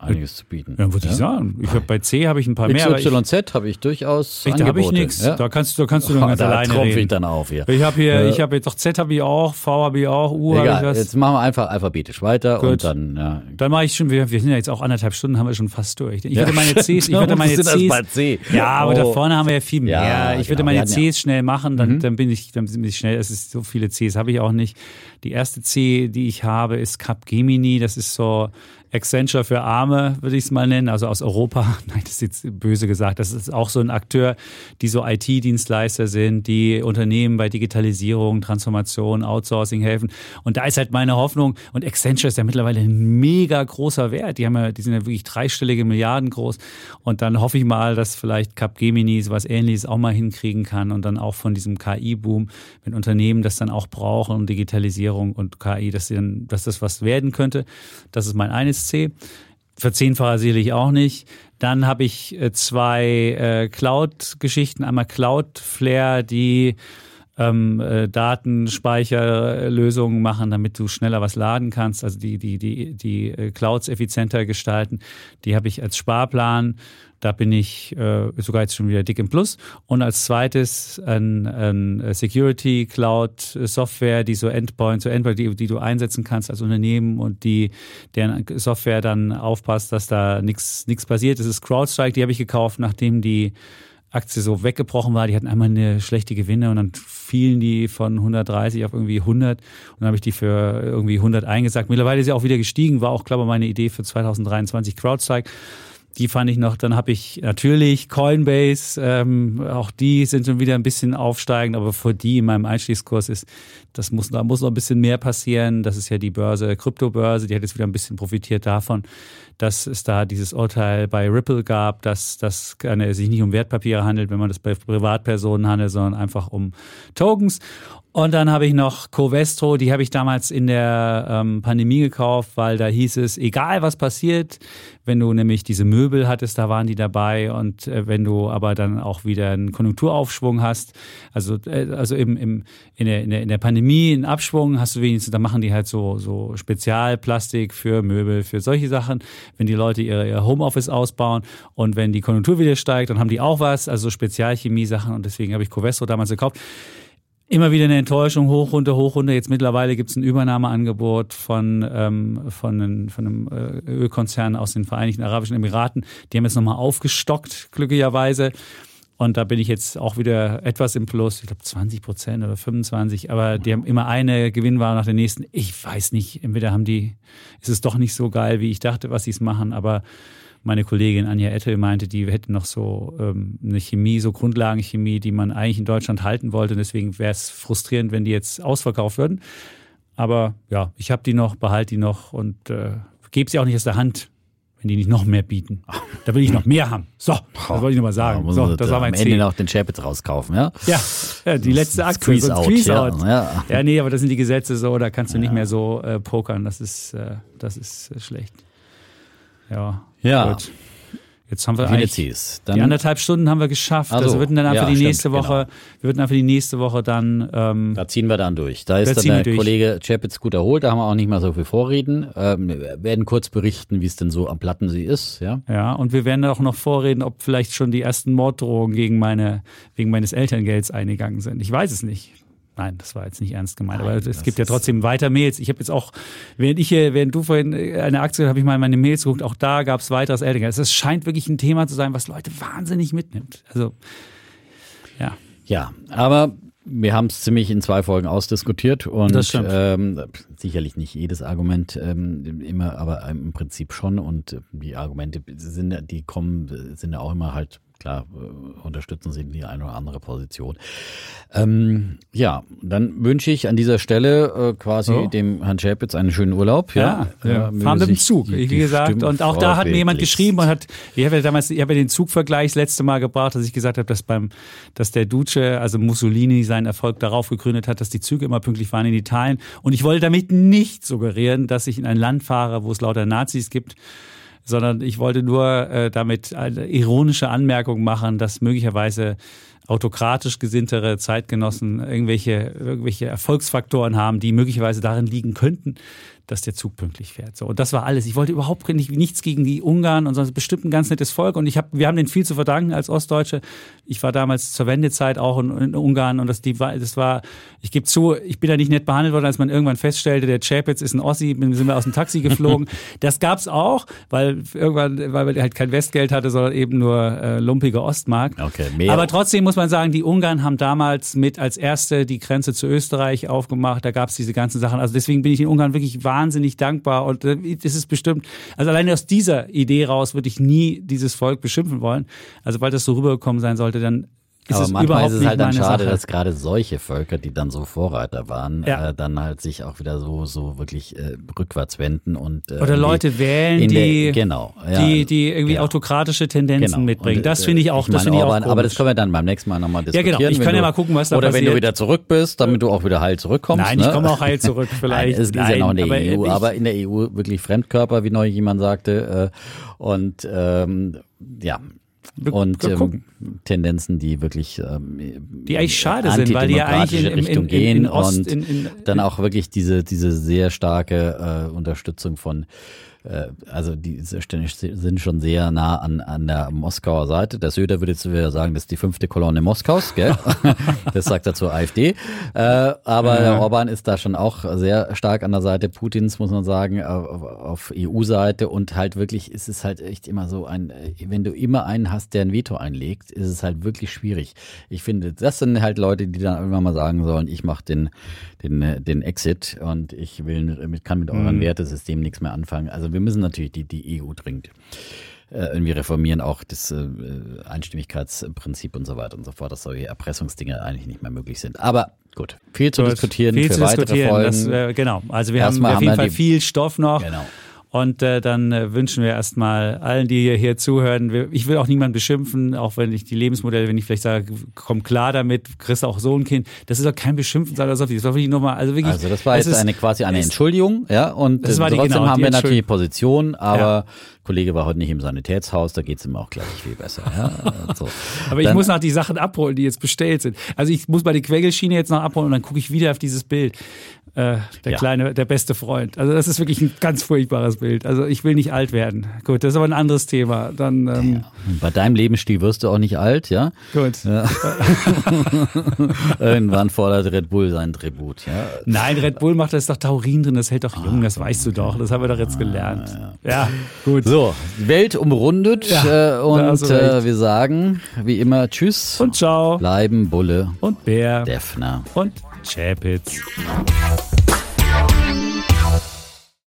einiges zu bieten. ja, würde ich sagen. Ich hab, bei C habe ich ein paar mehr. ich- XYZ habe ich durchaus Ich, da habe ich nichts. Ja. Da kannst, du- da kannst du nur ganz <laughs> da alleine tropfe ich reden. dann auf hier. Ich habe hier, Äh, ich habe jetzt doch Z habe ich auch, V habe ich auch, U habe ich was. jetzt machen wir einfach alphabetisch weiter Gut. und dann ja, Dann mache ich schon, wir, wir sind ja jetzt auch anderthalb Stunden, haben wir schon fast durch. Ich Ja. würde meine Cs, ich <laughs> würde meine Wir sind erst Cs, bei C. ja, aber da Oh. vorne haben wir ja viel mehr. Ja, ich würde genau, meine ja- Mhm. Cs schnell machen, dann, dann bin ich, dann bin ich schnell. Es ist so viele Cs habe ich auch nicht. Die erste C, die ich habe, ist Capgemini. Das ist so Accenture für Arme, würde ich es mal nennen, also aus Europa. <laughs> Nein, das ist jetzt böse gesagt. Das ist auch so ein Akteur, die so IT-Dienstleister sind, die Unternehmen bei Digitalisierung, Transformation, Outsourcing helfen. Und da ist halt meine Hoffnung, und Accenture ist ja mittlerweile ein mega großer Wert. Die haben ja, die sind ja wirklich dreistellige Milliarden groß. Und dann hoffe ich mal, dass vielleicht Capgemini sowas ähnliches auch mal hinkriegen kann und dann auch von diesem KI-Boom, wenn Unternehmen das dann auch brauchen Digitalisierung und KI, dass, sie dann, dass das was werden könnte. Das ist mein eines C. Verzehnfacher sicherlich auch nicht. Dann habe ich äh, zwei äh, Cloud-Geschichten. Einmal Cloudflare, die ähm, äh, Datenspeicherlösungen machen, damit du schneller was laden kannst, also die, die, die, die äh, Clouds effizienter gestalten. Die habe ich als Sparplan. Da bin ich äh, sogar jetzt schon wieder dick im Plus. Und als zweites ein, ein Security Cloud Software, die so Endpoint zu Endpoint, die, die du einsetzen kannst als Unternehmen und die deren Software dann aufpasst, dass da nichts nichts passiert. Das ist CrowdStrike, die habe ich gekauft, nachdem die Aktie so weggebrochen war. Die hatten einmal eine schlechte Gewinne und dann fielen die von 130 auf irgendwie 100 und dann habe ich die für irgendwie 100 eingesagt. Mittlerweile ist sie auch wieder gestiegen, war auch, glaube ich, meine Idee für 2023 CrowdStrike. Die fand ich noch, dann habe ich natürlich Coinbase, ähm, auch die sind schon wieder ein bisschen aufsteigend, aber für die in meinem Einstiegskurs ist, das muss, da muss noch ein bisschen mehr passieren. Das ist ja die Börse, Kryptobörse, die hat jetzt wieder ein bisschen profitiert davon, dass es da dieses Urteil bei Ripple gab, dass das sich nicht um Wertpapiere handelt, wenn man das bei Privatpersonen handelt, sondern einfach um Tokens. Und dann habe ich noch Covestro, die habe ich damals in der ähm, Pandemie gekauft, weil da hieß es, egal was passiert, wenn du nämlich diese Möbel hattest, da waren die dabei und äh, wenn du aber dann auch wieder einen Konjunkturaufschwung hast, also, äh, also im, im, in, der, in, der, in der Pandemie einen Abschwung hast du wenigstens, da machen die halt so, so Spezialplastik für Möbel, für solche Sachen, wenn die Leute ihr Homeoffice ausbauen und wenn die Konjunktur wieder steigt, dann haben die auch was, also Spezialchemie-Sachen und deswegen habe ich Covestro damals gekauft immer wieder eine Enttäuschung, hoch, runter, hoch, runter. Jetzt mittlerweile gibt es ein Übernahmeangebot von, ähm, von, einem, von einem äh, Ölkonzern aus den Vereinigten Arabischen Emiraten. Die haben jetzt nochmal aufgestockt, glücklicherweise. Und da bin ich jetzt auch wieder etwas im Plus, ich glaube 20 Prozent oder 25, aber die haben immer eine Gewinnware nach der nächsten. Ich weiß nicht, entweder haben die, ist es doch nicht so geil, wie ich dachte, was sie es machen, aber meine Kollegin Anja Ettel meinte, die hätten noch so ähm, eine Chemie, so Grundlagenchemie, die man eigentlich in Deutschland halten wollte. Und deswegen wäre es frustrierend, wenn die jetzt ausverkauft würden. Aber ja, ich habe die noch, behalte die noch und äh, gebe sie auch nicht aus der Hand, wenn die nicht noch mehr bieten. Da will ich noch mehr haben. So, das wollte ich nochmal sagen. Ja, so, das war mein am Ende noch den Chapitz rauskaufen, ja? Ja, ja die letzte Aktie, Squeeze out, Squeeze ja, out. ja. ja, nee, aber das sind die Gesetze so, da kannst du nicht mehr so äh, pokern. Das ist, äh, das ist äh, schlecht. Ja. Ja. Gut. Jetzt haben wir eigentlich Dann, die anderthalb Stunden haben wir geschafft. Also, Also, wir würden dann einfach ja, die stimmt, nächste Woche, wir würden einfach die nächste Woche dann ähm, da ziehen wir dann durch. Da ist Da dann ziehen wir der. Kollege Chapitz gut erholt, da haben wir auch nicht mehr so viel vorreden. Ähm, wir werden kurz berichten, wie es denn so am Plattensee ist, ja? ja und wir werden auch noch vorreden, ob vielleicht schon die ersten Morddrohungen gegen meine wegen meines Elterngelds eingegangen sind. Ich weiß es nicht. Nein, das war jetzt nicht ernst gemeint, aber es gibt ja trotzdem weiter Mails. Ich habe jetzt auch, während ich hier, während du vorhin äh, eine Aktie, habe ich mal in meine Mails geguckt, auch da gab es weiteres Elterngeld. Es scheint wirklich ein Thema zu sein, was Leute wahnsinnig mitnimmt. Also ja. Ja, aber wir haben es ziemlich in zwei Folgen ausdiskutiert und ähm, sicherlich nicht jedes Argument ähm, immer, aber im Prinzip schon und die Argumente sind, die kommen, sind ja auch immer halt klar, äh, unterstützen sie die eine oder andere Position. Ähm, ja, dann wünsche ich an dieser Stelle äh, quasi So. dem Herrn Schäpitz einen schönen Urlaub. Ja, ja. möge fahren mit dem Zug, die- wie gesagt. Und auch da hat mir jemand geschrieben und hat, ich habe ja damals, ich habe ja den Zugvergleich das letzte Mal gebracht, dass ich gesagt habe, dass beim, dass der Duce, also Mussolini, seinen Erfolg darauf gegründet hat, dass die Züge immer pünktlich fahren in Italien. Und ich wollte damit nicht suggerieren, dass ich in ein Land fahre, wo es lauter Nazis gibt sondern ich wollte nur äh, damit eine ironische Anmerkung machen, dass möglicherweise autokratisch gesinntere Zeitgenossen irgendwelche, irgendwelche Erfolgsfaktoren haben, die möglicherweise darin liegen könnten, dass der Zug pünktlich fährt. So, und das war alles. Ich wollte überhaupt nicht, nichts gegen die Ungarn und sonst bestimmt ein ganz nettes Volk. Und ich hab, wir haben denen viel zu verdanken als Ostdeutsche. Ich war damals zur Wendezeit auch in, in Ungarn und das, die, war- das war, ich gebe zu, ich bin da nicht nett behandelt worden, als man irgendwann feststellte, der Chapitz ist ein Ossi, sind wir aus dem Taxi geflogen. <laughs> das gab's auch, weil irgendwann, weil wir halt kein Westgeld hatte, sondern eben nur äh, lumpige Ostmark. Okay, mehr. Aber trotzdem muss man sagen, die Ungarn haben damals mit als erste die Grenze zu Österreich aufgemacht. Da gab es diese ganzen Sachen. Also deswegen bin ich den Ungarn wirklich wahnsinnig dankbar. Und äh, das ist bestimmt, also alleine aus dieser Idee raus würde ich nie dieses Volk beschimpfen wollen. Also weil das so rübergekommen sein sollte, dann ist Aber es manchmal ist es halt dann schade, Sache. dass gerade solche Völker, die dann so Vorreiter waren, Ja. äh, dann halt sich auch wieder so so wirklich äh, rückwärts wenden und äh, Oder die- Leute wählen, in der- die, genau, ja, die, die irgendwie genau. autokratische Tendenzen Genau. mitbringen. Und, das äh, finde ich auch, das meine, finde ich auch Orban, Aber das komisch. können wir dann beim nächsten Mal nochmal Ja, diskutieren. genau. Ich kann ja du- mal gucken, was da Oder wenn du passiert. wieder zurück bist, damit du auch wieder heil zurückkommst. Nein, ne? ich komme auch heil zurück, <laughs> vielleicht. Es ist ja noch in der aber EU, ich- aber in der EU wirklich Fremdkörper, wie neu jemand sagte. Äh, und ähm, ja. Und wir ähm, Tendenzen, die wirklich ähm, Die eigentlich schade sind, weil die ja eigentlich in- in- Richtung in- gehen in Ost- und dann auch wirklich diese diese sehr starke äh, Unterstützung von äh, also die sind schon sehr nah an, an der Moskauer Seite. Der Söder würde jetzt wieder sagen, das ist die fünfte Kolonne Moskaus, gell? <laughs> das sagt er zur AfD. Äh, aber der Orban ist da schon auch sehr stark an der Seite Putins, muss man sagen, auf, auf EU-Seite und halt wirklich ist es halt echt immer so ein, äh, wenn du immer einen hast, der ein Veto einlegt, ist es halt wirklich schwierig. Ich finde, das sind halt Leute, die dann irgendwann mal sagen sollen, ich mache den, den, äh, den Exit und ich will, mit- kann mit eurem Wertesystem nichts mehr anfangen. Also wir müssen natürlich die, die EU dringend äh, irgendwie reformieren, auch das äh, Einstimmigkeitsprinzip und so weiter und so fort, dass solche Erpressungsdinge eigentlich nicht mehr möglich sind. Aber gut, viel zu Gut, diskutieren viel für zu weitere diskutieren. Folgen. Das, äh, genau, also wir haben Erstmal auf haben jeden wir Fall die- viel Stoff noch. Genau. Und äh, dann äh, wünschen wir erstmal allen, die hier, zuhören, ich will auch niemanden beschimpfen, auch wenn ich die Lebensmodelle, wenn ich vielleicht sage, komm klar damit, kriegst auch so ein Kind, das ist doch kein Beschimpfen, sondern das war wirklich nur mal, also wirklich. Also das war jetzt ist- eine quasi eine Entschuldigung, ja, und Das äh, war die- trotzdem genau, haben wir natürlich. Position, aber Ja. Kollege war heute nicht im Sanitätshaus, da geht's ihm auch gleich viel besser. Ja, <laughs> so. Aber ich Dann- muss noch die Sachen abholen, die jetzt bestellt sind. Also ich muss mal die Quengelschiene jetzt noch abholen und dann gucke ich wieder auf dieses Bild. Äh, der Ja. kleine, der beste Freund. Also das ist wirklich ein ganz furchtbares Bild. Also ich will nicht alt werden. Gut, das ist aber ein anderes Thema. Dann ähm, Bei deinem Lebensstil wirst du auch nicht alt, ja? gut. <laughs> Irgendwann fordert Red Bull sein Tribut, ja. Nein, Red Bull macht da ist doch Taurin drin, das hält doch jung, das weißt du doch. Das haben wir doch jetzt gelernt. Ja, gut. So, Welt umrundet Ja, äh, und äh, wir sagen, wie immer, tschüss. Und ciao. bleiben Bulle, Und Bär. Defner. Und Chapitz.